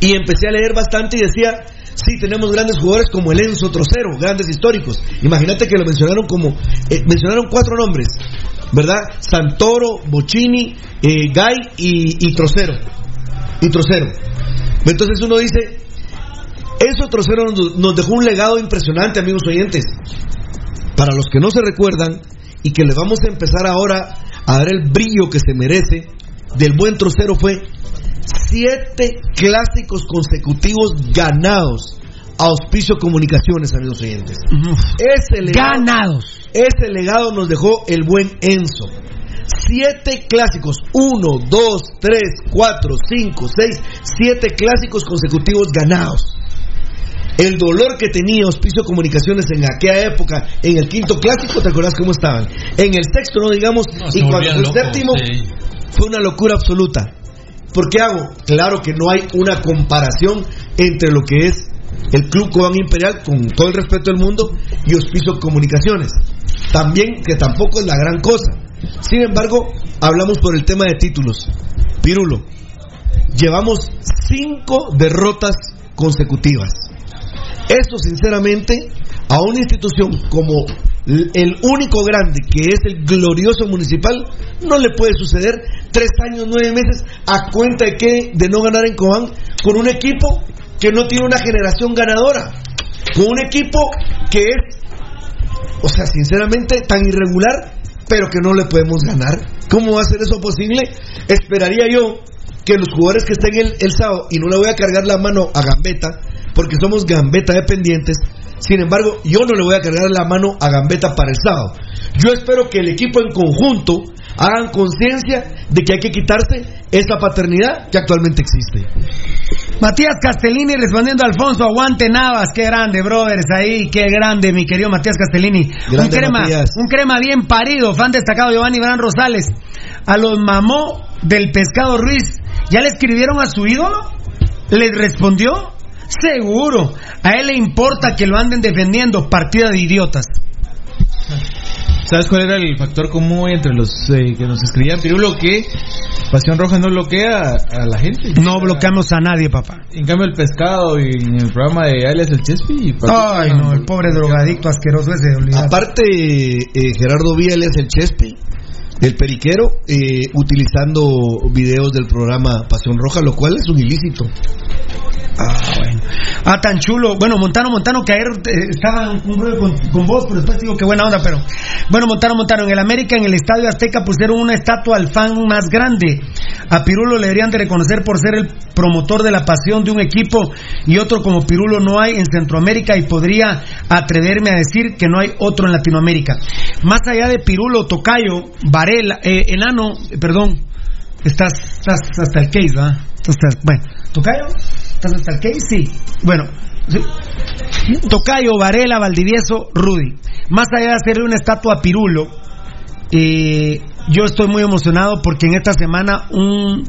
Y empecé a leer bastante y decía, sí, tenemos grandes jugadores como el Enzo Trocero, grandes históricos. Imagínate que lo mencionaron como, eh, mencionaron cuatro nombres, ¿verdad? Santoro, Bocini, eh, Gay y, y Trocero. Y Trocero. Entonces uno dice, Enzo Trocero nos dejó un legado impresionante, amigos oyentes. Para los que no se recuerdan y que le vamos a empezar ahora a dar el brillo que se merece, del buen Trocero fue siete clásicos consecutivos ganados a Auspicio Comunicaciones, amigos oyentes. Ese legado, Ganados. ese legado nos dejó el buen Enzo. Siete clásicos, uno, dos, tres, cuatro, cinco, seis, siete clásicos consecutivos ganados. El dolor que tenía Auspicio Comunicaciones en aquella época, en el quinto clásico, ¿te acuerdas cómo estaban? En el sexto, no digamos, No, y cuando el séptimo, sí. fue una locura absoluta. ¿Por qué hago? Claro que no hay una comparación entre lo que es el Club Cobán Imperial, con todo el respeto del mundo, y Hospicio Comunicaciones. También, que tampoco es la gran cosa. Sin embargo, hablamos por el tema de títulos. Pirulo, llevamos cinco derrotas consecutivas. Eso, sinceramente, a una institución como el único grande que es el glorioso municipal, no le puede suceder tres años, nueve meses a cuenta de que de no ganar en Cobán con un equipo que no tiene una generación ganadora, con un equipo que es, o sea, sinceramente tan irregular, pero que no le podemos ganar. ¿Cómo va a ser eso posible? Esperaría yo que los jugadores que estén el, el sábado, y no le voy a cargar la mano a Gambetta, porque somos Gambetta dependientes, sin embargo, yo no le voy a cargar la mano a Gambetta para el sábado. Yo espero que el equipo en conjunto hagan conciencia de que hay que quitarse esa paternidad que actualmente existe. Matías Castellini respondiendo a Alfonso, aguante Navas, qué grande, brothers, ahí, qué grande, mi querido Matías Castellini. un crema, Matías. un crema bien parido, fan destacado Giovanni Bran Rosales. A los mamó del pescado Ruiz, ¿ya le escribieron a su ídolo? ¿Les respondió? Seguro. A él le importa que lo anden defendiendo, partida de idiotas. ¿Sabes cuál era el factor común entre los eh, que nos escribían? Pirulo, que Pasión Roja no bloquea a, la gente. No bloqueamos a nadie, papá. En cambio, el pescado y en el programa de Alias el Chespi. Ay, no, el pobre drogadicto asqueroso ese. olvidate. Aparte, eh, Gerardo Viales, el Chespi, el periquero, eh, utilizando videos del programa Pasión Roja, lo cual es un ilícito. Ah, bueno. Ah, tan chulo. Bueno, Montano, Montano, que ayer eh, estaba un breve con, vos, pero después digo que buena onda, pero. Bueno, Montano, Montano, en el América, en el Estadio Azteca, pusieron una estatua al fan más grande. A Pirulo le deberían de reconocer por ser el promotor de la pasión de un equipo y otro como Pirulo no hay en Centroamérica y podría atreverme a decir que no hay otro en Latinoamérica. Más allá de Pirulo, Tocayo, Varela, eh, Enano, perdón, estás, estás hasta el case, ¿va? Estás- bueno, Tocayo, ¿estás hasta el case? Sí. Bueno. Tocayo, Varela, Valdivieso, Rudy. Más allá de hacerle una estatua a Pirulo, eh, yo estoy muy emocionado porque en esta semana un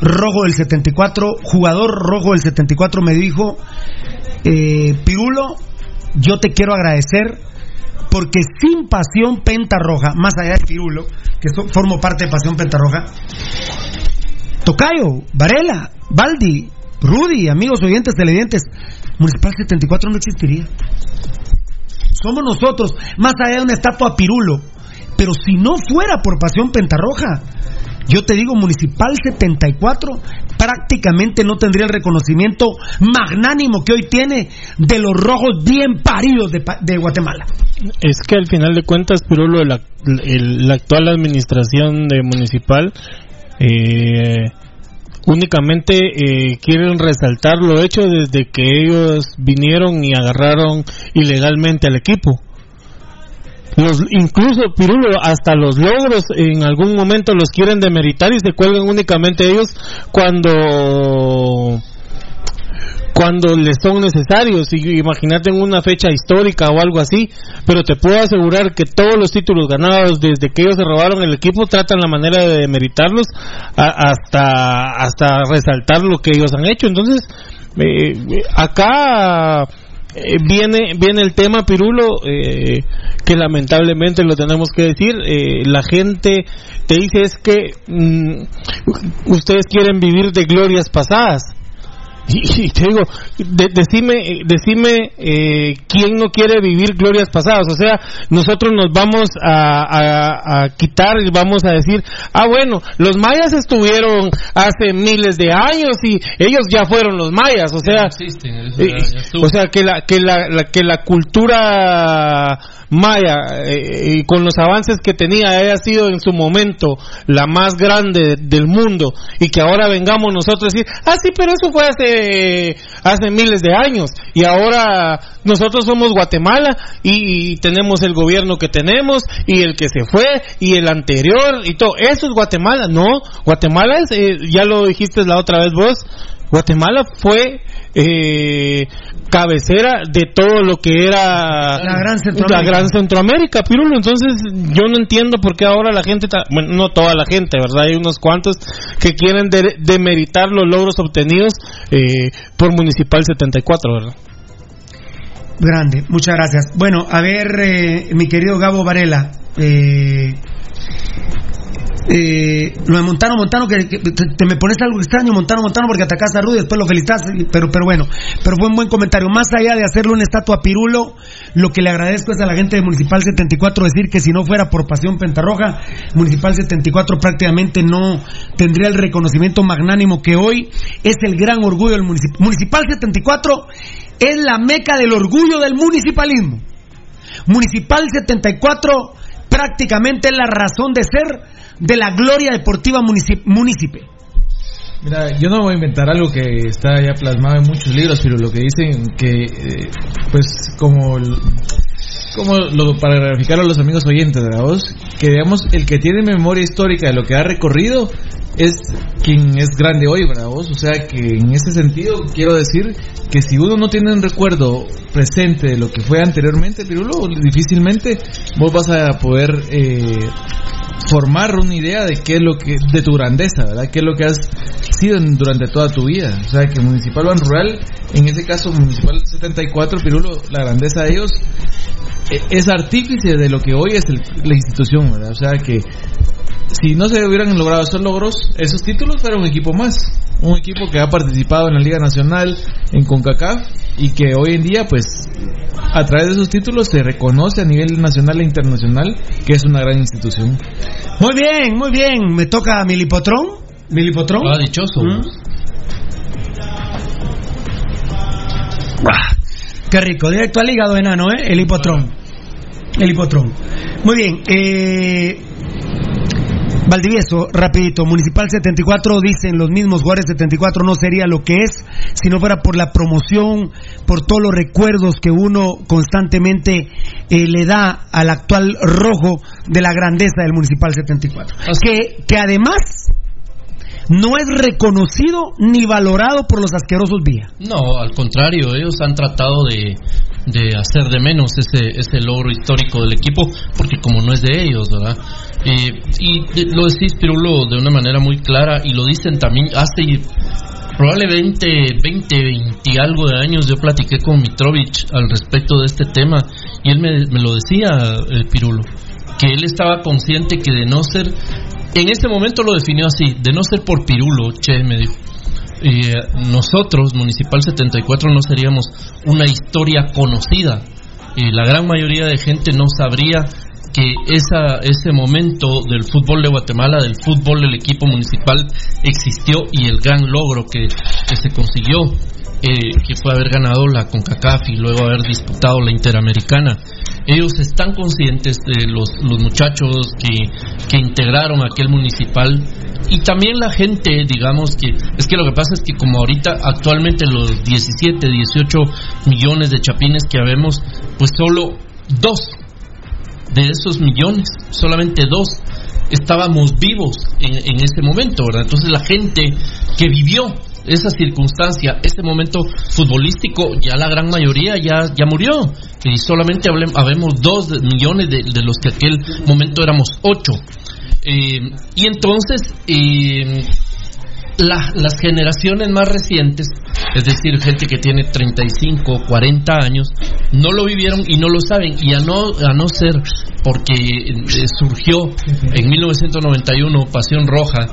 rojo del 74, jugador rojo del 74 me dijo, eh, Pirulo, yo te quiero agradecer porque sin Pasión Pentarroja, más allá de Pirulo, que formo parte de Pasión Pentarroja, Tocayo, Varela, Baldi, Rudy, amigos oyentes televidentes, Municipal 74 no existiría. Somos nosotros, más allá de una estatua Pirulo. Pero si no fuera por Pasión Pentarroja, yo te digo, Municipal 74 prácticamente no tendría el reconocimiento magnánimo que hoy tiene de los rojos bien paridos de, de Guatemala. Es que al final de cuentas, Pirulo, la, el- la actual administración de municipal eh, únicamente eh, quieren resaltar lo hecho desde que ellos vinieron y agarraron ilegalmente al equipo. Los, incluso Pirulo, hasta los logros en algún momento los quieren demeritar y se cuelgan únicamente ellos cuando cuando les son necesarios. Y imagínate en una fecha histórica o algo así. Pero te puedo asegurar que todos los títulos ganados desde que ellos se robaron el equipo tratan la manera de demeritarlos a- hasta hasta resaltar lo que ellos han hecho. Entonces eh, eh, acá eh, viene viene el tema Pirulo eh, que lamentablemente lo tenemos que decir eh, la gente te dice es que mm, ustedes quieren vivir de glorias pasadas y, y te digo, de- decime, decime eh, quién no quiere vivir glorias pasadas. O sea, nosotros nos vamos a, a- a quitar y vamos a decir, ah, bueno, los mayas estuvieron hace miles de años y ellos ya fueron los mayas. O sea, existen, eh, o sea que la que la, la- que la cultura maya eh, y con los avances que tenía haya sido en su momento la más grande del mundo y que ahora vengamos nosotros a decir ah sí pero eso fue hace hace miles de años. Y ahora nosotros somos Guatemala y, y tenemos el gobierno que tenemos y el que se fue y el anterior y todo. Eso es Guatemala. No Guatemala es eh, ya lo dijiste la otra vez vos Guatemala fue eh, cabecera de todo lo que era La gran Centroamérica. la gran Centroamérica, Pirulo. Entonces, yo no entiendo por qué ahora la gente, bueno, no toda la gente, ¿verdad? Hay unos cuantos que quieren de- demeritar los logros obtenidos eh, por Municipal 74, ¿verdad? Grande, muchas gracias. Bueno, a ver, eh, mi querido Gabo Varela. Eh, eh, lo de Montano, Montano, que, te, me pones algo extraño, Montano, Montano, porque atacaste a Rudy, después lo felicitas, y- pero, pero bueno, pero fue un buen comentario. Más allá de hacerle una estatua Pirulo, lo que le agradezco es a la gente de Municipal 74 decir que si no fuera por Pasión Pentarroja, Municipal 74 prácticamente no tendría el reconocimiento magnánimo que hoy es el gran orgullo del municipio. Municipal 74 es la meca del orgullo del municipalismo. Municipal 74 prácticamente la razón de ser de la gloria deportiva municip- municipio. Mira, yo no voy a inventar algo que está ya plasmado en muchos libros, pero lo que dicen que, eh, pues, como, como lo, para graficar a los amigos oyentes, ¿verdad? Que digamos, el que tiene memoria histórica de lo que ha recorrido es quien es grande hoy, ¿verdad? O sea que en ese sentido quiero decir que si uno no tiene un recuerdo presente de lo que fue anteriormente, Pirulo, difícilmente vos vas a poder eh, formar una idea de qué es lo que de tu grandeza, ¿verdad? ¿Qué es lo que has sido durante toda tu vida? O sea, que Municipal Ban Rural, en ese caso Municipal 74, Pirulo, la grandeza de ellos eh, es artífice de lo que hoy es el- la institución, ¿verdad? O sea, que si no se hubieran logrado esos logros, esos títulos fuera un equipo más. Un equipo que ha participado en la Liga Nacional, en CONCACAF, y que hoy en día, pues, a través de esos títulos se reconoce a nivel nacional e internacional que es una gran institución. Muy bien, muy bien. Me toca Milipotrón. Milipotrón. Ah, dichoso. ¿Mm? Ah, qué rico. Directo al hígado, enano, ¿eh? El hipotrón. El hipotrón. Muy bien. Eh, Valdivieso, rapidito. Municipal 74, dicen los mismos Juárez 74 no sería lo que es si no fuera por la promoción, por todos los recuerdos que uno constantemente eh, le da al actual rojo de la grandeza del Municipal 74. Que, que además no es reconocido ni valorado por los asquerosos vía. No, al contrario, ellos han tratado de, de hacer de menos ese, ese logro histórico del equipo, porque como no es de ellos, ¿verdad? Eh, y lo decís, Pirulo, de una manera muy clara, y lo dicen también hace probablemente 20, 20 y algo de años, yo platiqué con Mitrovich al respecto de este tema, y él me, me lo decía, eh, Pirulo, que él estaba consciente que de no ser, en ese momento lo definió así, de no ser por Pirulo, che, me dijo, eh, nosotros, Municipal 74, no seríamos una historia conocida. Eh, la gran mayoría de gente no sabría que esa, ese momento del fútbol de Guatemala, del fútbol del equipo municipal, existió y el gran logro que, que se consiguió, eh, que fue haber ganado la CONCACAF y luego haber disputado la Interamericana. Ellos están conscientes de los, muchachos que, que integraron aquel municipal y también la gente, digamos que es que lo que pasa es que como ahorita actualmente los 17, 18 millones de chapines que habemos, pues solo dos de esos millones, solamente dos estábamos vivos en, en ese momento, ¿verdad? Entonces la gente que vivió esa circunstancia, ese momento futbolístico, ya la gran mayoría ya, ya murió. Y solamente hablem- habemos dos millones de, de los que aquel momento éramos ocho. Eh, y entonces, eh, la- las generaciones más recientes, es decir, gente que tiene 35, 40 años, no lo vivieron y no lo saben. Y a no, a no ser porque eh, surgió en 1991 Pasión Roja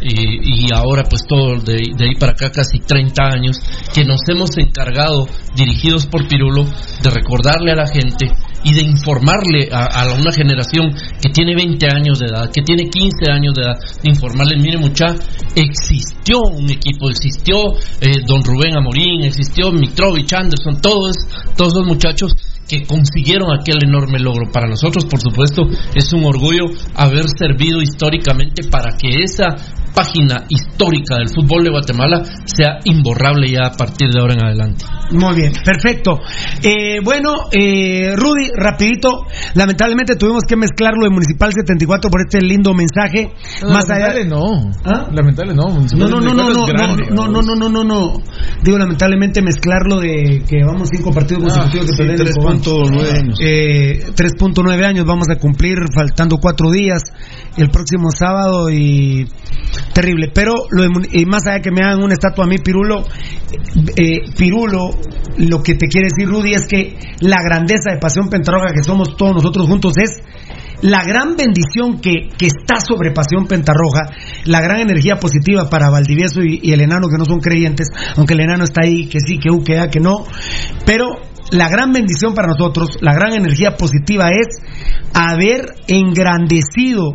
y, y ahora pues todo de, de ahí para acá casi 30 años, que nos hemos encargado, dirigidos por Pirulo, de recordarle a la gente y de informarle a, a una generación que tiene 20 años de edad, que tiene 15 años de edad, de informarle, mire mucha, existió un equipo, existió eh, Don Rubén Amorín, existió Mitrovich, Anderson, todos, todos los muchachos que consiguieron aquel enorme logro. Para nosotros, por supuesto, es un orgullo haber servido históricamente para que esa página histórica del fútbol de Guatemala sea imborrable ya a partir de ahora en adelante. Muy bien, perfecto. Eh, bueno, eh, Rudy, rapidito. Lamentablemente tuvimos que mezclarlo de Municipal 74 por este lindo mensaje. No, Más allá lamentable no. ¿Ah? Lamentable no. Municipal No, no, no, no, 74 no, grande, no, no, no, no, no, no. Digo, lamentablemente mezclarlo de que vamos cinco partidos consecutivos Ah, de sí, perder tres el Cobán. 3.9 años. Eh, 3.9 años vamos a cumplir faltando cuatro días el próximo sábado y terrible. Pero de más allá que me hagan una estatua a mí, Pirulo, eh, Pirulo, lo que te quiere decir Rudy es que la grandeza de Pasión Pentarroja que somos todos nosotros juntos es la gran bendición que, que está sobre Pasión Pentarroja, la gran energía positiva para Valdivieso y, y el enano que no son creyentes, aunque el enano está ahí, que sí, que u, que a, que no, pero la gran bendición para nosotros, la gran energía positiva es haber engrandecido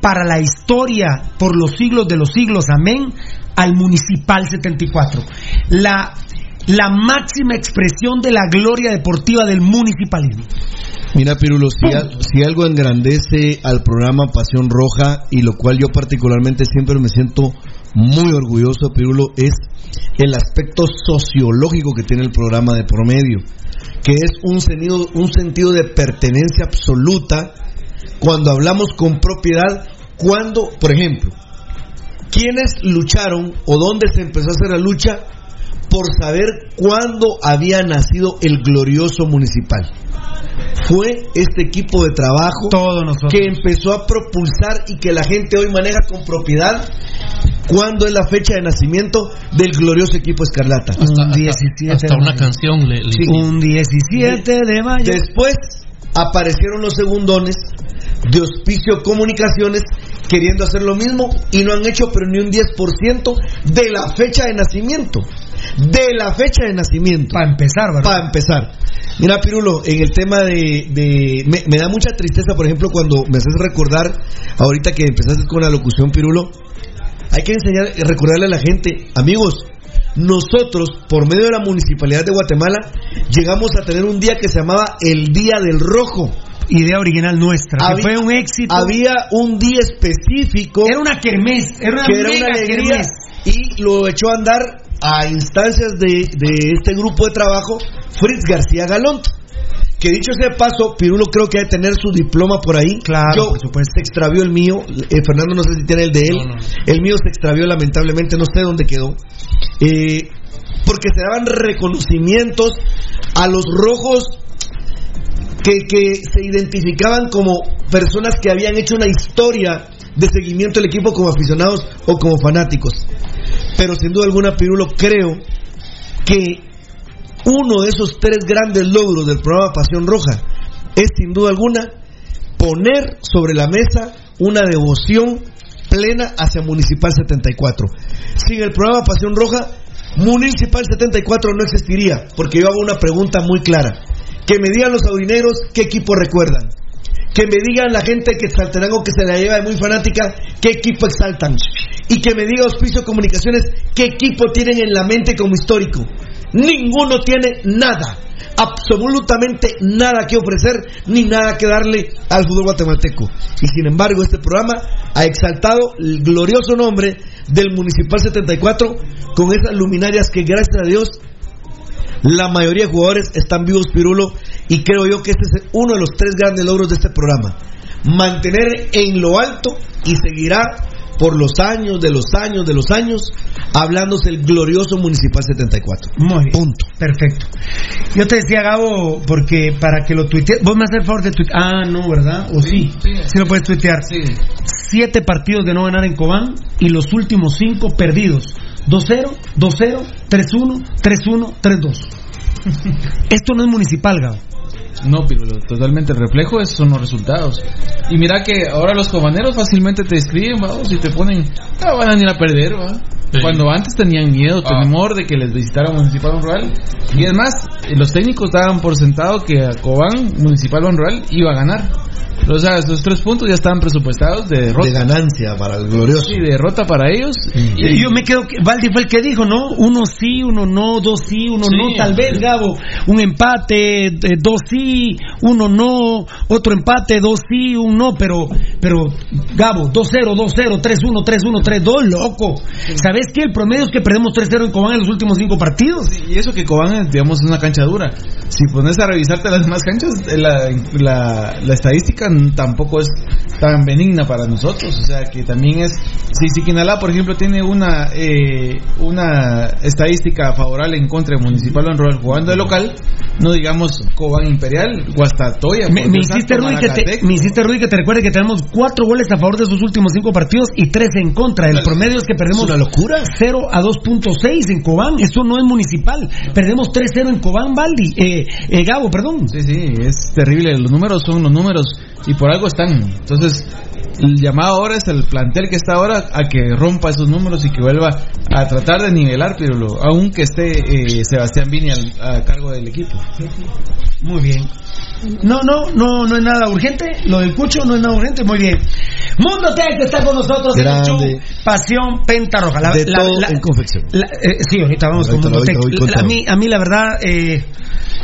para la historia por los siglos de los siglos, amén, al Municipal 74. La, la máxima expresión de la gloria deportiva del municipalismo. Mira, Pirulo, si, si algo engrandece al programa Pasión Roja, y lo cual yo particularmente siempre me siento muy orgulloso, Pirulo, es el aspecto sociológico que tiene el programa de promedio, que es un sentido, un sentido de pertenencia absoluta cuando hablamos con propiedad, cuando, por ejemplo, ¿quiénes lucharon o dónde se empezó a hacer la lucha por saber cuándo había nacido el glorioso municipal? Fue este equipo de trabajo que empezó a propulsar y que la gente hoy maneja con propiedad cuándo es la fecha de nacimiento del glorioso equipo Escarlata. Un 17 hasta de una mayo. canción le, le- Sí. Un 17 de mayo. Después aparecieron los segundones de Hospicio Comunicaciones queriendo hacer lo mismo y no han hecho pero ni un 10% de la fecha de nacimiento. De la fecha de nacimiento. Para empezar, ¿verdad? Para empezar. Mira, Pirulo, en el tema de... de- me, me da mucha tristeza, por ejemplo, cuando me haces recordar, ahorita que empezaste con la locución, Pirulo, hay que enseñar, recordarle a la gente, amigos, nosotros, por medio de la Municipalidad de Guatemala, llegamos a tener un día que se llamaba el Día del Rojo. Idea original nuestra, que fue un éxito. Había un día específico. Era una kermés, era una que era una alegría. kermés. Y lo echó a andar a instancias de, de este grupo de trabajo, Fritz García Galont. Que dicho sea de paso, Pirulo creo que debe tener su diploma por ahí. Claro, Yo, por supuesto. Se extravió el mío. Eh, Fernando no sé si tiene el de él. El mío se extravió lamentablemente, no sé dónde quedó. Eh, porque se daban reconocimientos a los rojos que, que se identificaban como personas que habían hecho una historia de seguimiento del equipo como aficionados o como fanáticos. Pero sin duda alguna, Pirulo, creo que uno de esos tres grandes logros del programa Pasión Roja es sin duda alguna poner sobre la mesa una devoción plena hacia Municipal 74. Sin el programa Pasión Roja, Municipal 74 no existiría, porque yo hago una pregunta muy clara. Que me digan los audineros qué equipo recuerdan. Que me digan la gente que Exaltenango que se la lleva de muy fanática qué equipo exaltan. Y que me diga Hospicio Comunicaciones qué equipo tienen en la mente como histórico. Ninguno tiene nada, absolutamente nada que ofrecer ni nada que darle al fútbol guatemalteco. Y sin embargo, este programa ha exaltado el glorioso nombre del Municipal 74 con esas luminarias que gracias a Dios la mayoría de jugadores están vivos, Pirulo, y creo yo que este es uno de los tres grandes logros de este programa. Mantener en lo alto y seguirá por los años, de los años, de los años, hablándose el glorioso Municipal 74. Muy bien. Punto. Perfecto. Yo te decía, Gabo, porque para que lo tuitees. Vos me haces el favor de tuitear. Ah, no, ¿verdad? ¿O sí? Sí, lo puedes tuitear. Siete partidos de no ganar en Cobán y los últimos cinco perdidos. 2-0, 2-0, 3-1, 3-1, 3-2. Esto no es municipal, Gabo. No, Pirulo, totalmente el reflejo esos son los resultados. Y mira que ahora los cobaneros fácilmente te escriben, vamos, y te ponen, ah, van a ir a perder, va. Cuando antes tenían miedo, temor de que les visitara Municipal Rural. Y es más, eh, los técnicos daban por sentado que a Cobán, Municipal Rural, iba a ganar. O sea, esos tres puntos ya estaban presupuestados de derrota. De ganancia para el glorioso. Sí, de derrota para ellos. Y yo me quedo, que- Valdi fue el que dijo, ¿no? Uno sí, uno no, dos sí, uno Sí. no, tal vez, Gabo. Un empate, eh, dos sí, uno no, otro empate, dos sí, un no, pero, pero, Gabo, 2-0, 2-0, 3-1, 3-1, 3-2, loco. ¿Sabes qué? El promedio es que perdemos 3-0 en Cobán en los últimos cinco partidos. Y eso que Cobán, digamos, es una cancha dura. Si pones a revisarte las demás canchas, eh, la, la, la estadística tampoco es tan benigna para nosotros. O sea, que también es. Si Siquinalá, por ejemplo, tiene una eh, una estadística favorable en contra de Municipal Rural jugando de local, no digamos Cobán Imperial, Guastatoya. Me, me hiciste, Rudy, que te, me hiciste, Rudy, que te recuerde que tenemos cuatro goles a favor de sus últimos cinco partidos y tres en contra. El promedio es que perdemos una locura. 0 a 2.6 en Cobán. Eso no es municipal. Perdemos 3-0 en Cobán, Baldi. Eh, eh, Gabo, perdón. Sí, sí, es terrible. Los números son los números y por algo están. Entonces, el llamado ahora es el plantel que está ahora a que rompa esos números y que vuelva a tratar de nivelar, pero aunque esté eh, Sebastián Vini al- a cargo del equipo. Muy bien. No, no, no, no es nada urgente. Lo del Cucho no es nada urgente. Muy bien. Mundo Tech está con nosotros en el show Pasión Pentarroja. La- de la- todo la- en confección. La- eh, sí, ahorita vamos Ahorita, con Mundo ahorita Tech. voy con La- a, mí, a mí, la verdad, eh,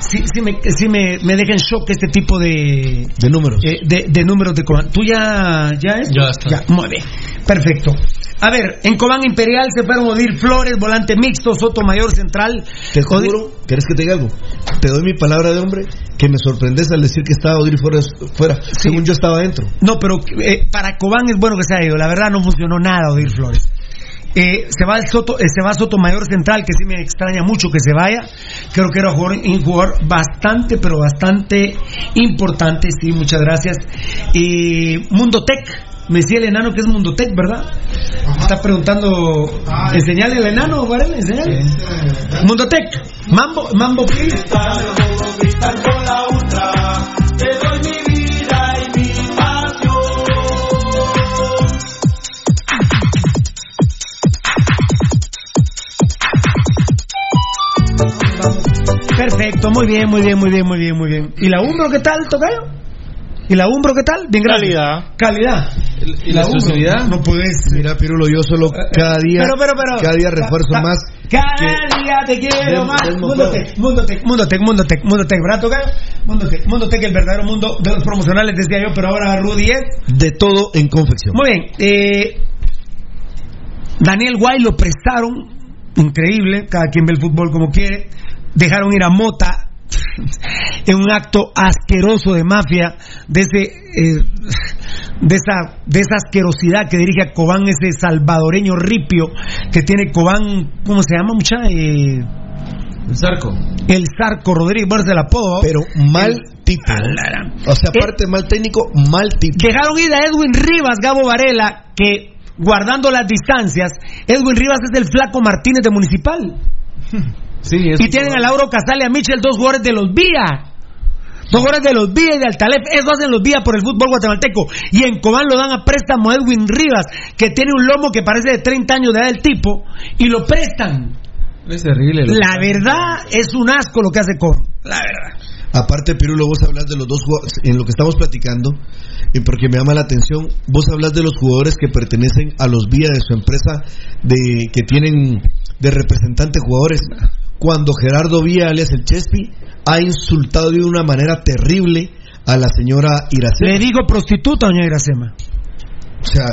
sí, sí, me, sí me, me deja en shock este tipo de, De números. eh, de, de números de. ¿Tú ya, ya es? Ya está. muy bien. Perfecto. A ver, en Cobán Imperial se fueron Odir Flores, volante mixto, Soto Mayor Central. Te Odir- juro, ¿querés que te diga algo? Te doy mi palabra de hombre que me sorprendes al decir que estaba Odil fuera, fuera según yo estaba adentro. No, pero eh, para Cobán es bueno que se haya ido. La verdad no funcionó nada Odir Flores. Eh, se va el Soto, eh, se va Sotomayor Central, que sí me extraña mucho que se vaya. Creo que era un jugador, un jugador bastante, pero bastante importante. Sí, muchas gracias. Y Mundo Tech, me decía el enano que es Mundo Tech, ¿verdad? Está preguntando, enseñale el enano, Varela, enseñale. Mundo Tech, Mambo, Mambo, please. Gritan con la ultra, te doy mi vida y mi pasión. Perfecto, muy bien, muy bien, muy bien, muy bien, muy bien. ¿Y la Umbro qué tal, Tocayo? ¿Y la Umbro qué tal? Bien, gracias. Calidad. Calidad. ¿Y la Umbro, exclusividad? No puedes. Mira, Pirulo, yo solo cada día, Pero, pero, pero. cada día refuerzo Ca- más. Cada que- día te quiero más. Mundo. Tech, Mundo Tech, Mundo Tech, Mundo Tech, Mundo Tech, ¿verdad, Tocayo? Mundo Tech, Mundo Tech, el verdadero mundo de los promocionales, decía yo, pero ahora Rudy es. De todo en confección. Muy bien. Eh, Daniel Guay lo prestaron. Increíble. Cada quien ve el fútbol como quiere. Dejaron ir a Mota. En un acto asqueroso de mafia, de ese, eh, de esa, de esa asquerosidad que dirige a Cobán, ese salvadoreño ripio que tiene Cobán, ¿cómo se llama mucha? Eh, El Zarco. el Zarco Rodríguez, bueno, es el apodo. Pero mal El- tipo. O sea, aparte de mal técnico, mal tipo. Dejaron ir a Edwin Rivas, Gabo Varela, que guardando las distancias, Edwin Rivas es el flaco Martínez de Municipal. Sí, Y tienen a Lauro Casale y a Michel, dos jugadores de los Vía. Dos jugadores de los Vía y de Altalef. Eso hacen los Vía por el fútbol guatemalteco. Y en Cobán lo dan a préstamo a Edwin Rivas, que tiene un lomo que parece de 30 años de edad del tipo, y lo prestan. Es terrible. La verdad es un asco lo que hace Cobán. La verdad. Aparte, Pirulo, vos hablas de los dos jugadores, en lo que estamos platicando, y porque me llama la atención, vos hablas de los jugadores que pertenecen a los vías de su empresa, de que tienen de representantes jugadores. Cuando Gerardo Vía, alias el Chespi, ha insultado de una manera terrible a la señora Iracema. Le digo prostituta, doña Iracema. O sea,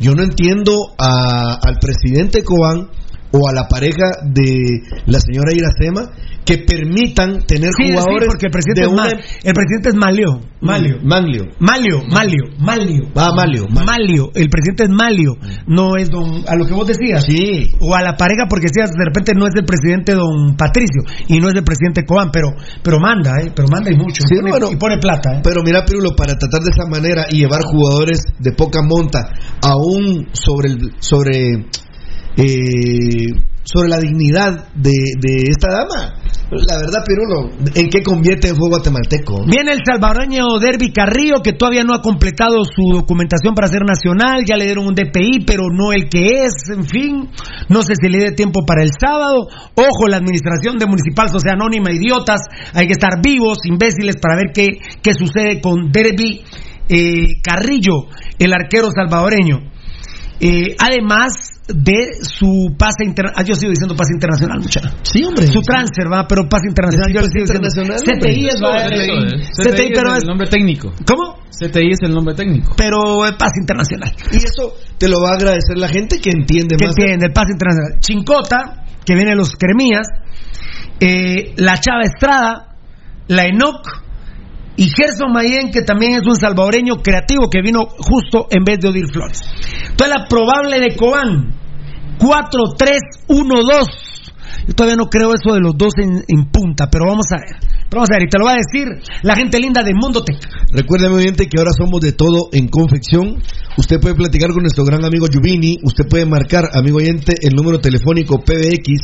yo no entiendo a- al presidente Cobán o a la pareja de la señora Iracema que permitan tener Sí, sí, jugadores porque el presidente, de es una... El presidente es Malio. Malio. Manlio. Malio, Malio, Malio. Ah, Malio. Malio, el presidente es Malio, no es don, a lo que vos decías. Sí. O a la pareja, porque decías, de repente no es el presidente don Patricio y no es el presidente Cobán, pero, pero manda, ¿eh? Pero manda y mucho. Sí, y, pone, bueno. y pone plata, ¿eh? Pero mira, Pirulo, para tratar de esa manera y llevar jugadores de poca monta aún sobre el, sobre eh, sobre la dignidad de, de esta dama. La verdad, Pirulo, ¿en qué convierte el juego guatemalteco? Viene el salvadoreño Derby Carrillo, que todavía no ha completado su documentación para ser nacional, ya le dieron un DPI, pero no el que es, en fin, no sé si le dé tiempo para el sábado. Ojo, la administración de Municipal Sociedad Anónima, idiotas, hay que estar vivos, imbéciles, para ver qué, qué sucede con Derby eh, Carrillo, el arquero salvadoreño. Eh, además de su pase internacional, yo sigo diciendo pase internacional, muchacha. Sí, hombre. Su transfer, va, pero pase internacional, yo le sigo diciendo. internacional, CTI es, va, Eso es. CTI, CTI pero es es el nombre técnico. ¿Cómo? CTI es el nombre técnico. Pero el pase internacional. Y eso te lo va a agradecer la gente que entiende Que más. entiende, el pase internacional. Chincota, que viene de los Cremías, eh, la Chava Estrada, la Enoc y Gerson Mayen, que también es un salvadoreño creativo que vino justo en vez de Odir Flores. Entonces la probable de Cobán, 4-3-1-2. Yo todavía no creo eso de los dos en, punta, pero vamos a ver. Vamos a ver, y te lo va a decir la gente linda de Mundo Tech. Recuerde, muy bien, que ahora somos de todo en confección. Usted puede platicar con nuestro gran amigo Yuvini. Usted puede marcar, amigo oyente, el número telefónico PBX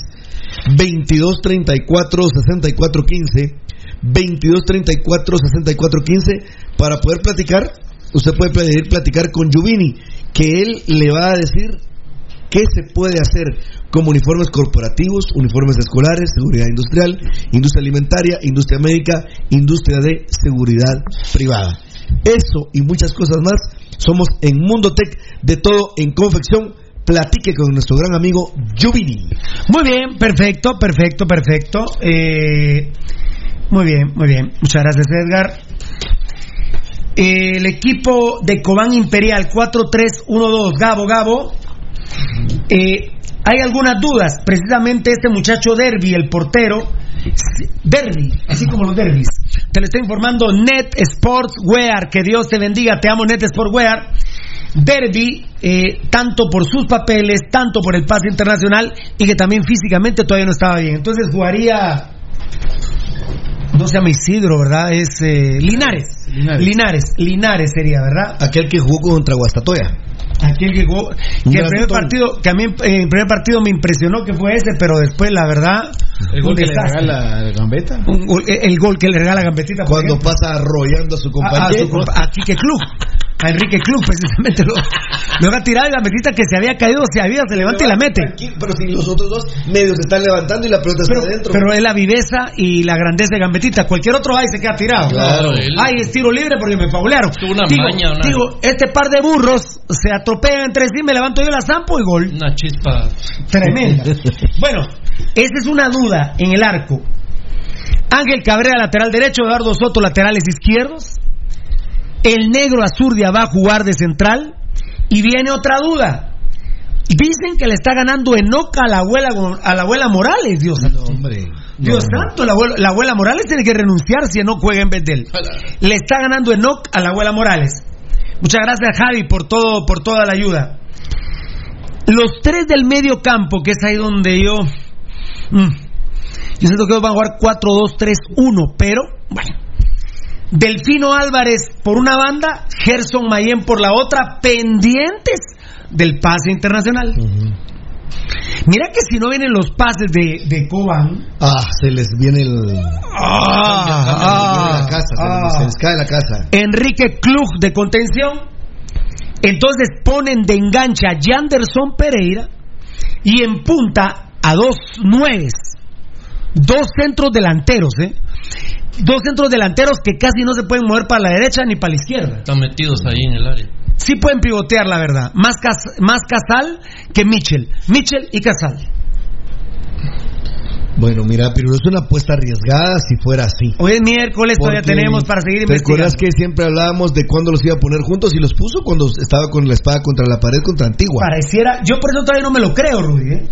2234-6415. 2234-6415 para poder platicar. Usted puede pedir platicar con Yuvini, que él le va a decir qué se puede hacer como uniformes corporativos, uniformes escolares, seguridad industrial, industria alimentaria, industria médica, industria de seguridad privada. Eso y muchas cosas más somos en Mundo Tech de todo en confección. Platique con nuestro gran amigo Juvini. Muy bien, perfecto, perfecto, perfecto. Eh, muy bien, muy bien. Muchas gracias, Edgar. El equipo de Cobán Imperial 4-3-1-2, Gabo, Gabo. Eh, hay algunas dudas. Precisamente este muchacho Derby, el portero, Derby, así como los derbis. Te lo está informando Net Sports Wear. Que Dios te bendiga. Te amo, Net Sports Wear. Derby, eh, tanto por sus papeles, tanto por el pase internacional y que también físicamente todavía no estaba bien. Entonces jugaría no se llama Isidro, ¿verdad? Es eh, Linares. Linares. Linares. Linares sería, ¿verdad? Aquel que jugó contra Guastatoya. Aquel que jugó. Que el primer partido, que a mí eh, el primer partido me impresionó que fue ese, pero después, la verdad. El gol que le regala. Un eh, el gol que le regala Gambetita. Cuando ejemplo. pasa arrollando a su a, a compañero. su a Quique Club. A Enrique Club, precisamente. Lo, lo va a tirar y Gambetita que se había caído, se había, se levanta y la mete. Tranquilo, Pero si los otros dos medios se están levantando y la pelota está adentro. pero es la viveza y la grandeza de Gambetita. Cualquier otro ahí se queda tirado. Claro, él- Ay, es tiro libre porque me faulearon. Tuvo una digo, maña, una- digo, este par de burros se atropellan entre sí, me levanto yo la zampo y gol. Una chispa. Tremenda. bueno, esa es una duda en el arco. Ángel Cabrera, lateral derecho, Eduardo Soto, laterales izquierdos. El negro Azurdia va a jugar de central. Y viene otra duda. Dicen que le está ganando Enoca a la abuela, a la abuela Morales, Dios santo. Hombre. Dios santo, la abuela, la abuela Morales tiene que renunciar si Enoch juega en vez de él. Le está ganando Enoch a la abuela Morales. Muchas gracias, Javi, por todo, por toda la ayuda. Los tres del medio campo, que es ahí donde yo. mm, yo siento que van a jugar 4-2-3-1, pero bueno. Delfino Álvarez por una banda, Gerson Mayen por la otra, pendientes del pase internacional. Mira que si no vienen los pases de, de Coban, Ah, se les viene el. Ah, se les viene ah, ah. se les cae la casa. Enrique Klug de contención. Entonces ponen de enganche a Yanderson Pereira y en punta a dos nueves. Dos centros delanteros, ¿eh? Dos centros delanteros que casi no se pueden mover para la derecha ni para la izquierda. Están metidos ahí en el área. Sí pueden pivotear, la verdad. Más, Cas- más Casal que Mitchell. Mitchell y Casal. Bueno, mira, pero es una apuesta arriesgada si fuera así. Hoy es miércoles, todavía tenemos para seguir ¿Te acuerdas investigando. que siempre hablábamos de cuándo los iba a poner juntos y los puso cuando estaba con la espada contra la pared contra Antigua? Pareciera, yo por eso todavía no me lo creo, Rudy. ¿eh?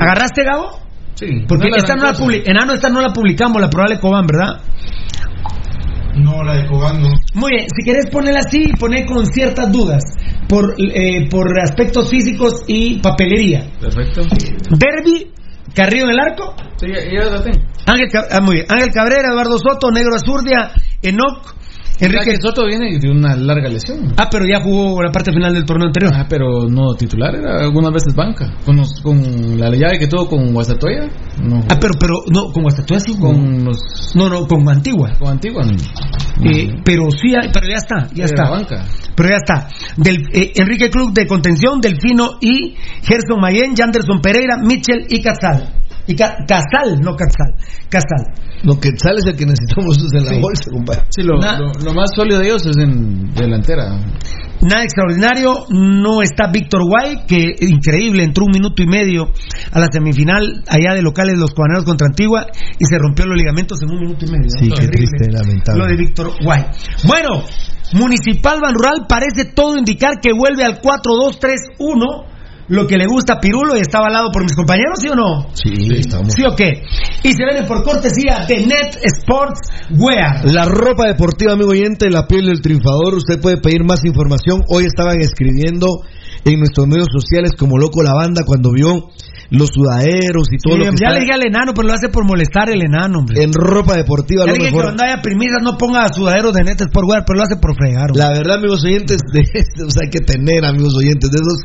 ¿Agarraste, Gabo? Sí. Porque no esta no la cosa. publi- Enano, esta no la publicamos, la probable Cobán, ¿verdad? No, la de Cobán no. Muy bien, si querés ponerla así, poner con ciertas dudas por, eh, por aspectos físicos y papelería. Perfecto. Derby, Carrillo en el arco, Sí, ya, ya la tengo. Ángel, ah, muy bien. Ángel Cabrera, Eduardo Soto, Negro Azurdia, Enoc, Enrique. Soto viene de una larga lesión. Ah, pero ya jugó la parte final del torneo anterior. Ah, pero no titular, era algunas veces banca. Con, los- con la llave que tuvo con Guastatoya, no. Ah, pero, pero, no, con Guastatoya sí con los. No, no, con Antigua. Con Antigua, no. Eh, pero sí, pero ya está, ya está. banca. Pero ya está. Del, eh, Enrique Club de contención, Delfino y Gerson Mayen, Yanderson Pereira, Mitchell y Casal. Y Ca- Casal, no Casal. Casal. Lo que sale es el que necesitamos en la Sí. bolsa, compadre. Sí, lo, Na- lo, lo más sólido de ellos es en delantera. Nada extraordinario, no está Víctor Guay, que increíble, entró un minuto y medio a la semifinal allá de locales los cubaneros contra Antigua y se rompió los ligamentos en un minuto y medio. Sí, qué triste, lamentable. Lo de Víctor Guay. Bueno, Municipal Ban Rural parece todo indicar que vuelve al 4-2-3-1 lo que le gusta a Pirulo y está avalado por mis compañeros, ¿sí o no? Sí, estamos. ¿Sí o qué? Y se viene por cortesía de Net Sports Wear. La ropa deportiva, amigo oyente, la piel del triunfador. Usted puede pedir más información. Hoy estaban escribiendo en nuestros medios sociales como loco la banda cuando vio los sudaderos y todo Sí, lo que ya está le dije al enano, pero lo hace por molestar el enano, hombre. en ropa deportiva. Ya lo dije que mejor. cuando haya primizas no ponga sudaderos de Net Sports Wear, pero lo hace por fregar. hombre. La verdad, amigos oyentes, de estos hay que tener, amigos oyentes, de esos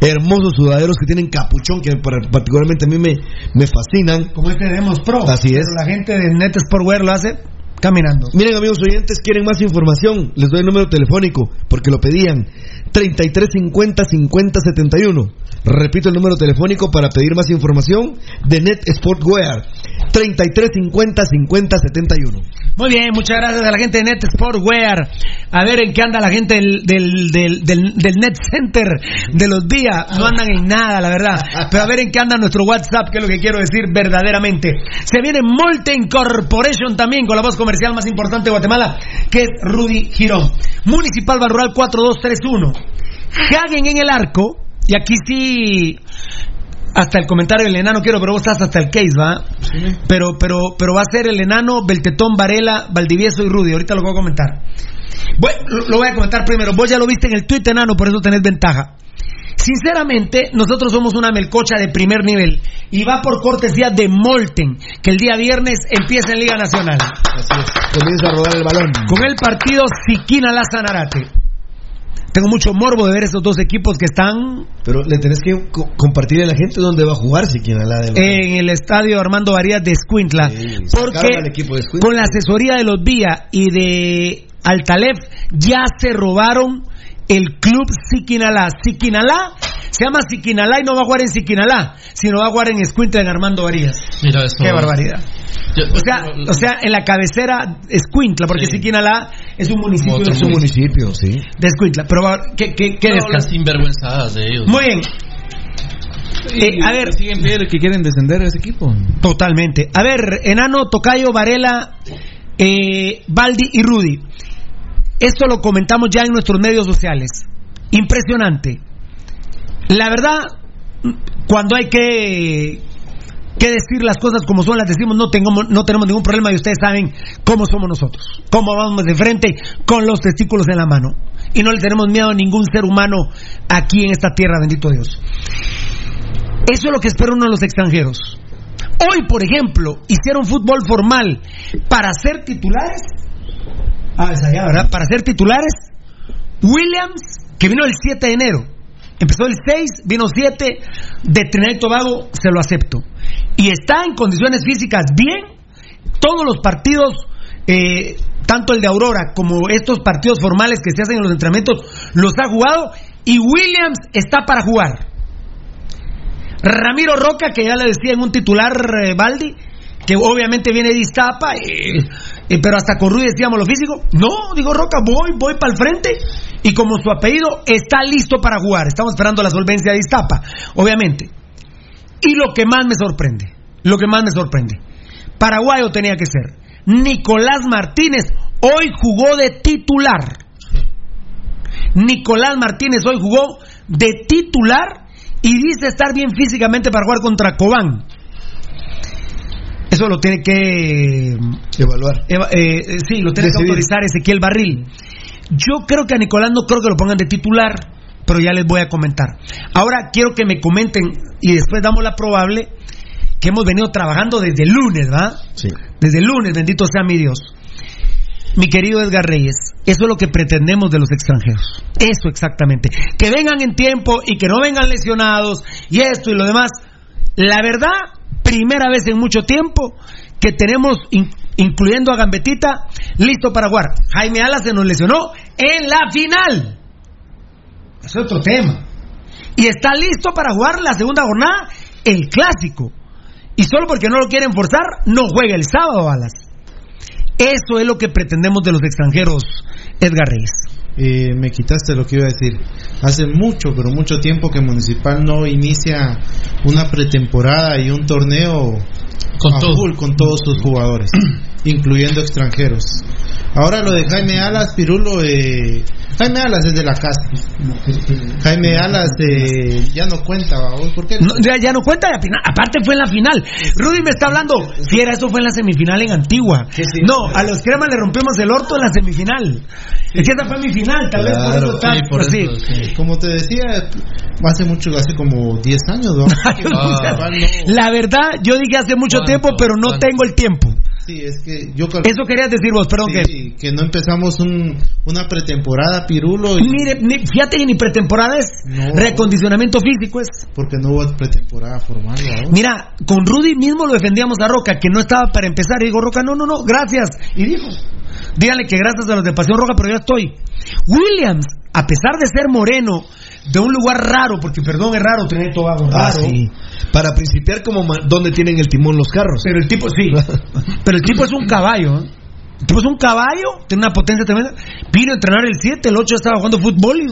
hermosos sudaderos que tienen capuchón, que par- particularmente a mí me, me fascinan. Como este tenemos Pro. Así es. Pero la gente de Net Sport Wear lo hace caminando. Miren, amigos oyentes, quieren más información, les doy el número telefónico, porque lo pedían. 3350 5071. Repito el número telefónico para pedir más información de Net Sportwear. 3350 5071. Muy bien, muchas gracias a la gente de Net Sport Wear. A ver en qué anda la gente del, del, del, del- del Net Center de los días. No andan en nada, la verdad. Pero a ver en qué anda nuestro WhatsApp, que es lo que quiero decir verdaderamente. Se viene Molten Corporation también con la voz comercial más importante de Guatemala, que es Rudy Girón. Municipal Rural 4231. Hagen en el arco. Y aquí sí hasta el comentario del enano quiero, pero vos estás hasta el case, ¿va? Pero, pero, pero va a ser el enano, Beltetón, Varela, Valdivieso y Rudy. Ahorita lo voy a comentar. Lo voy a comentar primero. Vos ya lo viste en el tweet, enano, por eso tenés ventaja. Sinceramente, nosotros somos una melcocha de primer nivel y va por cortesía de Molten, que el día viernes empieza en Liga Nacional. Comienza a rodar el balón. Con el partido Siquina La Sanarate. Tengo mucho morbo de ver esos dos equipos que están Pero le tenés que co- compartirle a la gente dónde va a jugar si quieren la de en el estadio Armando Varías de Escuintla. porque de con la asesoría de los Vía y de Altalef ya se robaron el club Siquinalá. Siquinalá se llama Siquinalá y no va a jugar en Siquinalá, sino va a jugar en Escuintla en Armando Varías. Mira eso. Qué barbaridad. Yo- O sea, o sea, en la cabecera Escuintla, porque Sí. Siquinalá es un municipio Otro de Es un municipio, sí. de Escuintla. Pero va- ¿qué, qué, qué No, descanso? las sinvergüenzadas de ellos. Muy bien. Eh, a ver, siguen pie que quieren descender a ese equipo. Totalmente. A ver, Enano, Tocayo, Varela, eh, Baldi y Rudy. Esto lo comentamos ya en nuestros medios sociales. Impresionante. La verdad, cuando hay que, que decir las cosas como son, las decimos, no, tengamos, no tenemos ningún problema y ustedes saben cómo somos nosotros. Cómo vamos de frente con los testículos en la mano. Y no le tenemos miedo a ningún ser humano aquí en esta tierra, bendito Dios. Eso es lo que espera uno de los extranjeros. Hoy, por ejemplo, hicieron fútbol formal para ser titulares. Ah. Para ser titulares. Williams, que vino el 7 de enero. Empezó el 6, vino 7. De Trinidad y Tobago, se lo acepto. Y está en condiciones físicas bien. Todos los partidos, eh, tanto el de Aurora como estos partidos formales que se hacen en los entrenamientos, los ha jugado. Y Williams está para jugar. Ramiro Roca, que ya le decía en un titular eh, que obviamente viene de Iztapa, eh, eh, pero hasta con decíamos lo físico. No, digo Roca, voy, voy para el frente. Y como su apellido está listo para jugar, estamos esperando la solvencia de Iztapa, obviamente. Y lo que más me sorprende, lo que más me sorprende, paraguayo tenía que ser. Nicolás Martínez hoy jugó de titular. Nicolás Martínez hoy jugó de titular y dice estar bien físicamente para jugar contra Cobán. Eso lo tiene que evaluar. eh, eh, sí, lo tiene que autorizar Ezequiel Barril. Yo creo que a Nicolás no creo que lo pongan de titular, pero ya les voy a comentar. Ahora quiero que me comenten y después damos la probable que hemos venido trabajando desde el lunes, ¿va? Sí. Desde el lunes, bendito sea mi Dios. Mi querido Edgar Reyes, eso es lo que pretendemos de los extranjeros. Eso exactamente. Que vengan en tiempo y que no vengan lesionados y esto y lo demás. La verdad, primera vez en mucho tiempo que tenemos, in- incluyendo a Gambetita, listo para jugar. Jaime Alas se nos lesionó en la final. Es otro tema. Y está listo para jugar la segunda jornada, el clásico. Y solo porque no lo quieren forzar, no juega el sábado, Alas. Eso es lo que pretendemos de los extranjeros, Edgar Reyes. Eh, me quitaste lo que iba a decir. Hace mucho, pero mucho tiempo que Municipal no inicia una pretemporada y un torneo Con a todo. full con todos sus jugadores. incluyendo extranjeros. Ahora lo de Jaime Alas, Pirulo, eh, Jaime Alas es de la casa. Jaime Alas eh, ya no cuenta. ¿por qué? No, ya, ya no cuenta. Aparte fue en la final. Rudy me está hablando. Fiera, eso fue en la semifinal en Antigua. No, a los cremas le rompimos el orto en la semifinal. Es que esa fue mi final, tal vez por eso está. pues sí. Como te decía, hace mucho, hace como 10 años, ¿no? La verdad, yo dije hace mucho tiempo, pero no tengo el tiempo. Sí, es que yo Eso querías decir vos, perdón Sí, que no empezamos un- una pretemporada, Pirulo, y- Mire, ni- fíjate que ni pretemporada es. No. Recondicionamiento físico es. porque no hubo pretemporada formal. Mira, con Rudy mismo lo defendíamos a Roca, que no estaba para empezar. Y digo, Roca, no, no, no, gracias. Y dijo, díganle que gracias a los de Pasión Roja, pero ya estoy. Williams, a pesar de ser moreno, de un lugar raro, porque perdón, es raro tener Tobago, Ah, raro. sí. Para principiar, como donde tienen el timón los carros. Pero el tipo, sí. Pero el tipo es un caballo. ¿eh? El tipo es un caballo, tiene una potencia tremenda. Vino a entrenar el 7, el 8 estaba jugando fútbol. Y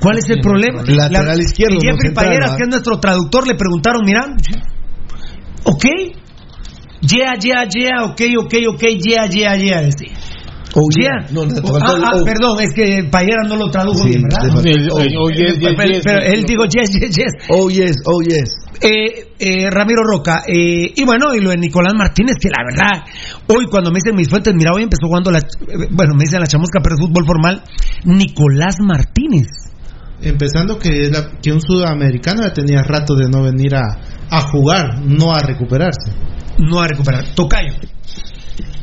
¿Cuál es el problema? Lateral izquierdo, Y Jeffrey Payeras, que es nuestro traductor, le preguntaron, mira, ok, yeah, yeah, yeah, ok, ok, ok, yeah, yeah, yeah. Oh, yeah. No, no, Oh, ah, ah, oh. perdón, es que Payeras no lo tradujo Sí, bien, ¿verdad? El- oh. el- oh, yes, yes, pero, yes. pero él dijo yes, yes, yes. Oh, yes, oh, yes. Eh, eh, Ramiro Roca, eh, y bueno, y lo de Nicolás Martínez, que la verdad, hoy cuando me dicen mis fuentes, mira, hoy empezó jugando la, eh, bueno, me dicen la chamusca, pero es fútbol formal, Nicolás Martínez. Empezando que, la- que un sudamericano ya tenía rato de no venir a, a jugar, no a recuperarse. No a recuperar. Tocayo.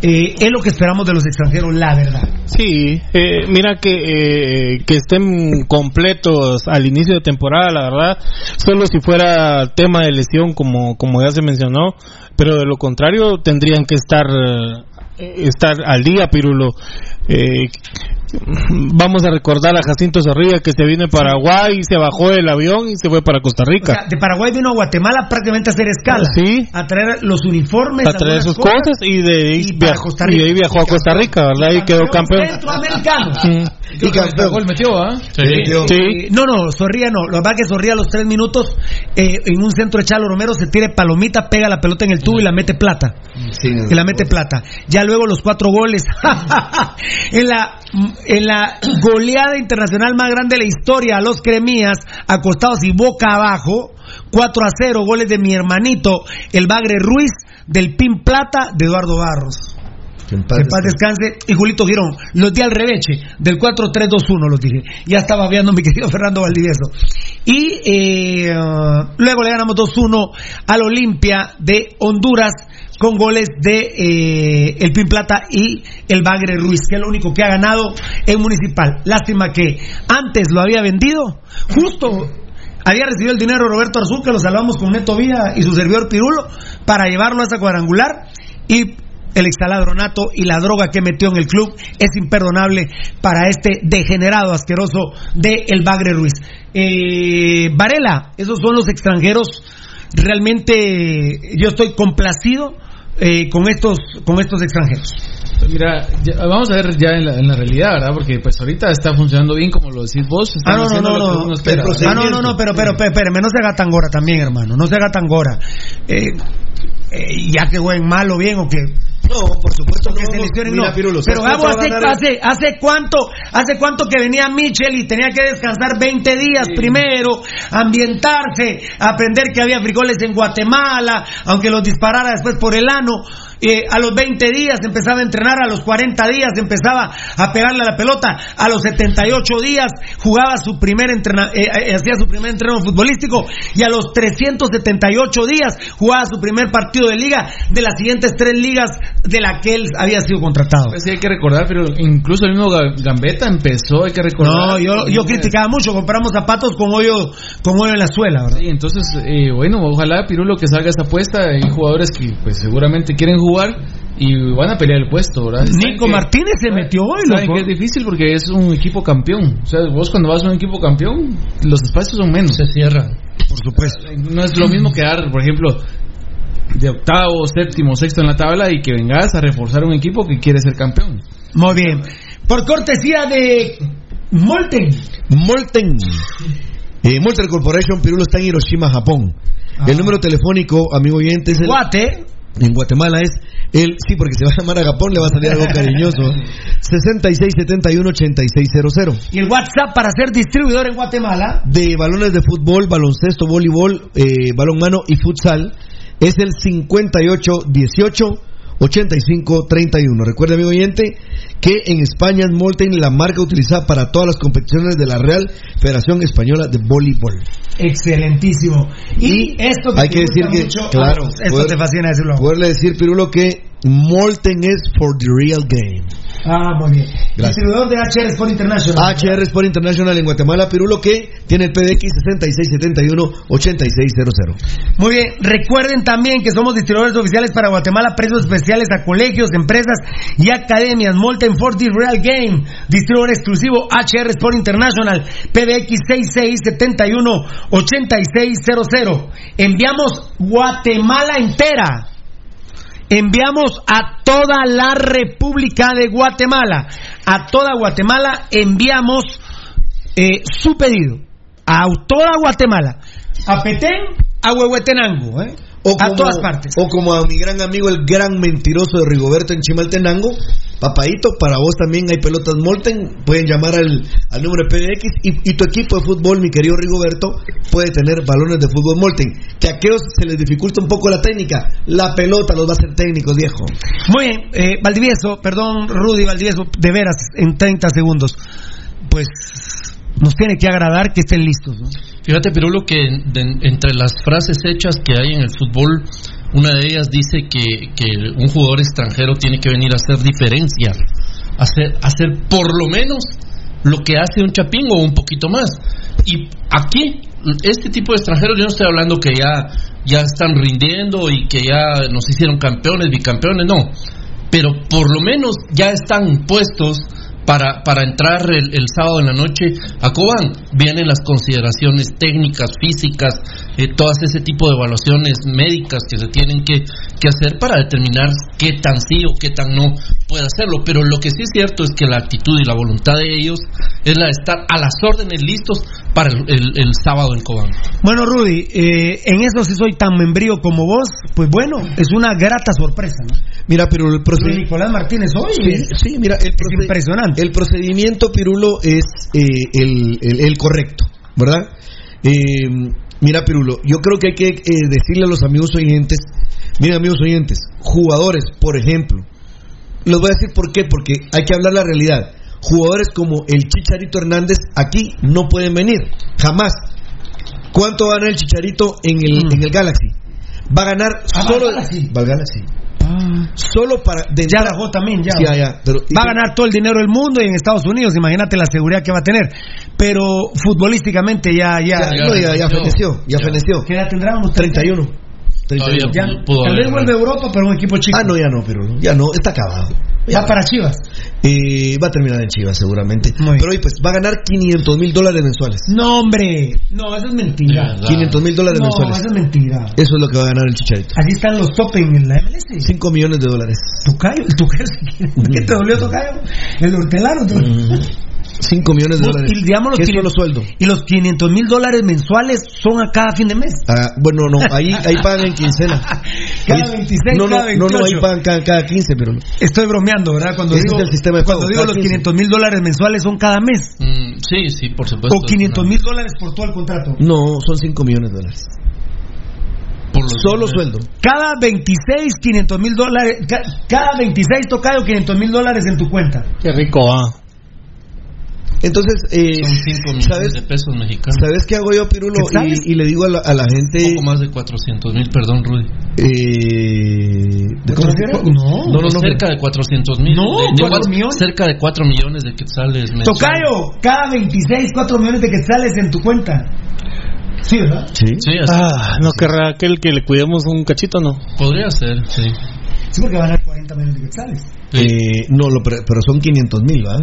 Eh, es lo que esperamos de los extranjeros, la verdad. Sí, eh, mira que, eh, que estén completos al inicio de temporada, la verdad, solo si fuera tema de lesión como, como ya se mencionó, pero de lo contrario tendrían que estar, eh, estar al día, Pirulo. Eh, vamos a recordar a Jacinto Zorrilla que se vino de Paraguay, se bajó del avión y se fue para Costa O Rica. sea, de Paraguay vino a Guatemala prácticamente a hacer escala. Sí. A traer los uniformes. a traer sus cosas y de ahí, y viajó, Costa y de Rica. ahí viajó a Costa Rica, ¿verdad? Y quedó campeón. Centroamericano. Y campeón. gol metió, ¿ah? Eh, no, no, Zorrilla no. Lo que que Zorrilla a los tres minutos eh, en un centro de Chalo Romero se tira palomita, pega la pelota en el tubo y la mete plata. y la mete plata. Ya luego los cuatro goles. en la en la goleada internacional más grande de la historia, a los cremías, acostados y boca abajo, 4 a 0, goles de mi hermanito, el Bagre Ruiz, del Pin Plata, de Eduardo Barros. Que en paz descanse. Y Julito Girón, los di al reveche, del 4-3-2-1 los dije. Ya estaba viendo mi querido Fernando Valdivieso. Y eh, luego le ganamos 2-1 al Olimpia de Honduras con goles de eh, el Pin Plata y el Bagre Ruiz, que es lo único que ha ganado en Municipal. Lástima que antes lo había vendido, justo había recibido el dinero Roberto Arzú, que lo salvamos con Neto Villa y su servidor Pirulo, para llevarlo a esa cuadrangular. Y el extaladronato y la droga que metió en el club es imperdonable para este degenerado asqueroso de El Bagre Ruiz. Eh, Varela, esos son los extranjeros. Realmente yo estoy complacido eh, con estos con estos extranjeros. Mira, ya- vamos a ver ya en la, en la realidad, ¿verdad? Porque pues ahorita está funcionando bien como lo decís vos. Ah, no, no, no, no. espera, Ah, no, no, no, pero, pero, pero, espérame, no se haga tan gora también, hermano. No se haga tan gora. Eh, eh, ya que jueguen mal o bien o que. No, por supuesto que no, mira, no. Pirulo, pero ¿sabes Gabo, hace, hace, hace cuánto, hace cuánto que venía Michel y tenía que descansar 20 días primero, ambientarse, aprender que había frijoles en Guatemala, aunque los disparara después por el ano. Eh, a los 20 días empezaba a entrenar, a los 40 días empezaba a pegarle a la pelota, a los 78 días jugaba su primer entrena, eh, eh, hacía su primer entreno futbolístico y a los 378 días jugaba su primer partido de liga de las siguientes tres ligas de la que él había sido contratado. Pues sí, hay que recordar, pero incluso el mismo Ga- Gambetta empezó, hay que recordar. No, yo, yo criticaba mucho, compramos zapatos con hoyo, con hoyo en la suela, ¿verdad? Sí, entonces, eh, bueno, ojalá Pirulo que salga esa apuesta. Hay jugadores que pues seguramente quieren jugar y van a pelear el puesto, Nico que- Martínez se metió hoy, Saben loco. que es difícil porque es un equipo campeón. O sea, vos cuando vas a un equipo campeón, los espacios son menos. Se cierran. Por supuesto. No es lo mismo que dar, por ejemplo, de octavo, séptimo, sexto en la tabla y que vengas a reforzar un equipo que quiere ser campeón. Muy bien. Por cortesía de Molten. Molten. Eh, Molten Corporation Pirulo está en Hiroshima, Japón. El número telefónico, amigo oyente, es el Guate. En Guatemala es el, sí, porque se va a llamar Agapón, le va a salir algo cariñoso. 6671-8600. Y el WhatsApp para ser distribuidor en Guatemala. De balones de fútbol, baloncesto, voleibol, eh, balonmano y futsal es el 5818 8531. Recuerde, amigo oyente, que en España es Molten la marca utilizada para todas las competiciones de la Real Federación Española de Voleibol. Excelentísimo. Y, esto Hay que decir que, claro, esto poder- te fascina decirlo. Poderle decir, Pirulo, que Molten es for the real game. Ah, muy bien. Gracias. Distribuidor de HR Sport International. HR Sport International en Guatemala, Pirulo, que tiene el PDX 6671-8600. Muy bien, recuerden también que somos distribuidores oficiales para Guatemala, precios especiales a colegios, empresas y academias. Molten Forty Real Game, distribuidor exclusivo HR Sport International, PBX 6671-8600. Enviamos Guatemala entera. Enviamos a toda la República de Guatemala. A toda Guatemala enviamos eh, su pedido. A toda Guatemala. A Petén, a Huehuetenango. ¿eh? O a todas partes. O como a mi gran amigo, el gran mentiroso de Rigoberto en Chimaltenango. Papadito, para vos también hay pelotas Molten. Pueden llamar al, al número de PDX. Y, y tu equipo de fútbol, mi querido Rigoberto, puede tener balones de fútbol Molten. Que a aquellos se les dificulta un poco la técnica. La pelota los va a hacer técnicos, viejo. Muy bien, eh, Valdivieso, perdón, Rudy Valdivieso, de veras, en 30 segundos. Pues nos tiene que agradar que estén listos. ¿no? Fíjate, Pirulo, que entre las frases hechas que hay en el fútbol, una de ellas dice que, que un jugador extranjero tiene que venir a hacer diferencia, hacer, hacer por lo menos lo que hace un chapín o un poquito más. Y aquí, este tipo de extranjeros, yo no estoy hablando que ya, ya están rindiendo y que ya nos hicieron campeones, bicampeones, no. Pero por lo menos ya están puestos para, para entrar el, el sábado en la noche a Cobán. Vienen las consideraciones técnicas, físicas, eh, todas ese tipo de evaluaciones médicas que se tienen que, que hacer para determinar qué tan sí o qué tan no puede hacerlo. Pero lo que sí es cierto es que la actitud y la voluntad de ellos es la de estar a las órdenes listos para el, el- el sábado en Cobán. Bueno, Rudy, eh, en eso si soy tan membrío como vos, pues bueno, es una grata sorpresa. ¿no? Mira, pero el. Nicolás Martínez hoy Sí, es, sí, mira, el, proced- impresionante. El procedimiento, Pirulo, es eh, el, el- el correcto, ¿verdad? Eh, mira, Pirulo, yo creo que hay que eh, decirle a los amigos oyentes, miren amigos oyentes, jugadores, por ejemplo, les voy a decir por qué, porque hay que hablar la realidad. Jugadores como el Chicharito Hernández aquí no pueden venir, jamás. ¿Cuánto va a ganar el Chicharito en el, en el Galaxy? Va a ganar Ah, solo... Galaxy. Va Solo para... de Ya entrada- también, ya. Sí, ya, ya, pero- va a ganar todo el dinero del mundo y en Estados Unidos, imagínate la seguridad que va a tener. Pero futbolísticamente ya, ya. Ya, no, ya, ya feneció, ya feneció. ¿Qué edad tendrá? Unos 31. Todavía 31. Ya. pudo- pudo Tal vez vuelve a Europa, pero un equipo chico. Ah, no, ya no, pero ya no, está acabado. Va para Chivas. Eh, va a terminar en Chivas seguramente. Muy. Pero hoy pues va a ganar 500 mil dólares mensuales. No, hombre. No, eso es mentira. 500 mil dólares No, mensuales. eso es mentira. Eso es lo que va a ganar el Chicharito. Aquí están los top en la MLS. 5 millones de dólares. Tocayo, el Tocayo, si quieres. ¿qué te dolió Tocayo? El hortelano. te dolió. 5 millones de Vos, dólares. y digamos los ¿Qué es 500 solo sueldo? Y los 500 mil dólares mensuales son a cada fin de mes. Ah, bueno, no, ahí, ahí pagan en quincena. Cada Ahí- 26, no, no, cada no, no, ahí 28. pagan cada, cada 15, pero no. Estoy bromeando, ¿verdad? Cuando digo, es el sistema de cuando digo los 15. 500 mil dólares mensuales son cada mes. Mm, sí, sí, por supuesto. O 500 mil dólares por todo el contrato. No, son 5 millones de dólares. Por los- Solo sueldo. Cada 26, 500 mil dólares. ca- Cada 26 tocayo, 500 mil dólares en tu cuenta. Qué rico, ah. Entonces, eh, Son 5 millones ¿sabes? de pesos mexicanos. ¿Sabes qué hago yo, Pirulo? Y, y le digo a la, a la Un gente. poco más de 400 mil, perdón, Rudy. Eh, ¿de cómo? No. no, no, no. cerca de 400 mil. No, de- de- ¿cuatro millones? Cerca de 4 millones de quetzales mensuales. Tocayo, cada 26, 4 millones de quetzales en tu cuenta. Sí, ¿verdad? Sí. Sí, así Ah, no querrá aquel que le cuidemos un cachito, no. podría ser, sí. Sí, porque van a dar 40 millones de quetzales. Eh, no, lo, pero son 500 mil, ¿va?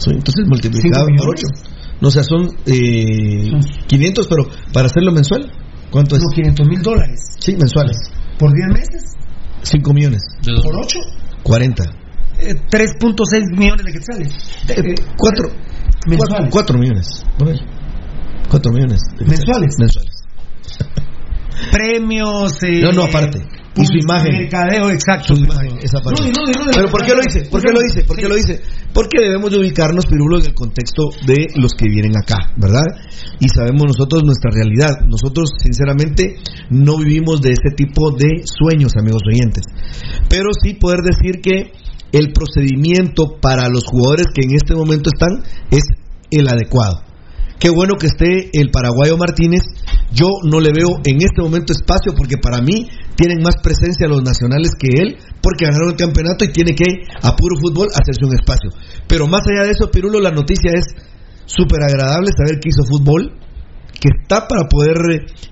Son- Entonces multiplicado ¿Cinco por millones? 8. No, o sea, son eh, 500, pero para hacerlo mensual, ¿cuánto es? Como 500 mil dólares. Sí, mensuales. ¿Por 10 meses? 5 millones. ¿Por 8? 40. Eh, 3.6 millones de quetzales. Eh, 4. mensuales. 4 millones. Por ahí. 4 millones. ¿Mensuales? Mensuales. Premios. eh, No, no, aparte. y su imagen. Mercadeo, exacto. Su imagen, esa parte. Rudy, Rudy, Rudy. Pero ¿por qué lo hice? ¿Por qué lo hice? ¿Por qué lo hice? Porque debemos de ubicarnos, Pirulo, en el contexto de los que vienen acá, ¿verdad? Y sabemos nosotros nuestra realidad. Nosotros, sinceramente, no vivimos de ese tipo de sueños, amigos oyentes. Pero sí poder decir que el procedimiento para los jugadores que en este momento están es el adecuado. Qué bueno que esté el paraguayo Martínez. Yo no le veo en este momento espacio porque para mí tienen más presencia los nacionales que él porque ganaron el campeonato y tiene que a puro fútbol hacerse un espacio. Pero más allá de eso, Pirulo, la noticia es súper agradable saber que hizo fútbol, que está para poder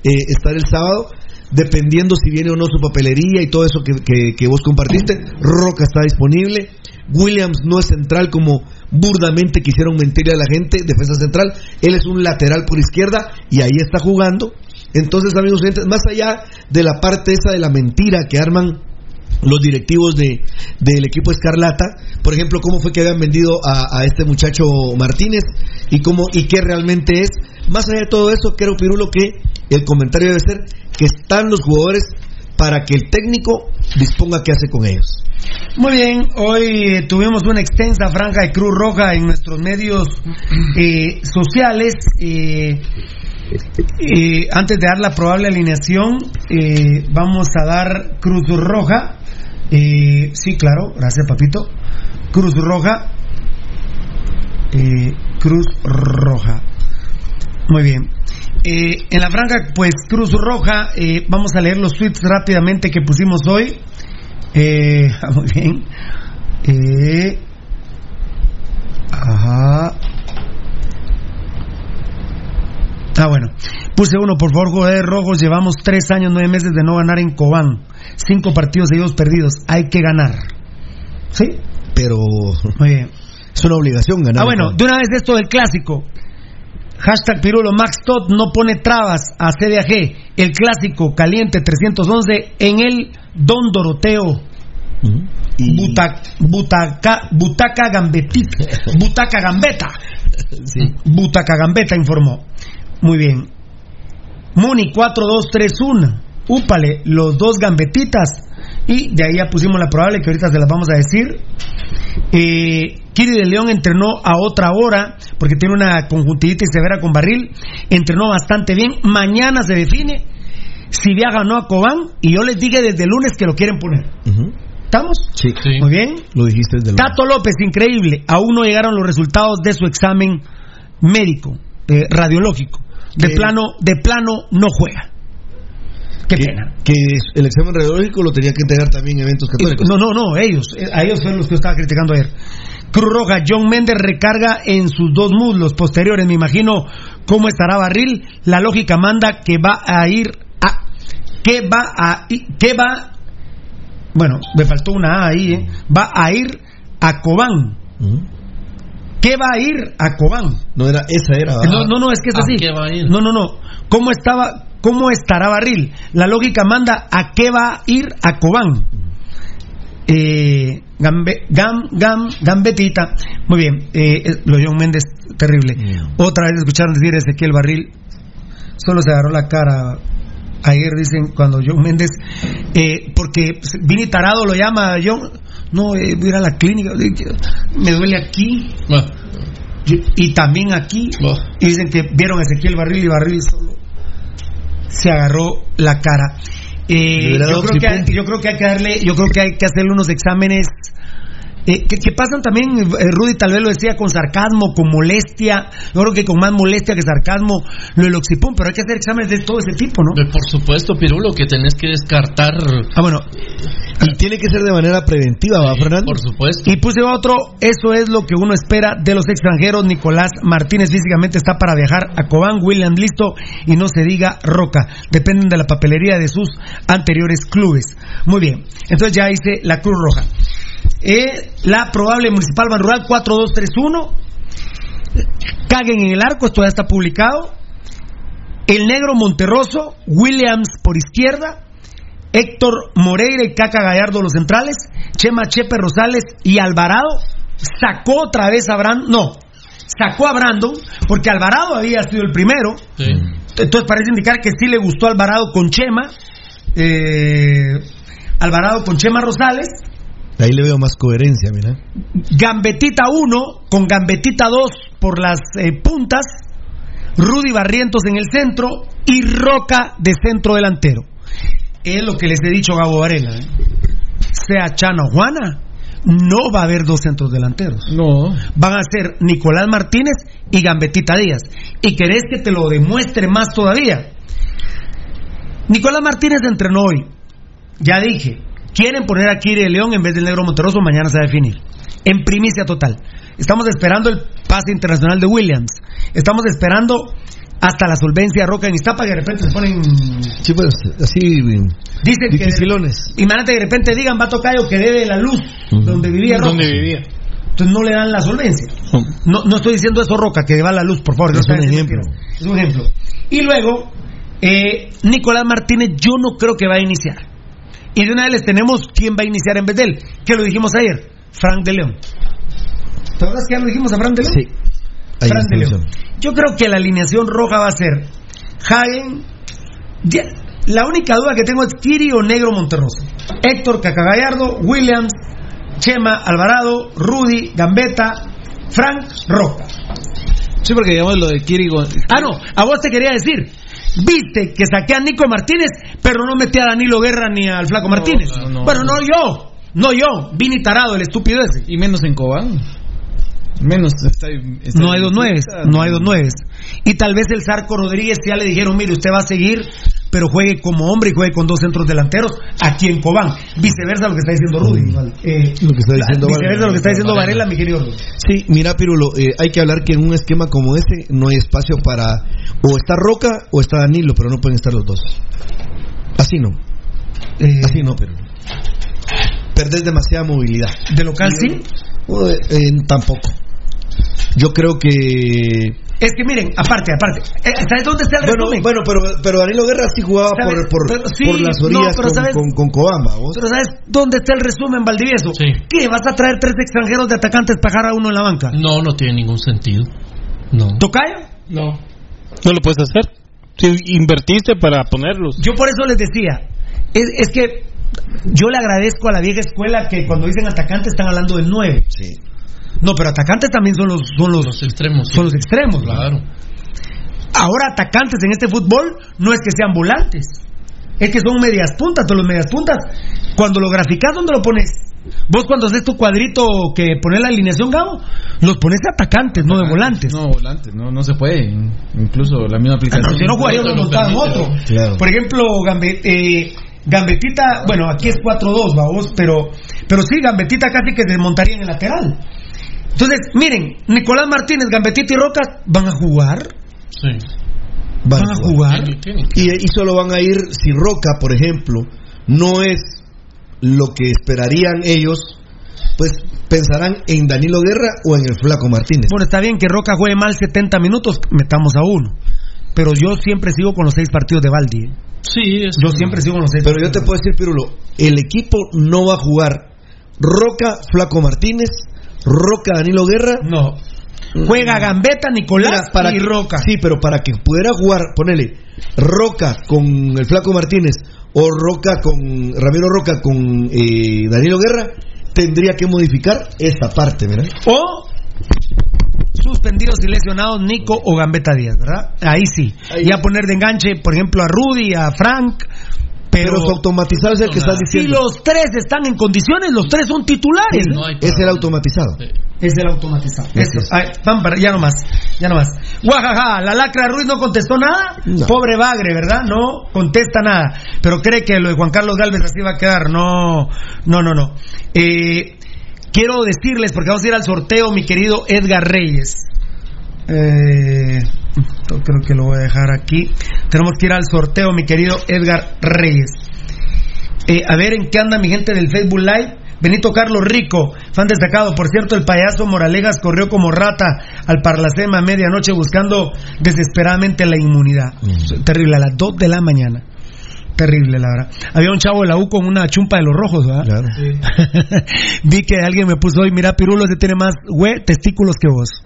eh, estar el sábado, dependiendo si viene o no su papelería y todo eso que, que- que vos compartiste. Roca está disponible. Williams no es central como burdamente quisieron mentirle a la gente, defensa central. Él es un lateral por izquierda y ahí está jugando. Entonces, amigos más allá de la parte esa de la mentira que arman los directivos de, del equipo Escarlata, por ejemplo, cómo fue que habían vendido a, a este muchacho Martínez y cómo y qué realmente es. Más allá de todo eso, creo Pirulo que el comentario debe ser que están los jugadores para que el técnico disponga qué hace con ellos. Muy bien, hoy eh, tuvimos una extensa franja de Cruz Roja en nuestros medios eh, sociales. eh, eh, antes de dar la probable alineación, vamos a dar Cruz Roja. sí, claro, gracias, papito. Cruz Roja. Cruz Roja. Muy bien. Eh, en la franja, pues Cruz Roja, eh, vamos a leer los tweets rápidamente que pusimos hoy. Eh, muy bien. Eh, ajá. Ah, bueno. Puse uno, por favor, jugadores rojos. Llevamos tres años, nueve meses de no ganar en Cobán. Cinco partidos seguidos perdidos. Hay que ganar. ¿Sí? Pero Muy bien. es una obligación ganar. Ah, bueno, de una vez esto del clásico. Hashtag Pirulo Max Todd no pone trabas a CDAG. El clásico caliente 311 en el Don Doroteo. Buta- butaca, butaca Gambetita. Butaca Gambeta. Butaca Gambeta informó. Muy bien. Muni 4231. Úpale, los dos gambetitas. Y de ahí ya pusimos la probable que ahorita se las vamos a decir. Eh, Kiri de León entrenó a otra hora porque tiene una conjuntivitis severa con barril. Entrenó bastante bien. Mañana se define si viaja o no a Cobán. Y yo les dije desde el lunes que lo quieren poner. ¿Estamos? Sí. Muy bien. Lo dijiste desde el Tato López, increíble. Aún no llegaron los resultados de su examen médico, eh, radiológico. De ¿Qué? plano, de plano no juega. Qué pena. Que el examen radiológico lo tenía que entregar también en eventos católicos. No, no, no, ellos. eh, A ellos fueron los que yo estaba criticando ayer. Cruz Roja, John Méndez recarga en sus dos muslos posteriores. Me imagino cómo estará Barril. La lógica manda que va a ir a. que va a. que va. Bueno, me faltó una A ahí, ¿eh? Va a ir a Cobán. ¿Qué va a ir a Cobán? No era, esa era. ¿verdad? No, no, no, es que es ¿A así. qué va a ir? No, no, no. ¿Cómo estaba, cómo estará Barril? La lógica manda a qué va a ir a Cobán. Eh, gambe, gam, gam, gambetita. Muy bien. Eh, eh, lo John Méndez, terrible. Otra vez escucharon decir Ezequiel Barril. Solo se agarró la cara. Ayer dicen cuando John Méndez, eh, porque Vini Tarado lo llama John, no, eh, voy a ir a la clínica, me duele aquí, y, y también aquí. Y dicen que vieron a Ezequiel Barril y Barril solo se agarró la cara. Eh, yo, creo que hay, yo creo que hay que darle, yo creo que hay que hacerle unos exámenes eh, que, que pasan también, eh, Rudy tal vez lo decía con sarcasmo, con molestia, yo creo que con más molestia que sarcasmo lo del oxipum, pero hay que hacer exámenes de todo ese tipo, ¿no? Por supuesto, Pirulo, que tenés que descartar. Ah, bueno. Y tiene que ser de manera preventiva, ¿va, Fernando? Por supuesto. Y puse otro, eso es lo que uno espera de los extranjeros. Nicolás Martínez físicamente está para viajar a Cobán, William listo y no se diga Roca. Dependen de la papelería de sus anteriores clubes. Muy bien, entonces ya hice la Cruz Roja. Eh, la probable Municipal Ban Rural 4231. Caguen en el arco, esto ya está publicado. El negro Monterroso, Williams por izquierda, Héctor Moreira y Caca Gallardo los centrales, Chema Chepe Rosales y Alvarado. Sacó otra vez a Brandon, no, sacó a Brandon porque Alvarado había sido el primero, entonces parece indicar que sí le gustó Alvarado con Chema, eh, Alvarado con Chema Rosales, Ahí le veo más coherencia, mira. Gambetita 1 con Gambetita 2 por las eh, puntas, Rudy Barrientos en el centro y Roca de centro delantero. Es lo que les he dicho a Gabo Varela. ¿eh? Sea Chana o Juana, no va a haber dos centros delanteros. No. Van a ser Nicolás Martínez y Gambetita Díaz. ¿Y querés que te lo demuestre más todavía? Nicolás Martínez entrenó hoy. Ya dije, quieren poner a Kiri de León en vez del Negro Monterroso, mañana se va a definir. En primicia total. Estamos esperando el pase internacional de Williams. Estamos esperando hasta la solvencia de Roca en Iztapa que de repente se ponen... Sí, pues, así. Dicen Dificilones. que... Imagínate que de repente digan, va a Tocayo que debe la luz donde vivía Roca. Donde vivía. Entonces no le dan la solvencia. No, no estoy diciendo eso, Roca, que va la luz, por favor. no Es un ejemplo. Es un ejemplo. Y luego, eh, Nicolás Martínez, yo no creo que va a iniciar. Y de una vez les tenemos quién va a iniciar en vez de él. Que lo dijimos ayer, Frank de León. ¿Te acuerdas que ya lo dijimos a Frank de León? Sí. Frank de León. Yo creo que la alineación roja va a ser Hagen. ya- La única duda que tengo es Kiri o Negro Monterroso. Héctor Cacagallardo, Williams, Chema Alvarado, Rudy, Gambetta, Frank Roca. Sí, porque digamos lo de Kiri. Ah, no, a vos te quería decir. Viste que saqué a Nico Martínez, pero no metí a Danilo Guerra ni al Flaco Martínez. no, no. bueno, no yo, no yo, Vini Tarado, el estúpido ese. Y menos en Cobán. Menos. Está, está- No hay dos nueves, no hay dos nueves. Y tal vez el Zarco Rodríguez ya le dijeron, mire, usted va a seguir, pero juegue como hombre y juegue con dos centros delanteros aquí en Cobán. Viceversa lo que está diciendo Rudy. Eh, Lo que está diciendo viceversa lo que está diciendo Varela, mi querido Rudy. Sí, mira, Pirulo, eh, hay que hablar que en un esquema como este no hay espacio para. O está Roca o está Danilo, pero no pueden estar los dos. Así no. Eh, Así no, pero. Perdés demasiada movilidad. ¿De local sí? Eh, tampoco. Yo creo que. Es que miren, aparte, aparte, eh, ¿sabes dónde está el Bueno, resumen? bueno pero, pero Danilo Guerra sí jugaba por, por, Pero sí, por las orillas con, ¿sabes? con, con Cobamba. ¿vos? Pero ¿sabes dónde está el resumen, Valdivieso? Sí. ¿Qué? ¿Vas a traer tres extranjeros de atacantes para dejar a uno en la banca? No, no tiene ningún sentido. No. ¿Tocayo? No. No lo puedes hacer. Si invertiste para ponerlos. Yo por eso les decía, es, es que yo le agradezco a la vieja escuela que cuando dicen atacantes están hablando del 9. Sí. No, pero atacantes también son los son los, Los extremos. son los extremos. ¿no? Claro. Ahora atacantes en este fútbol no es que sean volantes, es que son medias puntas, todos los medias puntas. Cuando lo graficas, ¿dónde lo pones? Vos cuando haces tu cuadrito que pones la alineación, Gabo, los pones de atacantes, no de volantes. No, volantes, no, no se puede. Incluso la misma Ah, aplicación. no, si no jugaría uno lo montado en permite, otro. Claro. Por ejemplo, Gambe- eh, Gambetita, bueno, aquí es 4-2, vamos, pero, pero sí, Gambetita casi que se montaría en el lateral. Entonces, miren, Nicolás Martínez, Gambetita y Roca van a jugar. Sí. Van Van a jugar. Y, y solo van a ir si Roca, por ejemplo, no es lo que esperarían ellos, pues pensarán en Danilo Guerra o en el Flaco Martínez. Bueno, está bien que Roca juegue mal 70 minutos, metamos a uno. Pero yo siempre sigo con los seis partidos de Valdi. ¿eh? Sí, es Yo siempre sigo con los seis Pero yo te puedo decir, Pirulo, el equipo no va a jugar Roca, Flaco Martínez, Roca, Danilo Guerra. No. Juega Gambetta, Nicolás Mira, para y que- Roca. Sí, pero para que pudiera jugar, ponele Roca con el Flaco Martínez o Roca con Ramiro Roca con eh, Danilo Guerra, tendría que modificar esta parte, ¿verdad? O suspendidos y lesionados Nico o Gambetta Díaz, ¿verdad? Ahí sí. Ahí. Y a poner de enganche, por ejemplo, a Rudy, a Frank. Pero, Pero, su automatizado es el que estás si diciendo. los tres están en condiciones, los tres son titulares. No Es el automatizado. Sí. Es el automatizado. Así Eso. es. Ay, van para- ya nomás, ya nomás. Guajaja, la lacra Ruiz no contestó nada. No. Pobre Bagre, ¿verdad? No contesta nada. Pero cree que lo de Juan Carlos Galvez así va a quedar. No, no, no, no. Eh, quiero decirles, porque vamos a ir al sorteo, mi querido Edgar Reyes. Eh, creo que lo voy a dejar aquí. Tenemos que ir al sorteo, mi querido Edgar Reyes. Eh, a ver en qué anda mi gente del Facebook Live. Benito Carlos Rico, fan destacado. Por cierto, el payaso Moralegas corrió como rata al Parlacema a medianoche buscando desesperadamente la inmunidad. Terrible, a las 2 de la mañana. Terrible, la verdad. Había un chavo de la U con una chumpa de los rojos, ¿verdad? Claro. Vi que alguien me puso hoy, mira, Pirulo se tiene más hue- testículos que vos.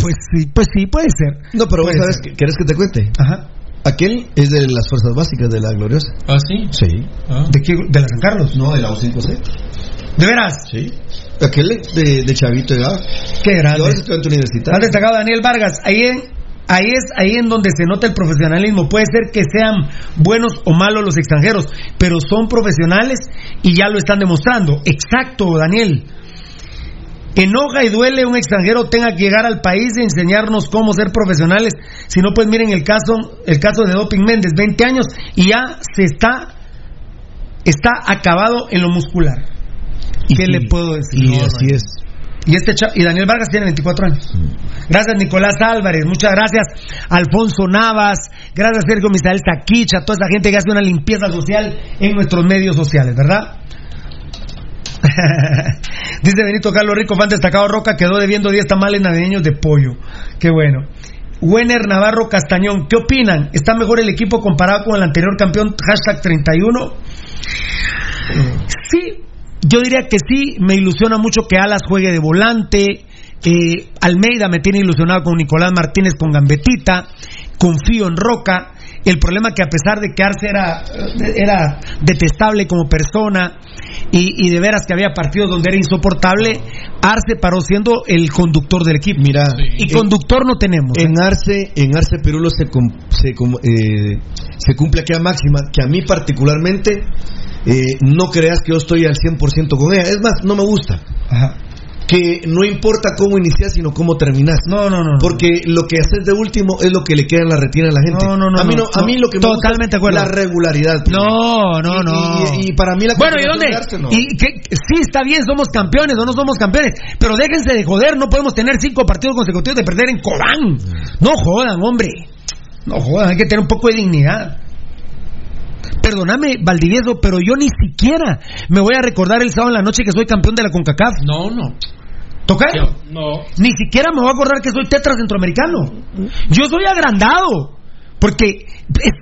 Pues sí, pues sí, puede ser. No, pero vos Puede sabes, ser. que- ¿querés que te cuente? Ajá. Aquel es de las fuerzas básicas de la Gloriosa. ¿Ah, sí? Sí. ¿De qué? ¿De la San Carlos? No, de la U5C. ¿De veras? Sí. Aquel de, de Chavito de Gaba. Qué grande. Y ahora es estudiante Has universitario. destacado Daniel Vargas. Ahí, en- ahí es ahí en donde se nota el profesionalismo. Puede ser que sean buenos o malos los extranjeros, pero son profesionales y ya lo están demostrando. Exacto, Daniel. Enoja y duele un extranjero tenga que llegar al país e enseñarnos cómo ser profesionales. Si no, pues miren el caso, el caso de Doping Méndez, 20 años y ya se está, está acabado en lo muscular. ¿Qué le puedo decir? Y No, así no. es. Y este y Daniel Vargas tiene 24 años. Gracias Nicolás Álvarez, muchas gracias Alfonso Navas, gracias Sergio Misael Taquicha, toda esa gente que hace una limpieza social en nuestros medios sociales, ¿verdad? Dice Benito Carlos Rico, fan destacado Roca, quedó debiendo 10 tamales navideños de pollo. Qué bueno. Wenner Navarro Castañón, ¿qué opinan? ¿Está mejor el equipo comparado con el anterior campeón? Hashtag 31. Sí, yo diría que sí, me ilusiona mucho que Alas juegue de volante, Almeida me tiene ilusionado con Nicolás Martínez con Gambetita, confío en Roca, el problema que a pesar de que Arce era, era detestable como persona y, y de veras que había partidos donde era insoportable, Arce paró siendo el conductor del equipo. Mira, y conductor no tenemos. En Arce, en Arce Perulo se, com- se, com- eh, se cumple aquella máxima que a mí particularmente eh, no creas que yo estoy al 100% con ella. Es más, no me gusta. Que no importa cómo inicias, sino cómo terminas. No, no, no. Porque lo que haces de último es lo que le queda en la retina a la gente. No, no, no, A mí, no, no, a mí no. lo que me gusta Totalmente es de acuerdo. la regularidad. No, no, Y- no. Y, y para mí la Bueno, ¿y dónde? no. Y que, sí, está bien, somos campeones o no somos campeones, pero déjense de joder, no podemos tener cinco partidos consecutivos de perder en Cobán. No jodan, hombre. No jodan, hay que tener un poco de dignidad. Perdóname, Valdivieso, pero yo ni siquiera me voy a recordar el sábado en la noche que soy campeón de la CONCACAF. No, no. ¿Tocayo? No. Ni siquiera me voy a acordar que soy tetra centroamericano. Yo soy agrandado. Porque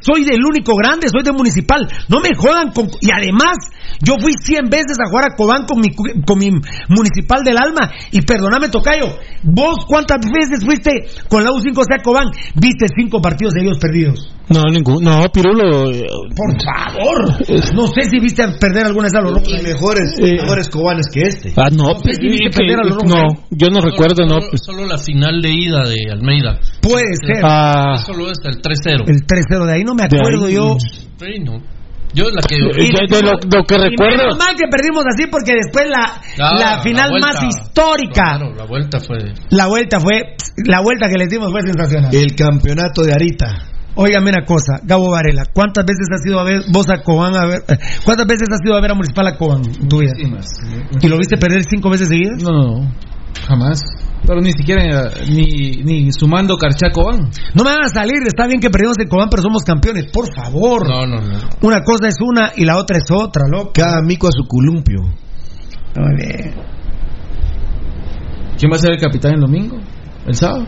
soy del único grande, soy de municipal. No me jodan con... Y además, yo fui 100 veces a jugar a Cobán con mi, con mi municipal del alma. Y perdóname, Tocayo, ¿vos cuántas veces fuiste con la U5C a Cobán? Viste cinco partidos seguidos perdidos. No, ningún. No, Pirulo. eh, Por favor. No sé si viste perder alguna vez a los locos. Y mejores, Eh. mejores cobanes que este. Ah, no, sé si viste que- perder a los no, yo no recuerdo, no. Solo, solo la final de ida de Almeida. Puede ser. Ah, Solo es el 3-0. El 3-0 de ahí no me acuerdo ahí. yo. Sí, no. Yo la que. De, de lo, lo que Y recuerdo. menos mal que perdimos así porque después la, Ah, la final vuelta. más histórica. Claro, la vuelta fue. La vuelta fue, la vuelta que les dimos fue sensacional. El campeonato de Arita. Óigame una cosa, Gabo Varela, ¿cuántas veces has ido a ver vos a Cobán a ver, eh, cuántas veces has ido a ver a Municipal a Cobán en tu vida? ¿Y lo viste perder cinco veces seguidas? No, no, no. Jamás. Pero ni siquiera eh, ni, ni sumando Carchaco van. No me van a salir, está bien que perdimos en Cobán, pero somos campeones, por favor. No, no, no. Una cosa es una y la otra es otra, loco. Cada mico a su columpio. Muy bien. ¿Quién va a ser el capitán el domingo? ¿El sábado?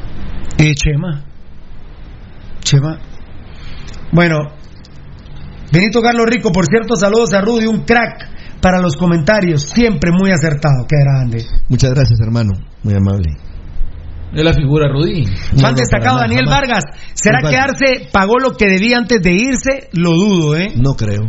Eh, Chema. Chema. Bueno, Benito Carlos Rico, por cierto, saludos a Rudy, un crack para los comentarios, siempre muy acertado, qué grande. Muchas gracias, hermano. Muy amable. Es la figura Rudy. Fan destacado Daniel Vargas, ¿será No, que Arce pagó lo que debía antes de irse? Lo dudo, ¿eh? No creo.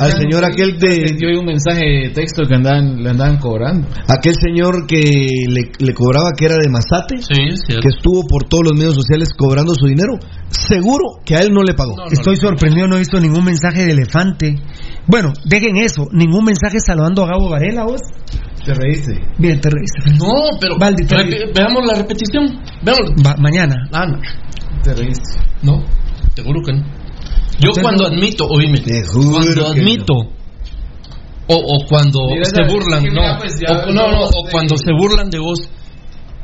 Al señor aquel de Yo vi un mensaje de texto que andaban, le andaban cobrando. aquel señor que le, le cobraba que era de Mazate, Sí, sí. que estuvo por todos los medios sociales cobrando su dinero, seguro que a él no le pagó. Estoy sorprendido, no he visto ningún mensaje de elefante. Bueno, dejen eso, ningún mensaje saludando a Gabo Varela, vos. Te reíste. Bien, te reíste. No, pero. Valdi, te veamos la repetición. Veamos. Va- mañana. Ah, no. Te reíste. No, te juro que no. Yo cuando no- admito, oíme, Te juro cuando que admito, o, o cuando Mira, se burlan, no, mira, pues, ya- o, no, no, o cuando se burlan de vos,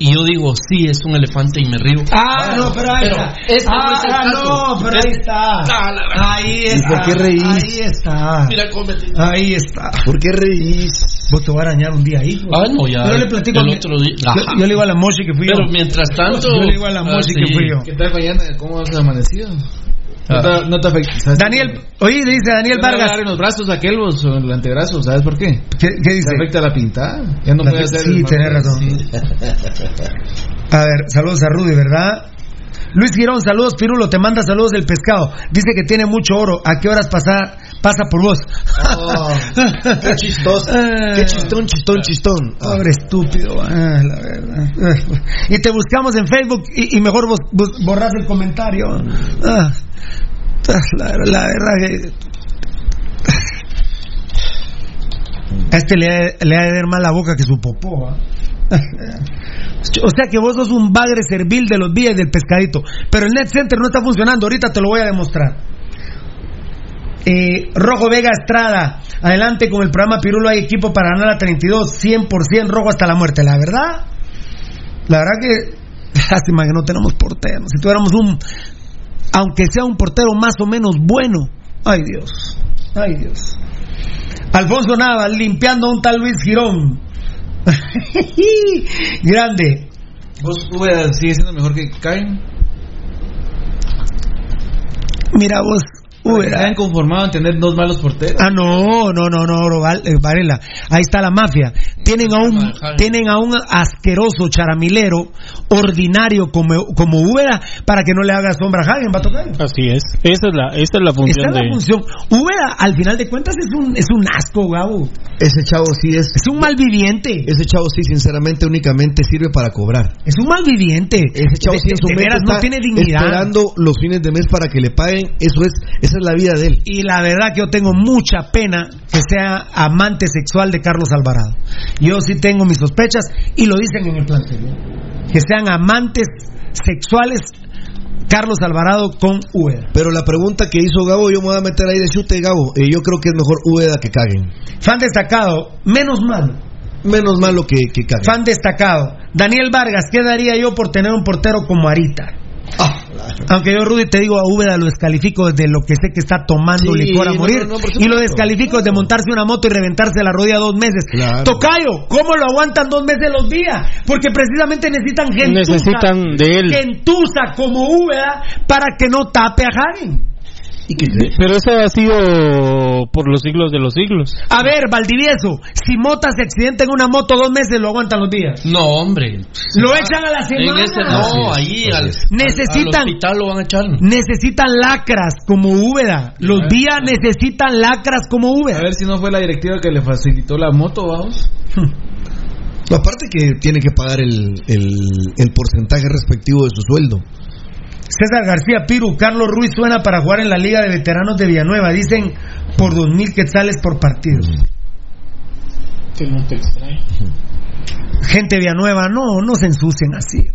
y yo digo, sí, es un elefante y me río. Ah, no, pero ahí está. este no es el ah, caso. no, pero ahí está. Ah. Ahí ¿Y está. por qué reís? Ahí está. Mira cómo me- Ahí está. ¿Por qué reís? Vos te voy a arañar un día ahí. Ah, no, ya. Yo le platico el otro día. Yo, yo le digo a la Moshi que fui Pero yo. mientras tanto. Yo le digo a la ah, Moshi que sí. fui yo. ¿Qué tal mañana? ¿Cómo has amanecido? Ah. No te, no te afecta. Daniel, oye, dice Daniel Te va a Vargas. dar en los brazos aquel o en el antebrazo, ¿sabes por qué? ¿Qué, qué Te dice? afecta la pintada. Ya no La- puede hacer. sí, tenés razón. Sí. A ver, saludos a Rudy, ¿verdad? Luis Girón, saludos Pirulo, te manda saludos del pescado. Dice que tiene mucho oro. ¿A qué horas pasa, pasa por vos? Oh, qué chistoso. Qué chistón, chistón, chistón. Ah. Pobre estúpido, ah, la verdad. Y te buscamos en Facebook y, y mejor vos, vos borras el comentario. Ah, la, la verdad que. A este le, ha- le ha de dar más la boca que su popó. ¿ah? O sea que vos sos un bagre servil de los días del pescadito. Pero el Net Center no está funcionando. Ahorita te lo voy a demostrar. Eh, Rojo Vega Estrada, adelante con el programa Pirulo. Hay equipo para ganar a 32, 100% rojo hasta la muerte. La verdad, la verdad que lástima que no tenemos portero. Si tuviéramos un, aunque sea un portero más o menos bueno, ay Dios, ay Dios. Alfonso Nava limpiando a un tal Luis Girón. Grande. ¿Vos, sigue siendo mejor que Karen? Mira vos, Ubeda. ¿Se han conformado en tener dos malos porteros? Ah, no, no, no, no, eh, Varela. Ahí está la mafia. Tienen a un, tienen a un asqueroso charamilero, ordinario como, como Úbeda, para que no le haga sombra a Hagen, va a tocar. Así es. Esa es la, esa es la función Esa es de. la función. Úbeda, al final de cuentas, es un, es un asco, Gabo. Ese chavo sí es. Es un malviviente. Ese chavo sí, sinceramente, únicamente sirve para cobrar. Es un malviviente. Ese chavo De- sí en su de mente veras no tiene dignidad. Esperando los fines de mes para que le paguen. Eso es, esa es la vida de él. Y la verdad que yo tengo mucha pena que sea amante sexual de Carlos Alvarado. Yo sí tengo mis sospechas y lo dicen en el plantel. Que sean amantes sexuales Carlos Alvarado con Úbeda. Pero la pregunta que hizo Gabo, yo me voy a meter ahí de chute, Gabo. Eh, yo creo que es mejor Úbeda que caguen. Fan destacado, menos mal. Menos malo que, que caguen. Fan destacado. Daniel Vargas, ¿qué daría yo por tener un portero como Arita? Ah, Aunque yo, Rudy, te digo, a Úbeda lo descalifico desde lo que sé que está tomando Sí, licor a morir. no, no, por y lo descalifico desde montarse una moto y reventarse la rodilla dos meses. Claro. Tocayo, ¿cómo lo aguantan dos meses los días? Porque precisamente necesitan gente. Necesitan de él. Gentuza como Úbeda para que no tape a Hagen. Pero eso ha sido por los siglos de los siglos. A ver, Valdivieso, si Mota se accidenta en una moto dos meses, lo aguantan los días. No, hombre. Lo echan a la semana. En ese, no, ahí al, Necesitan- al hospital lo van a echar. Necesitan lacras como Úbeda. Los días necesitan lacras como A Úbeda. ver si no fue la directiva que le facilitó la moto, vamos. Aparte que tiene que pagar el, el, el porcentaje respectivo de su sueldo. César García Piru, Carlos Ruiz suena para jugar en la Liga de Veteranos de Villanueva. Dicen por dos mil quetzales por partido. Que no te extrae. Gente de Villanueva, no, no se ensucien así.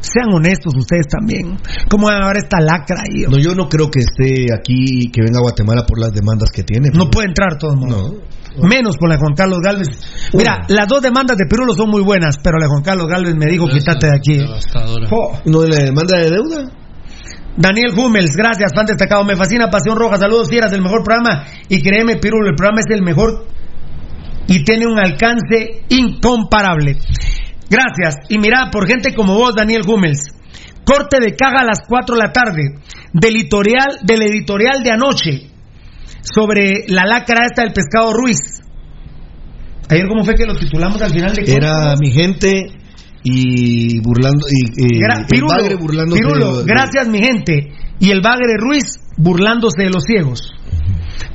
Sean honestos ustedes también. ¿Cómo van a ver esta lacra ahí? No, yo no creo que esté aquí, que venga a Guatemala por las demandas que tiene. No puede entrar todo el mundo. No. Menos por la de Juan Carlos Galvez. Mira, las dos demandas de Pirulo son muy buenas, pero la de Juan Carlos Galvez me dijo, quítate de aquí. Oh. ¿No de la demanda de deuda? Daniel Hummels, gracias, fan destacado. Me fascina Pasión Roja. Saludos, fieras del mejor programa. Y créeme, Pirulo, el programa es el mejor y tiene un alcance incomparable. Gracias. Y mira, por gente como vos, Daniel Hummels. Corte de caja a las 4 de la tarde. Del editorial, del editorial de anoche. Sobre la lacra esta del pescado Ruiz. Ayer, ¿cómo fue que lo titulamos al final de Era mi gente y burlando y, Gra- el Pirulo, bagre burlándose Pirulo, de- de- gracias mi gente. Y el Bagre Ruiz burlándose de los ciegos.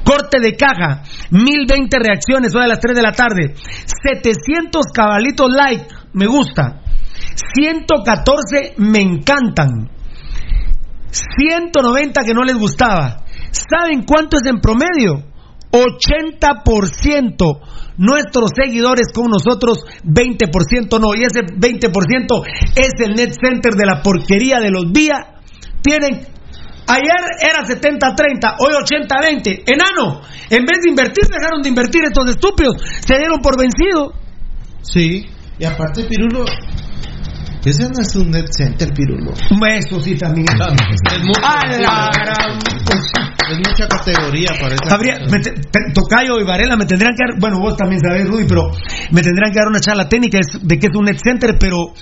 Corte de caja, 1020 reacciones hoy a las 3 de la tarde. 700 cabalitos like, me gusta. 114 me encantan. 190 que no les gustaba. ¿Saben cuánto es en promedio? 80% nuestros seguidores con nosotros, 20% no. Y ese 20% es el net center de la porquería de los días. Tienen, ayer era 70-30, hoy 80-20. Enano, en vez de invertir, dejaron de invertir estos estúpidos. Se dieron por vencido. Sí, y aparte Pirulo, ese no es un net center Pirulo. Eso sí también. Es mucho, A la gran- es mucha categoría para esa Habría, me te- te- Tocayo y Varela me tendrían que dar, bueno, vos también sabés, Rudy, pero me tendrían que dar una charla técnica de qué es un net center, pero,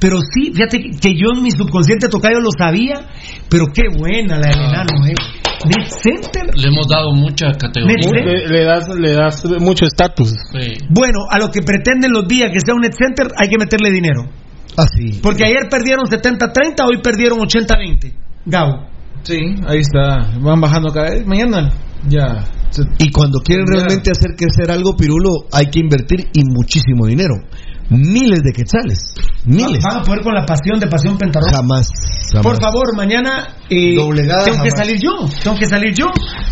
pero sí, fíjate que- que yo en mi subconsciente Tocayo lo sabía, pero qué buena la del enano, ¿eh? Net center. Le hemos dado mucha categoría. Le, le das, le das mucho estatus. Sí. Bueno, a lo que pretenden los días que sea un net center, hay que meterle dinero. Así. Porque ayer perdieron 70-30, hoy perdieron 80-20. Gabo. Sí, ahí está. Van bajando cada vez. Mañana ya. Y cuando quieren realmente hacer crecer algo, Pirulo, hay que invertir y muchísimo dinero. Miles de quetzales. Miles. Van a poder con la pasión de Pasión Pentarroja. Jamás. jamás. Por favor, mañana eh, Doblegada tengo que jamás. salir yo. Tengo que salir yo.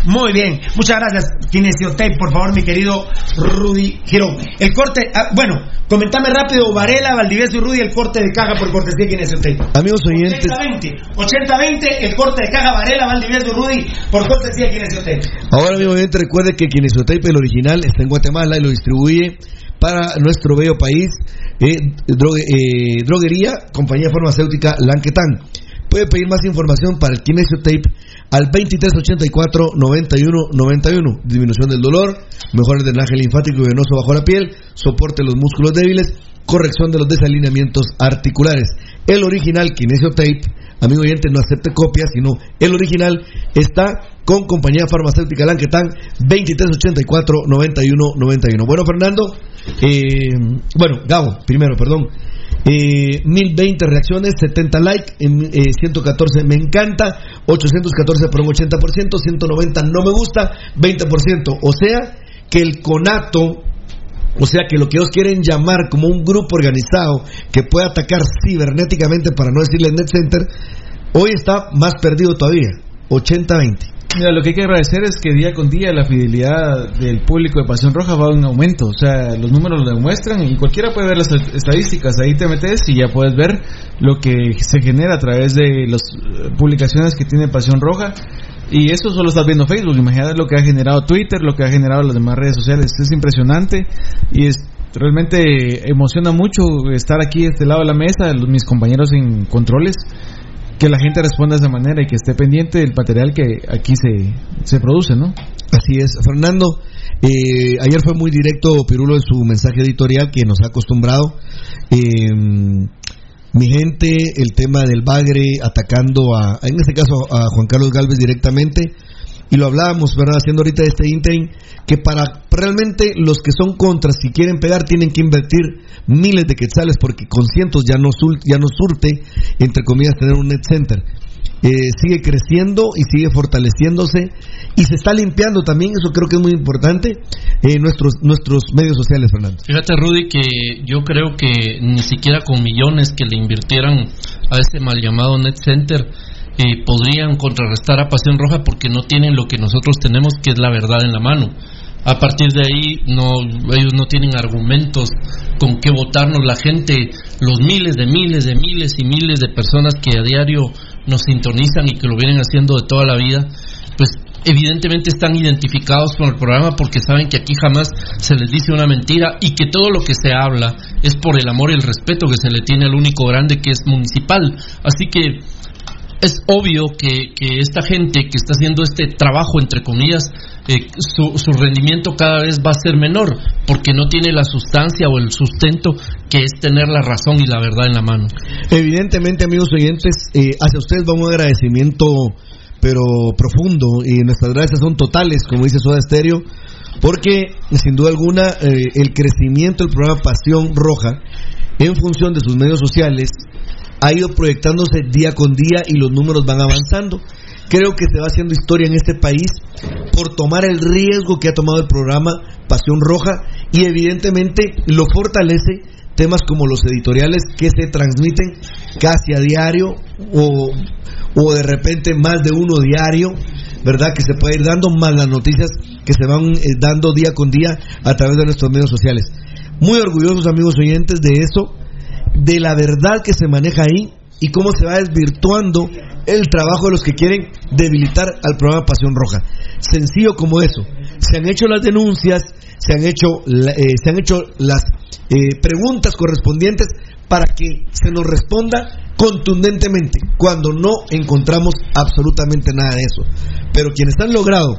Muy bien. Muchas gracias, Kinesiotape. Por favor, mi querido Rudy Girón. El corte, ah, bueno, comentame rápido, Varela, Valdivieso y Rudy, el corte de caja por cortesía Kinesiotape. Amigos oyentes, 80-20. 80-20, el corte de caja Varela, Valdivieso y Rudy, por cortesía Kinesiotape. ahora amigo oyente, recuerde que Kinesiotape, el original, está en Guatemala y lo distribuye para nuestro bello país, eh, eh, droguería, compañía farmacéutica Lanquetán. Puede pedir más información para el Kinesiotape al 2384-9191. Disminución del dolor, mejor drenaje linfático y venoso bajo la piel, soporte los músculos débiles, corrección de los desalineamientos articulares. El original Kinesiotape, amigo oyente, no acepte copias, sino el original está con compañía farmacéutica Lanquetán 2384-9191. Bueno, Fernando, eh, bueno, Gabo, primero, perdón. Eh, 1020 reacciones, 70 likes, eh, 114 me encanta, 814 por un 80%, 190 no me gusta, 20%. O sea que el conato, o sea que lo que ellos quieren llamar como un grupo organizado que puede atacar cibernéticamente, para no decirle net center, hoy está más perdido todavía, 80-20. Mira, lo que hay que agradecer es que día con día la fidelidad del público de Pasión Roja va en aumento. O sea, los números lo demuestran y cualquiera puede ver las estadísticas. Ahí te metes y ya puedes ver lo que se genera a través de las publicaciones que tiene Pasión Roja. Y eso solo estás viendo Facebook. Imagínate lo que ha generado Twitter, lo que ha generado las demás redes sociales. Es impresionante y es realmente emociona mucho estar aquí de este lado de la mesa, mis compañeros en controles que la gente responda de esa manera y que esté pendiente del material que aquí se, se produce, ¿no? Así es, Fernando. eh, ayer fue muy directo Pirulo en su mensaje editorial que nos ha acostumbrado. Eh, mi gente, el tema del bagre atacando a, en este caso a Juan Carlos Galvez directamente. Y lo hablábamos, ¿verdad? Haciendo ahorita este interim, que para realmente los que son contras, si quieren pegar, tienen que invertir miles de quetzales, porque con cientos ya no, sul- ya no surte, entre comillas, tener un net center. Eh, sigue creciendo y sigue fortaleciéndose y se está limpiando también, eso creo que es muy importante, eh, nuestros, nuestros medios sociales, Fernando. Fíjate, Rudy, que yo creo que ni siquiera con millones que le invirtieran a este mal llamado Net Center eh, podrían contrarrestar a Pasión Roja porque no tienen lo que nosotros tenemos, que es la verdad en la mano. A partir de ahí, no, ellos no tienen argumentos con qué votarnos. La gente, los miles de miles de miles y miles de personas que a diario nos sintonizan y que lo vienen haciendo de toda la vida, pues evidentemente están identificados con el programa porque saben que aquí jamás se les dice una mentira y que todo lo que se habla es por el amor y el respeto que se le tiene al único grande que es municipal. Así que es obvio que, que esta gente que está haciendo este trabajo, entre comillas, eh, su, su rendimiento cada vez va a ser menor porque no tiene la sustancia o el sustento que es tener la razón y la verdad en la mano. Evidentemente, amigos oyentes, eh, hacia ustedes va un agradecimiento, pero profundo, y nuestras gracias son totales, como dice Soda Stereo, porque sin duda alguna eh, el crecimiento del programa Pasión Roja, en función de sus medios sociales, ha ido proyectándose día con día y los números van avanzando. Creo que se va haciendo historia en este país por tomar el riesgo que ha tomado el programa Pasión Roja y evidentemente lo fortalece temas como los editoriales que se transmiten casi a diario o, o de repente más de uno diario, ¿verdad? Que se puede ir dando más las noticias que se van eh, dando día con día a través de nuestros medios sociales. Muy orgullosos amigos oyentes de eso, de la verdad que se maneja ahí y cómo se va desvirtuando el trabajo de los que quieren debilitar al programa Pasión Roja. Sencillo como eso. Se han hecho las denuncias, se han hecho, eh, se han hecho las eh, preguntas correspondientes para que se nos responda contundentemente cuando no encontramos absolutamente nada de eso. Pero quienes han logrado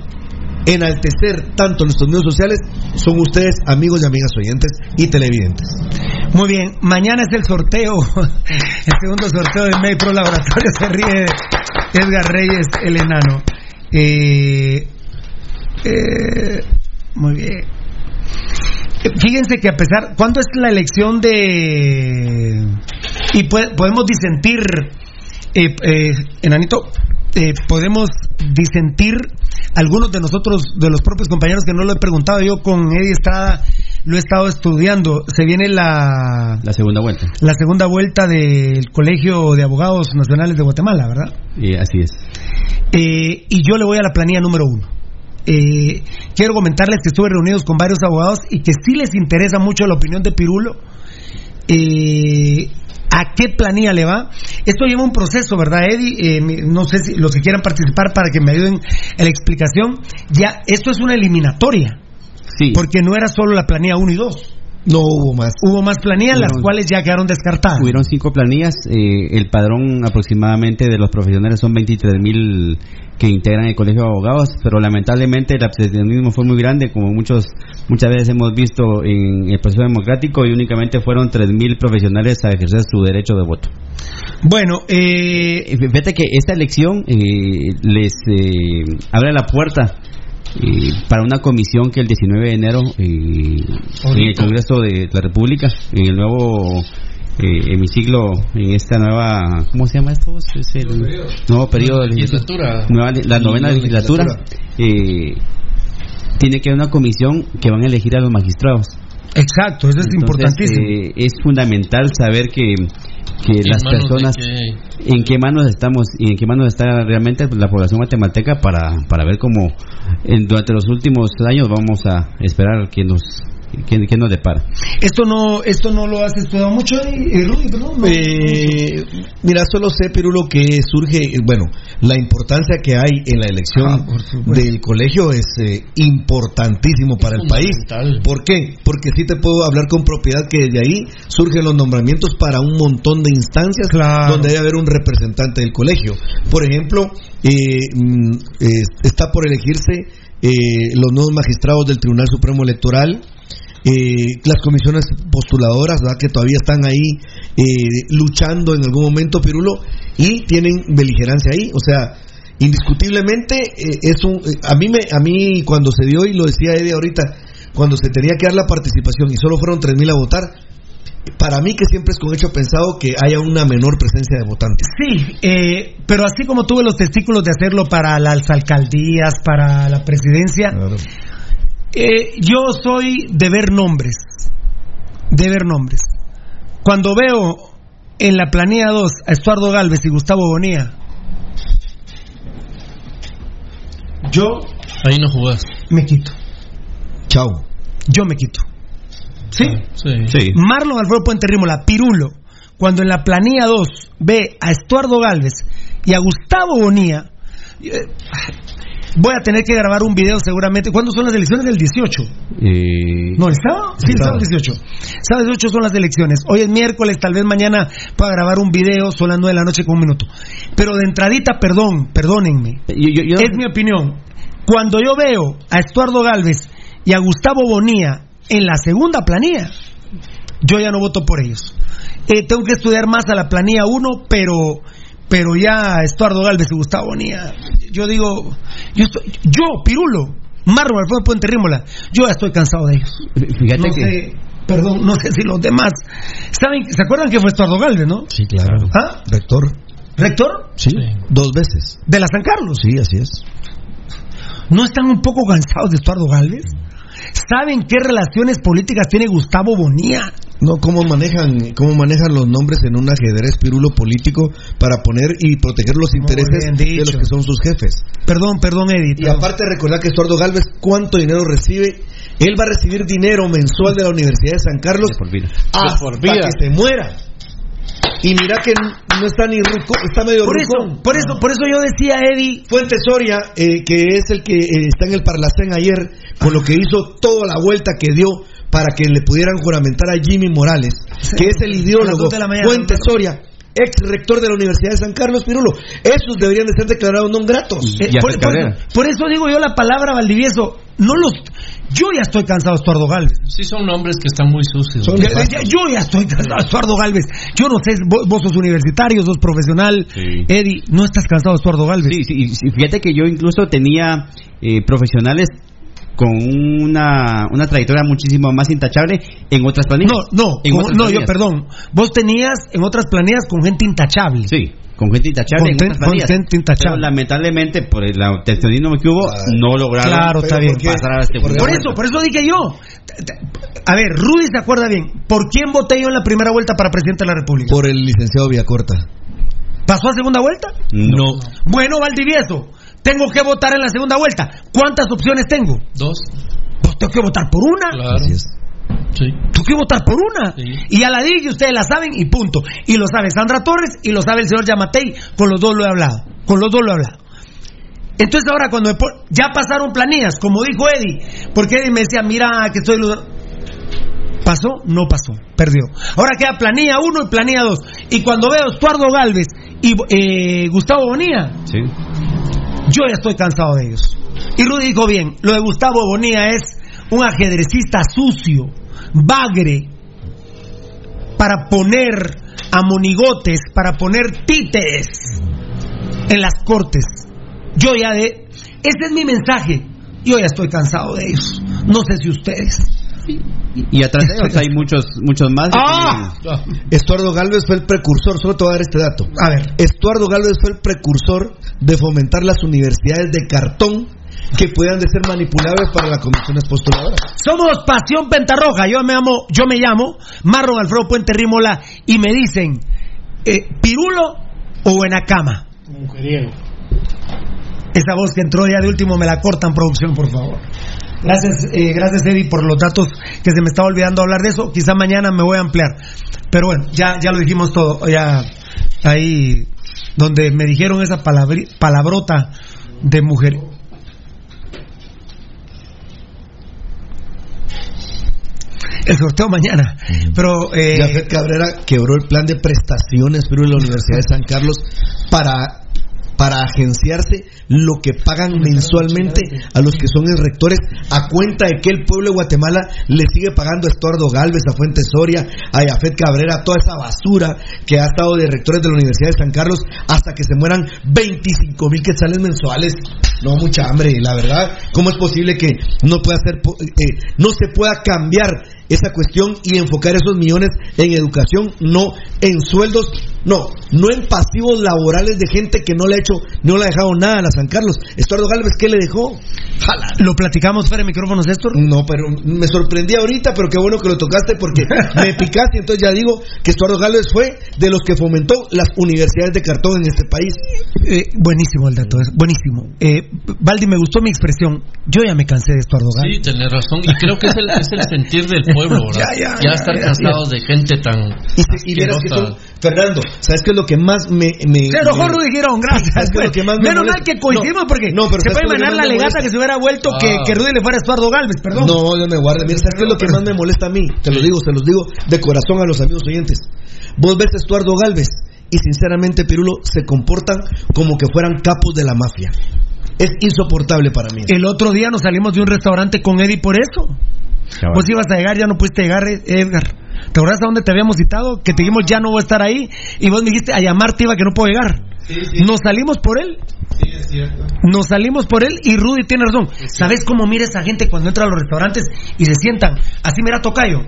enaltecer tanto nuestros medios sociales son ustedes, amigos y amigas oyentes y televidentes. Muy bien, mañana es el sorteo, el segundo sorteo de May Pro Laboratorio. Se ríe Edgar Reyes, el enano. Eh, eh, muy bien. Fíjense que a pesar, ¿cuándo es la elección de Y podemos disentir, eh, eh, enanito, eh, podemos disentir algunos de nosotros, de los propios compañeros que no lo he preguntado yo con Eddie Estrada, lo he estado estudiando. Se viene la, La segunda vuelta. la segunda vuelta del Colegio de Abogados Nacionales de Guatemala, ¿verdad? Y así es. Eh, y yo le voy a la planilla número uno. Eh, quiero comentarles que estuve reunidos con varios abogados y que sí les interesa mucho la opinión de Pirulo. Eh, ¿A qué planilla le va? Esto lleva un proceso, ¿verdad, Eddie? Eh, no sé si los que quieran participar para que me ayuden en la explicación. Ya, esto es una eliminatoria. Sí. Porque no era solo la planilla 1 y 2. No hubo más. Hubo más planillas, las cuales ya quedaron descartadas. Hubieron cinco planillas. eh, el padrón aproximadamente de los profesionales son 23 mil que integran el colegio de abogados, pero lamentablemente el abstencionismo fue muy grande, como muchos muchas veces hemos visto en el proceso democrático, y únicamente fueron 3 mil profesionales a ejercer su derecho de voto. Bueno, eh... fíjate que esta elección eh, les eh, abre la puerta eh, para una comisión que el 19 de enero eh, en el Congreso de la República, en el nuevo eh, hemiciclo, en esta nueva, ¿cómo se llama esto? Es el nuevo periodo de Legislatura. nueva- la novena Nueva legislatura. eh, tiene que haber una comisión que van a elegir a los magistrados. Exacto, eso es importantísimo. eh, es fundamental saber que, que ¿En las personas qué? en qué manos estamos y en qué manos está realmente la población guatemalteca para, para ver cómo en- durante los últimos años vamos a esperar que nos que, que nos depara. Esto no, esto no lo has estudiado mucho, eh, Rudy, perdón, no. Eh, mira, solo sé, Pirulo, que surge, eh, bueno, la importancia que hay en la elección Ah, del colegio es eh, importantísimo para el país. ¿Por qué? Porque sí te puedo hablar con propiedad que desde ahí surgen los nombramientos para un montón de instancias donde debe haber un representante del colegio. Por ejemplo, eh, mm, eh, está por elegirse eh, los nuevos magistrados del Tribunal Supremo Electoral, eh, las comisiones postuladoras, ¿verdad? que todavía están ahí eh, luchando en algún momento, Pirulo, y tienen beligerancia ahí. O sea, indiscutiblemente eh, es un. eh, a mí me, a mí cuando se dio y lo decía Eddie ahorita, cuando se tenía que dar la participación y solo fueron 3.000 a votar. Para mí que siempre es con hecho pensado que haya una menor presencia de votantes. Sí, eh, pero así como tuve los testículos de hacerlo para las alcaldías, para la presidencia, eh, yo soy de ver nombres, de ver nombres. Cuando veo en la planilla 2 a Estuardo Galvez y Gustavo Bonía, yo Ahí no jugás. me quito. Chao. Yo me quito. ¿Sí? Sí. Marlon Alfredo Puente Rímola, Pirulo, cuando en la planilla 2 ve a Estuardo Galvez y a Gustavo Bonía, eh, voy a tener que grabar un video seguramente. ¿Cuándo son las elecciones? Del 18. Eh, ¿No, el sábado? Sí, el sábado 18. Sábado 18 son las elecciones. Hoy es miércoles, tal vez mañana pueda grabar un video, son las 9 de la noche con un minuto. Pero de entradita, perdón, perdónenme. Es mi opinión. Cuando yo veo a Estuardo Galvez y a Gustavo Bonía en la segunda planilla, yo ya no voto por ellos. Eh, tengo que estudiar más a la planilla 1, pero pero ya Estuardo Galvez y Gustavo Bonía, yo digo, yo, estoy- yo Pirulo, Marlon Alfredo Puente Rímola, yo ya estoy cansado de ellos. Fíjate no que- sé, perdón, no sé si los demás saben, ¿se acuerdan que fue Estuardo Galvez, no? Sí, claro. ¿Ah? Rector. ¿Rector? Sí, dos veces. ¿De la San Carlos? Sí, así es. ¿No están un poco cansados de Estuardo Galvez? ¿Saben qué relaciones políticas tiene Gustavo Bonía? No, cómo manejan, cómo manejan los nombres en un ajedrez pirulo político para poner y proteger los intereses de los que son sus jefes. Perdón, perdón, Edith. Y aparte recordar que Estuardo Galvez, ¿cuánto dinero recibe? Él va a recibir dinero mensual de la Universidad de San Carlos hasta por vida. que se muera. Y mira que no está ni ruco, está medio Por rucón. eso, por eso, por eso yo decía, Eddie, Fuentes Soria, eh, que es el que eh, está en el Parlacén ayer, con lo que hizo toda la vuelta que dio para que le pudieran juramentar a Jimmy Morales, que es el ideólogo Fuentes Soria, ex rector de la Universidad de San Carlos Pirulo. Esos deberían de ser declarados no gratos. eh, por, por- por eso digo yo la palabra Valdivieso, no los, yo ya estoy cansado de Estuardo Galvez. Sí, son nombres que están muy sucios. Ya- ya- yo ya estoy cansado de Estuardo Galvez. Yo no sé, vos, vos sos universitario, sos profesional. Eddie, ¿no estás cansado de Estuardo Galvez? Sí, sí, fíjate que yo incluso tenía eh, profesionales con una, una trayectoria muchísimo más intachable en otras planillas. No, no, En otras no, yo perdón. Vos tenías en otras planillas con gente intachable. Sí, con gente intachable. Con en ten- otras con planillas. gente intachable. Pero lamentablemente, por el abstencionismo que hubo, no lograron Claro, está bien. pasar a este Por eso, por eso dije yo. A ver, Rudy se acuerda bien. ¿Por quién voté yo en la primera vuelta para presidente de la República? Por el licenciado Villacorta. ¿Pasó a segunda vuelta? No. Bueno, Valdivieso, tengo que votar en la segunda vuelta. ¿Cuántas opciones tengo? Dos. Pues tengo que votar por una. Claro. Sí. Tengo que votar por una. Y ya la dije, ustedes la saben y punto. Y lo sabe Sandra Torres y lo sabe el señor Yamatei. Con los dos lo he hablado. Con los dos lo he hablado. Entonces ahora cuando me ya pasaron planillas, como dijo Eddie, porque Eddie me decía, mira que estoy... ¿Pasó? No pasó, perdió. Ahora queda planilla 1 y planilla 2. Y cuando veo a Estuardo Galvez y eh, Gustavo Bonilla, Sí. Yo ya estoy cansado de ellos. Y Rudy dijo bien, lo de Gustavo Bonilla es un ajedrecista sucio, bagre, para poner a monigotes, para poner títeres en las cortes. Yo ya de... Ese es mi mensaje. Yo ya estoy cansado de ellos. No sé si ustedes. Y atrás de ellos hay muchos, muchos más. ¡Ah! Estuardo Galvez fue el precursor, solo te voy a dar este dato. A ver. Estuardo Galvez fue el precursor de fomentar las universidades de cartón que puedan de ser manipulables para las comisiones postuladoras. Somos Pasión Pentarroja. Yo me amo, yo me llamo Marlon Alfredo Puente Rímola y me dicen eh, Pirulo o Buenacama. Mujeriego. Esa voz que entró ya de último me la cortan producción, por favor. Gracias, eh, gracias Eddie por los datos que se me estaba olvidando hablar de eso. Quizá mañana me voy a ampliar. Pero bueno, ya, ya lo dijimos todo. Ya ahí donde me dijeron esa palabri- palabrota de mujer. El sorteo mañana. Pero eh, Jafet Cabrera quebró el plan de prestaciones pero en la Universidad de San Carlos para para agenciarse lo que pagan mensualmente a los que son rectores a cuenta de que el pueblo de Guatemala le sigue pagando a Estuardo Galvez, a Fuentes Soria, a Jafet Cabrera, toda esa basura que ha estado de rectores de la Universidad de San Carlos hasta que se mueran 25 mil quetzales mensuales. No, mucha hambre, la verdad. ¿Cómo es posible que no pueda ser, eh, no se pueda cambiar esa cuestión y enfocar esos millones en educación, no en sueldos, no, no en pasivos laborales de gente que no le ha hecho, no le ha dejado nada a la San Carlos. Estuardo Galvez, ¿qué le dejó? Jala. lo platicamos fuera de micrófonos, Néstor. No, pero me sorprendí ahorita, pero qué bueno que lo tocaste porque me picaste. Entonces ya digo que Estuardo Galvez fue de los que fomentó las universidades de cartón en este país. Eh, buenísimo el dato, es buenísimo. Eh, Valdi, me gustó mi expresión. Yo ya me cansé de Estuardo Galvez. Sí, tenés razón. Y creo que es el, es el sentir del pueblo, ¿verdad? Ya, ya, ya, estar ya, cansados de gente tan. Y, y vieras que son. Fernando, ¿sabes qué es lo que más me. me Se enojó me- Rudy Girón, gracias. ¿Sabes qué es lo que más me Menos molesta? mal que coincidimos No, porque no, pero se ¿sabes puede ganar la legata que se hubiera vuelto que, Ah. que Rudy le fuera a Estuardo Galvez, perdón. No, yo me guarde. Mira, ¿sabes qué es lo que más me molesta a mí? Te lo digo, se los digo de corazón a los amigos oyentes. Vos ves a Estuardo Galvez y sinceramente, Pirulo, se comportan como que fueran capos de la mafia. Es insoportable para mí. El otro día nos salimos de un restaurante con Eddie por eso. Vos ibas a llegar, ya no pudiste llegar, eh, Edgar. ¿Te acuerdas a dónde te habíamos citado? Que te dijimos ya no voy a estar ahí. Y vos me dijiste a llamarte iba que no puedo llegar. Nos salimos por él. Sí, es cierto. Nos salimos por él y Rudy tiene razón. ¿Sabes cómo mira esa gente cuando entra a los restaurantes y se sientan? Así mira Tocayo.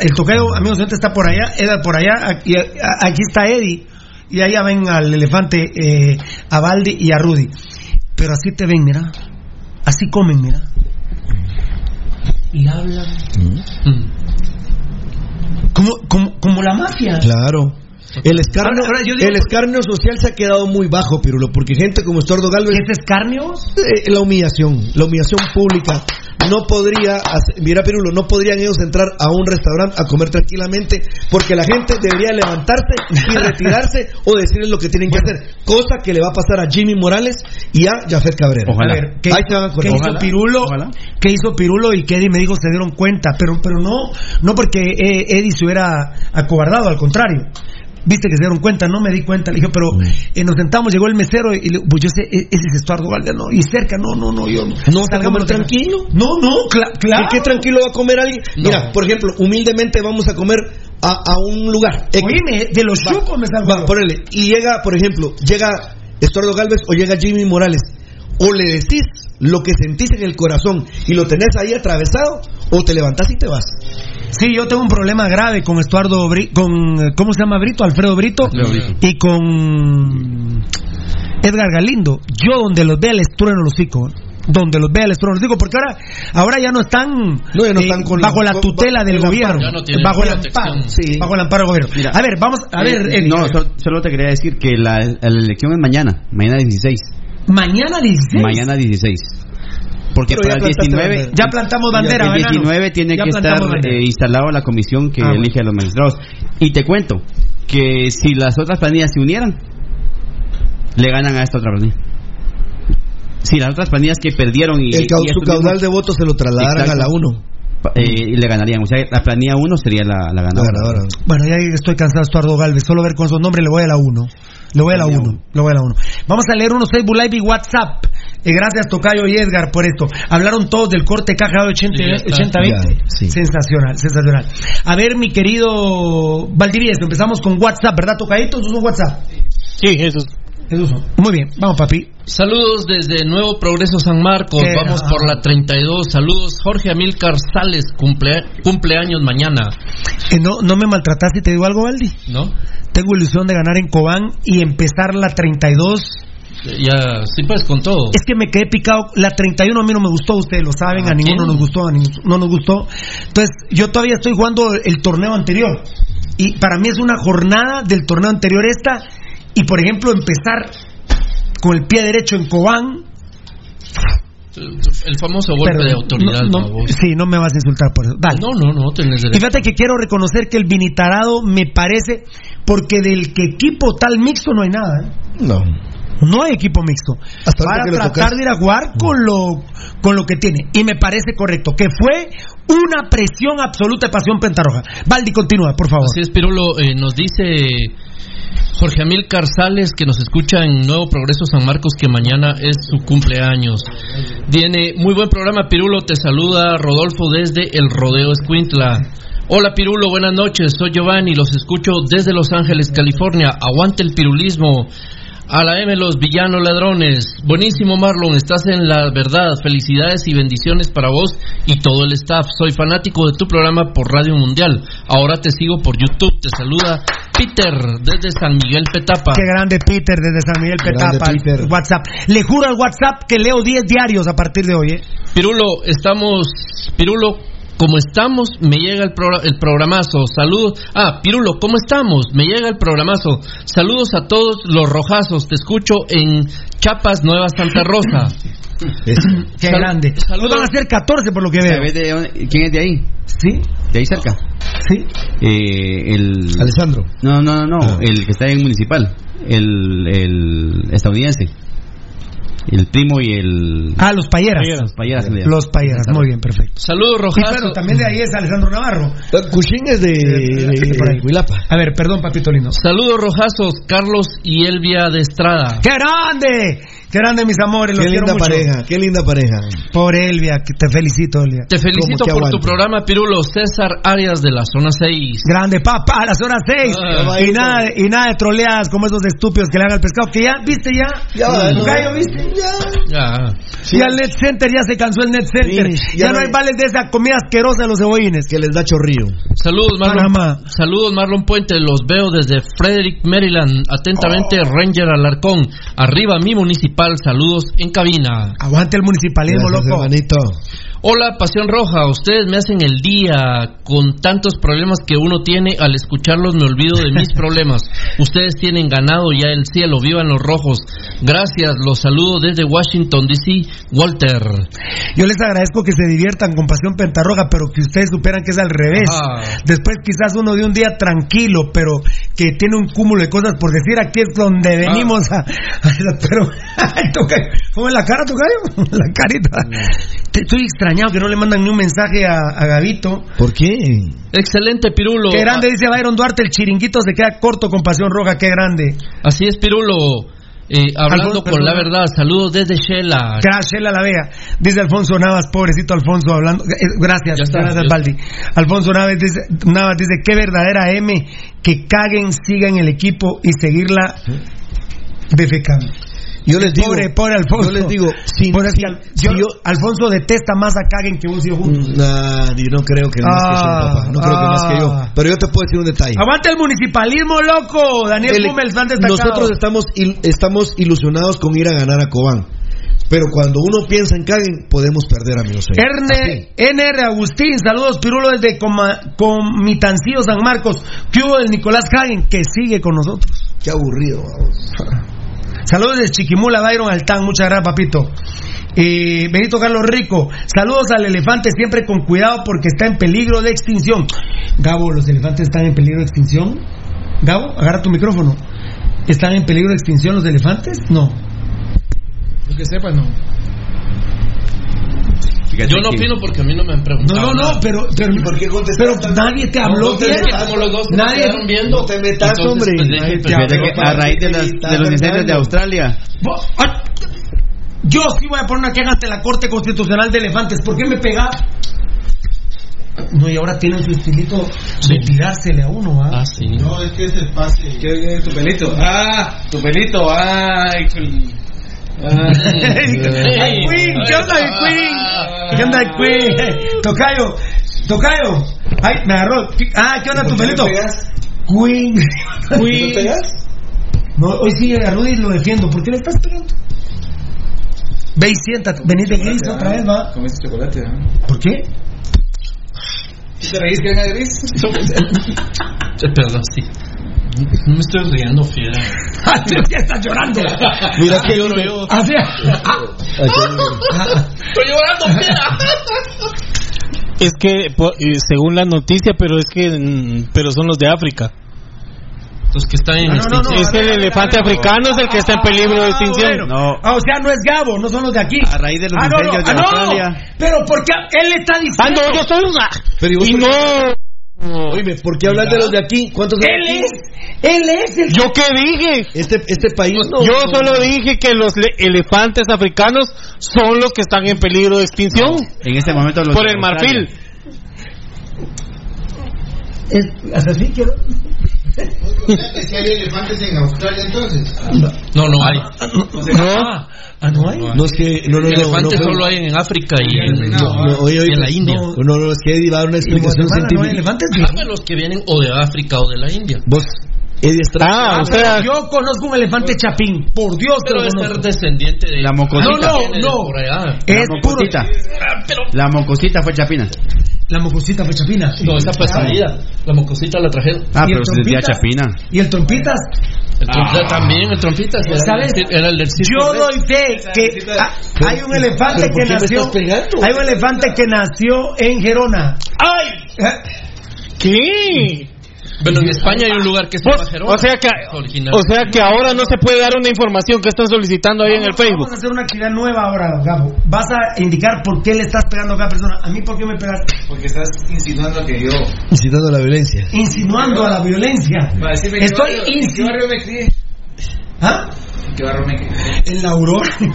El Tocayo, amigos, está por allá, Edgar por allá, aquí, aquí está Eddie. Y allá ven al elefante, eh, a Baldi y a Rudy. Pero así te ven, mira. Así comen, mira. Y hablan. Como, como, como la mafia. Claro. El escarnio, Ahora, ahora yo digo- el escarnio social se ha quedado muy bajo, Pirulo, porque gente como Estuardo Galvez. ¿Qué es escarnio? Eh, la humillación, la humillación pública. No podría, hacer- mira Pirulo, no podrían ellos entrar a un restaurante a comer tranquilamente porque la gente debería levantarse y retirarse o decirles lo que tienen que hacer. Cosa que le va a pasar a Jimmy Morales y a Jafet Cabrera. Ojalá. A ver, ¿qué, Ahí hizo Ojalá. Pirulo? Ojalá. ¿Qué hizo Pirulo y que Eddie me dijo se dieron cuenta? Pero, pero no, no porque eh, Eddie se hubiera acobardado, al contrario. Viste que se dieron cuenta, no me di cuenta. Le dije, pero eh, nos sentamos, llegó el mesero y le, pues yo sé, eh, ese es Estuardo Galvez, no. Y cerca, no, no, no, yo no. ¿No Salgamos tranquilo? No, no, cla- claro. ¿Qué, qué tranquilo va a comer alguien? Mira, por ejemplo, humildemente vamos a comer a, a un lugar. Oíme, de los Va, chucos me salgo. va, ponele. Y llega, por ejemplo, llega Estuardo Galvez o llega Jimmy Morales. o le decís lo que sentís en el corazón y lo tenés ahí atravesado, o te levantás y te vas. Sí, yo tengo un problema grave con Estuardo Bri- con eh, ¿cómo se llama Brito? Alfredo Brito Alfredo Brito. y con Edgar Galindo. Yo donde los vea les trueno los hocico. Donde los vea les trueno los hocico porque ahora ahora ya no están, ya no eh, con bajo la- tutela del el gobierno, no bajo el amparo, Sí. bajo el amparo del gobierno. Mira, a ver, vamos a ver, Eh, no, solo te quería decir que la, la elección es mañana, mañana 16. mañana 16. Mañana 16. Porque Pero para el plantaste 19 bandera. Ya plantamos bandera, el venanos. 19 tiene Ya que estar eh, instalado la comisión que Ah, bueno. elige a los magistrados. Y te cuento que si las otras planillas se unieran, le ganan a esta otra planilla. Si las otras planillas que perdieron y, El cau- y su caudal mismos, de votos se lo trasladaran Exacto. a la 1. eh, le ganarían. O sea, la planilla 1 sería la, la ganadora. Bueno, ya estoy cansado de Estuardo Galvez. Solo ver con esos nombres le voy a la 1. Le voy a la 1. Le voy a la 1. Vamos a leer unos Facebook Live y WhatsApp. Eh, gracias, Tocayo y Edgar, por esto. Hablaron todos del corte caja de 80 Sí, ya está. 80-20. Ya, sí. Sensacional, sensacional. A ver, mi querido Valdivieso, empezamos con WhatsApp, ¿verdad, Tocayito? ¿Eso es un WhatsApp? Sí, Jesús. Esos son. Muy bien, vamos, papi. Saludos desde Nuevo Progreso San Marcos. Vamos ah. por la 32. Saludos Jorge Amilcar Sales, cumple, cumpleaños mañana. Eh, no, no me maltrataste y te digo algo, Valdi. ¿No? Tengo ilusión de ganar en Cobán y empezar la 32 Ya, sí, pues con todo. Es que me quedé picado. La 31 a mí no me gustó, ustedes lo saben, ¿A a ninguno nos gustó, a ninguno no nos gustó. Entonces, yo todavía estoy jugando el torneo anterior. Y para mí es una jornada del torneo anterior esta. Y por ejemplo, empezar con el pie derecho en Cobán. El famoso golpe de autoridad. no- no- sí, no me vas a insultar por eso. Dale. No, no, no, tenés Y derecho. fíjate que quiero reconocer que el Vinitarado me parece, porque del que equipo tal mixto no hay nada. ¿eh? No. No hay equipo mixto. Hasta Para tratar de ir a jugar con lo, con lo que tiene. Y me parece correcto. Que fue una presión absoluta de pasión pentarroja. Valdi, continúa, por favor. Así es, Pirulo, eh, nos dice Jorge Amil Carzales, que nos escucha en Nuevo Progreso San Marcos, que mañana es su cumpleaños. Tiene muy buen programa, Pirulo, te saluda Rodolfo desde el Rodeo Escuintla. Hola Pirulo, buenas noches, soy Giovanni, los escucho desde Los Ángeles, California. Aguante el pirulismo. A la M, los villanos ladrones. Buenísimo, Marlon. Estás en la verdad. Felicidades y bendiciones para vos y todo el staff. Soy fanático de tu programa por Radio Mundial. Ahora te sigo por YouTube. Te saluda Peter desde San Miguel Petapa. Qué grande Peter desde San Miguel Petapa. Peter. WhatsApp. Le juro al WhatsApp que leo 10 diarios a partir de hoy. ¿eh? Pirulo, estamos. Pirulo, como estamos, me llega el, el programazo. Saludos. Ah, Pirulo, ¿cómo estamos? Me llega el programazo. Saludos a todos los rojazos. Te escucho en Chapas, Nueva Santa Rosa. Qué Sal- grande. saludos. Van a ser 14 por lo que veo. ¿Sabes de dónde- ¿Quién es de ahí? ¿Sí? ¿De ahí cerca? ¿Sí? Eh, el... Alessandro. No, no, no, no, Ah. el que está en municipal. El, el estadounidense. El primo y el... Ah, los payeras. Los payeras. le llama. Los payeras. Muy bien, perfecto. Saludos, Y rojazos. bueno, también de ahí es Alejandro Navarro. Cushing es de, de, por ahí. de Huilapa. A ver, perdón, papito lindo. Saludos, rojazos. Carlos y Elvia de Estrada. ¡Qué grande! ¡Qué grande, mis amores! Los Qué quiero linda mucho. pareja, qué linda pareja. Por Elvia, que te felicito, Elvia. Te felicito ¿Cómo que por tu programa, Pirulo. César Arias de la zona 6. Grande, papá, a las horas 6. Ah, y, nada, de- y nada de troleadas como esos estúpidos que le hagan al pescado. Que ya, ¿viste ya? Ya ¿no? Gallo, ¿viste? Ya. Ya. Ya el Net Center, ya se cansó el Net Center. Sí, ya, ya no hay vales de esa comida asquerosa de los cebollines. Que les da chorrillo. Saludos, Marlon. Panamá. Saludos, Marlon Puente. Los veo desde Frederick, Maryland. Atentamente, Oh. Ranger Alarcón. Arriba, mi municipal. Saludos en cabina. Aguante el municipalismo, Gracias, loco. hermanito. Hola, Pasión Roja. Ustedes me hacen el día con tantos problemas que uno tiene. Al escucharlos me olvido de mis problemas. Ustedes tienen ganado ya el cielo. Vivan los rojos. Gracias. Los saludo desde Washington, D.C. Walter. Yo les agradezco que se diviertan con Pasión Pentarroja, pero que ustedes superan que es al revés. Ah. Después quizás uno de un día tranquilo, pero que tiene un cúmulo de cosas por decir. Aquí es donde Ah. venimos a... a- Pero, ¿cómo es la cara, Tocayo? La carita. Te- Estoy extrañado que no le mandan ni un mensaje a, a Gavito. ¿Por qué? Excelente, Pirulo. Qué grande, dice Byron Duarte, el chiringuito se queda corto con Pasión Roja, qué grande. Así es, Pirulo. Eh, hablando Alfonso, con la verdad, saludos desde Shela. Gracias, la vea. Dice Alfonso Navas, pobrecito Alfonso, hablando. eh, Gracias, está, gracias, Baldi. Alfonso Navas dice, Navas dice: Qué verdadera M que caguen, sigan el equipo y seguirla defecando. Yo les digo, Pobre, pobre Alfonso. yo les digo, si, Pobre si- yo- Alfonso detesta más a Kagen que vos y yo juntos. Nah, yo no creo que más que yo, Ah, papá. No creo que más que yo. ah. Pero yo te puedo decir un detalle. Aguanta el municipalismo, loco. Daniel El- Hummels, fan destacado. nosotros estamos, il- estamos ilusionados con ir a ganar a Cobán. Pero cuando uno piensa en Caguen, podemos perder, amigos. Erne- NR Agustín, saludos Pirulo desde Coma- Comitancillo San Marcos. ¿Qué hubo del Nicolás Hagen que sigue con nosotros? Qué aburrido, vamos. Saludos de Chiquimula, Byron Altán, muchas gracias, papito. Eh, Benito Carlos Rico, saludos al elefante, siempre con cuidado porque está en peligro de extinción. Gabo, ¿los elefantes están en peligro de extinción? Gabo, agarra tu micrófono. ¿Están en peligro de extinción los elefantes? No. Lo que sepa, no. Yo no opino porque a mí no me han No, preguntado. no, no, nada. pero, pero, pero nadie te habló. No, no te bien. metas, como los dos se nadie quedaron viendo. No te metas, Entonces, hombre. pues, deje- Nadie te Fíjate habló, que papá. a raíz de, las- de los incendios de. Australia, Yo sí voy a poner una queja ante la Corte Constitucional de Elefantes. ¿Por qué me pega? No, y ahora tienen su estilito de tirársele a uno, ¿ah? Ah, sí. No, es que es el pase. ¿Qué, tu pelito? Ah, tu pelito. Ay. ¡Ay, Queen! ¿Qué onda, el Queen? ¿Qué onda, el Queen? Tocayo, Tocayo. Ay, me agarró. Ah, ¿qué onda, tu pelito? Queen. ¿Me pegas? No, hoy sí a Rudy lo defiendo. ¿Por qué le estás pegando? Ve y siéntate. Venís de gris otra vez, va. Comiste chocolate, ¿ah? ¿Por qué? ¿Te reís que venga de gris? Perdón, sí. No me estoy riendo, fiera. Ah, ya estás llorando. Mira que lloro yo. Ah, sí. Ah, Estoy llorando, fiera. Es que, eh, según la noticia, pero es que, mm, pero son los de África. Los que están en No, no, no, extinción. es que el elefante africano es el que está en peligro de extinción. bueno. No. Ah, o sea, no es Gabo, no son los de aquí. a raíz de los Ah, no, no, incendios de ah, no. Australia, Pero porque él está Ah, diciendo. no, yo soy una. Pero ¿y Y no. Oíme, ¿por qué hablas de los de aquí? ¿Cuántos Él aquí? es, él es el. ¿Yo qué dije? Este, este país no. Yo solo dije que los le- elefantes africanos son los que están en peligro de extinción en este momento los por el marfil. es- ¿Hasta así quiero? Si hay elefantes en Australia entonces. No, no hay. No. Ah, no hay. No es que. No, no, no. Elefantes no, solo hay en África y en, No, no, oye, oye, y en la India. No, no, no, es que Eddie va a dar una ¿En explicación Guatemala no hay científica. elefantes? Dame los que vienen o de África o de la India. Vos. Ah, Ah, o sea, yo conozco un elefante chapín. Por Dios, Pero es ser descendiente de La mocosita. No, no, no. Es la mocosita. La mocosita fue chapina. La mocosita fue chapina. No, esa fue salida. La mocosita la trajeron. Ah, ¿Y el pero se decía trompita? chapina. ¿Y el trompitas? El trompita también, el trompita. Era, ¿Sabes? Era el del. Yo doy fe que ah, hay un elefante ¿Pero por que nació. Hay un elefante que nació en Gerona. ¡ay! Eh, ¿Qué? Bueno, en España hay un lugar que se llama Gerona. O sea que, Es o sea que ahora no se puede dar una información que están solicitando ahí en el Vamos Facebook. a hacer una actividad nueva ahora, Gabo. Vas a indicar por qué le estás pegando a cada persona. A mí, ¿por qué me pegaste? Porque estás insinuando que yo. Incitando a la violencia. Insinuando a la violencia. ¿en qué Estoy barrio- ¿En qué insinuando. barrio me crié? ¿Ah? ¿En qué barrio me? En la Aurora. no,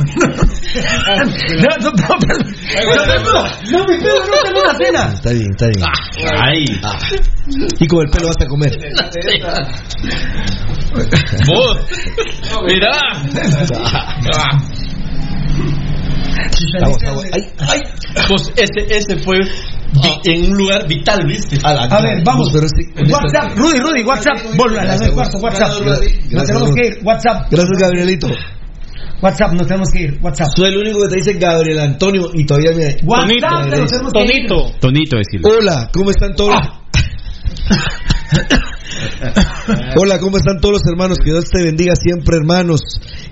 no, no, no, mi pedo no tengo una cena. Está bien, está bien. Ay. Y con el pelo vas a comer. Vos. Vamos. Ay, ay. Pues ese, ese fue vi- en un lugar vital, ¿viste? A ver, vamos. Pero sí, con esta- WhatsApp, Rudy, Rudy, WhatsApp. Vuelve a las del cuarto, WhatsApp. Gracias, Nos tenemos que ir, WhatsApp. Gracias, Gabrielito. WhatsApp, nos tenemos que ir, WhatsApp. Soy el único que te dice Gabriel Antonio y todavía me. WhatsApp, que nos tenemos que ir. Tonito. Tonito, decirlo. Hola, ¿cómo están todos? Hola, ¿cómo están todos los hermanos? Que Dios te bendiga siempre, hermanos.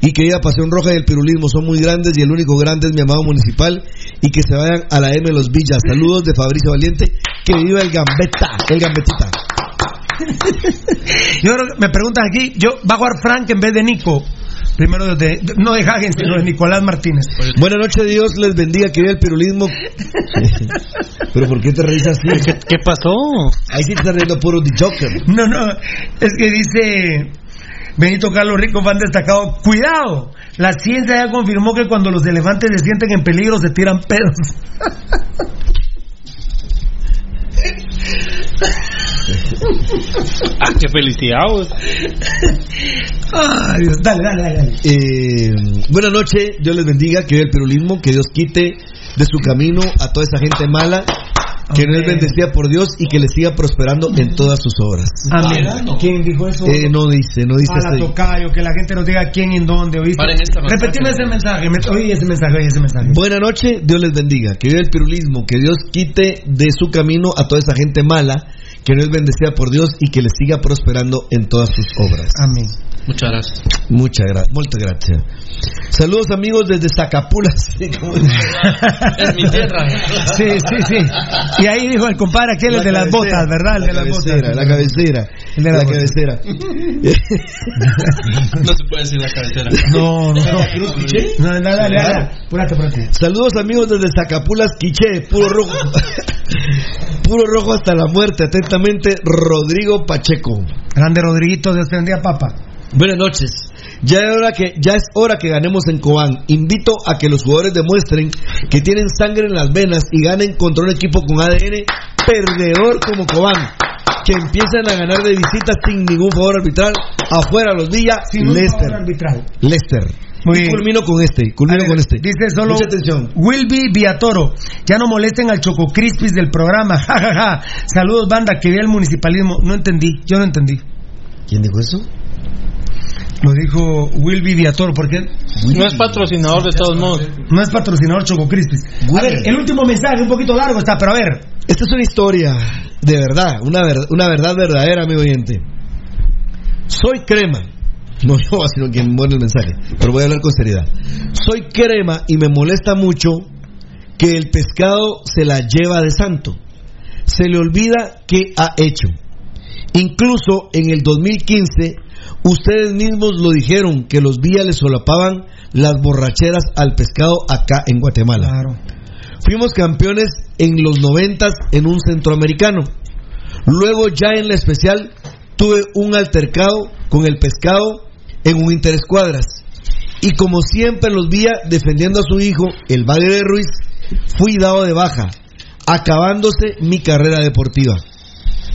Y querida Pasión Roja y el Pirulismo son muy grandes y el único grande es mi amado municipal. Y que se vayan a la M Los Villas. Saludos de Fabricio Valiente. Que viva el Gambetta, el Gambetita. Yo creo me preguntan aquí, yo va a jugar Frank en vez de Nico. Primero de, de- no de Hagen, sino de Nicolás Martínez. Buenas noches, Dios les bendiga, que viva el pirulismo. Pero ¿por qué te reís así? ¿Qué, qué pasó? Ahí sí te estás riendo puro de Joker. No, no, es que dice Benito Carlos Rico, fan destacado, cuidado, la ciencia ya confirmó que cuando los elefantes se sienten en peligro se tiran pedos. ah, qué felicidad. vos. Ay, Dios, dale, dale, dale. dale. Eh, buenas noches, Dios les bendiga, que el perolismo, que Dios quite de su camino a toda esa gente mala, que no es bendecida por Dios y que le siga prosperando en todas sus obras. Amén. ¿Quién dijo eso? Eh, no dice, no dice a la tocayo, que la gente nos diga quién y en dónde, ¿oíste? Repetime ese mensaje, me- oí ese mensaje, oí ese mensaje. Buenas noches, Dios les bendiga, que vive el pirulismo, que Dios quite de su camino a toda esa gente mala, que no es bendecida por Dios y que le siga prosperando en todas sus obras. Amén. Muchas gracias. Muchas gracias, muchas gracias. Saludos amigos desde Zacapulas. Es mi tierra. Sí, sí, sí. Y ahí dijo el compadre aquel, el de las botas, ¿verdad? El de La las cabecera, botas. la cabecera. El de La cabecera. No se puede decir la cabecera. No, no, no. No, dale, dale, dale. Apúrate, apúrate. Saludos amigos desde Zacapulas, Quiché, puro rojo. puro rojo hasta la muerte. Atentamente, Rodrigo Pacheco. Grande Rodriguito, Dios te bendiga, papá. Buenas noches. Ya es, hora que, ya es hora que ganemos en Cobán. Invito a que los jugadores demuestren que tienen sangre en las venas y ganen contra un equipo con ADN perdedor como Cobán. Que empiecen a ganar de visita sin ningún favor arbitral. Afuera los Villa, Sin favor arbitral. Leicester. Muy y culmino con este. Culmino ver, con este. Dice solo Mucha atención. Wilby Viatoro. Ya no molesten al Choco Crispis del programa. Saludos, banda, que vea el municipalismo. No entendí, yo no entendí. ¿Quién dijo eso? Lo dijo Wilby Viatoro, porque No es patrocinador de todos modos. no es patrocinador Choco Crispis. A ver, el último mensaje, un poquito largo está, pero a ver. Esta es una historia de verdad, una, ver- una verdad verdadera, amigo oyente. Soy crema. No yo, sino quien pone el mensaje. Pero voy a hablar con seriedad. Soy crema y me molesta mucho que el pescado se la lleva de santo. Se le olvida qué ha hecho. Incluso en el 2015, ustedes mismos lo dijeron que los vías le solapaban las borracheras al pescado acá en Guatemala. Claro. Fuimos campeones en los noventas en un centroamericano. Luego ya en la especial tuve un altercado con el pescado en un interescuadras. Y como siempre los vía defendiendo a su hijo, el Valle de Ruiz, fui dado de baja, acabándose mi carrera deportiva.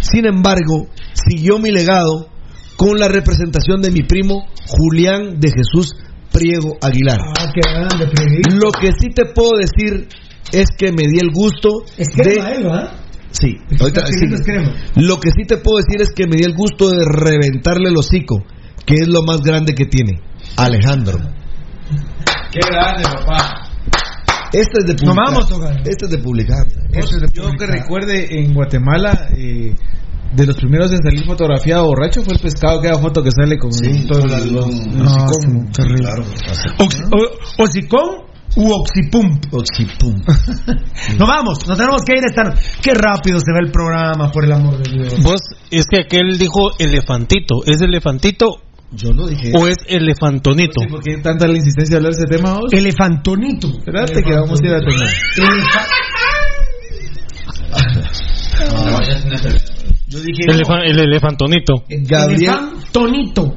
Sin embargo, siguió mi legado con la representación de mi primo Julián de Jesús Priego Aguilar. Ah, qué grande, Priego. Lo que sí te puedo decir es que me di el gusto Es de... crema, ¿eh, ¿verdad? Sí, que ahorita sí. Lo que sí te puedo decir es que me di el gusto de reventarle el hocico, que es lo más grande que tiene. Alejandro. Qué grande, papá. Este es de Nos publicar. Este es de publicar. Eso es de Yo que publicar. recuerde en Guatemala, eh, de los primeros en salir fotografiado borracho fue el pescado que da foto que sale con todo el- No, sí, terrible. Oxi- o- ¿Oxicón u Oxipump? Oxipum. Nos vamos, nos tenemos que ir esta noche. Qué rápido se ve el programa, por el amor de Dios. Vos, es que aquel dijo elefantito. ¿Es elefantito Yo no dije. o es elefantonito? ¿Por qué tanta la insistencia de hablar de ese tema vos? Elefantonito. Espérate que vamos a ir a tener. Yo dije. Elefa- el elefantonito. Gabriel. Elefantonito.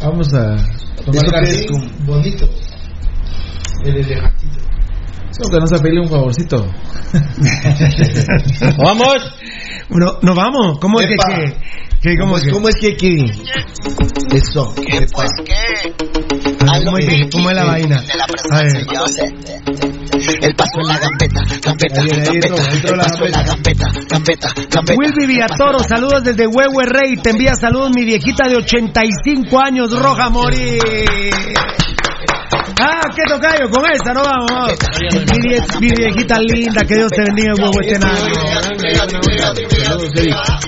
Vamos a tomar ¿Eso qué café. Con- Bonito. El elefantito. Solo que nos pedirle un favorcito. ¡Vamos! Bueno, nos vamos. ¿Cómo es que, Epa. que, que- cómo ¿Cómo es que- cómo es que aquí? Eso. ¿Qué pues qué? ¿Cómo es que- cómo es la vaina? De la A ver. persona, yo sé. El paso en la gambeta, gambeta, gambeta, el la paso en la gambeta, gambeta, gambeta. Wilby Villatoro, saludos desde Huehue Rey. Te envía saludos mi viejita de 85 años, Roja Mori. Ah, qué tocayo, con esa, no vamos. vamos. Mi, vie- mi viejita linda, que Dios te bendiga en Huehuetenango.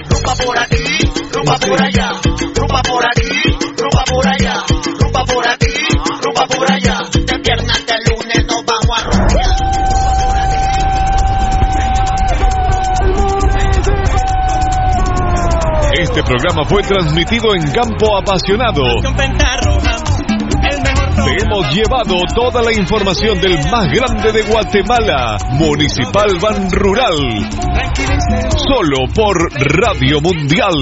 Rumba por aquí, rumba por allá, rumba por aquí, rumba por allá, rumba por aquí, rumba por allá. De viernes hasta el lunes nos vamos a rumbear. Este programa fue transmitido en Campo Apasionado. Te hemos llevado toda la información del más grande de Guatemala, Municipal Ban Rural. Solo por Radio Mundial.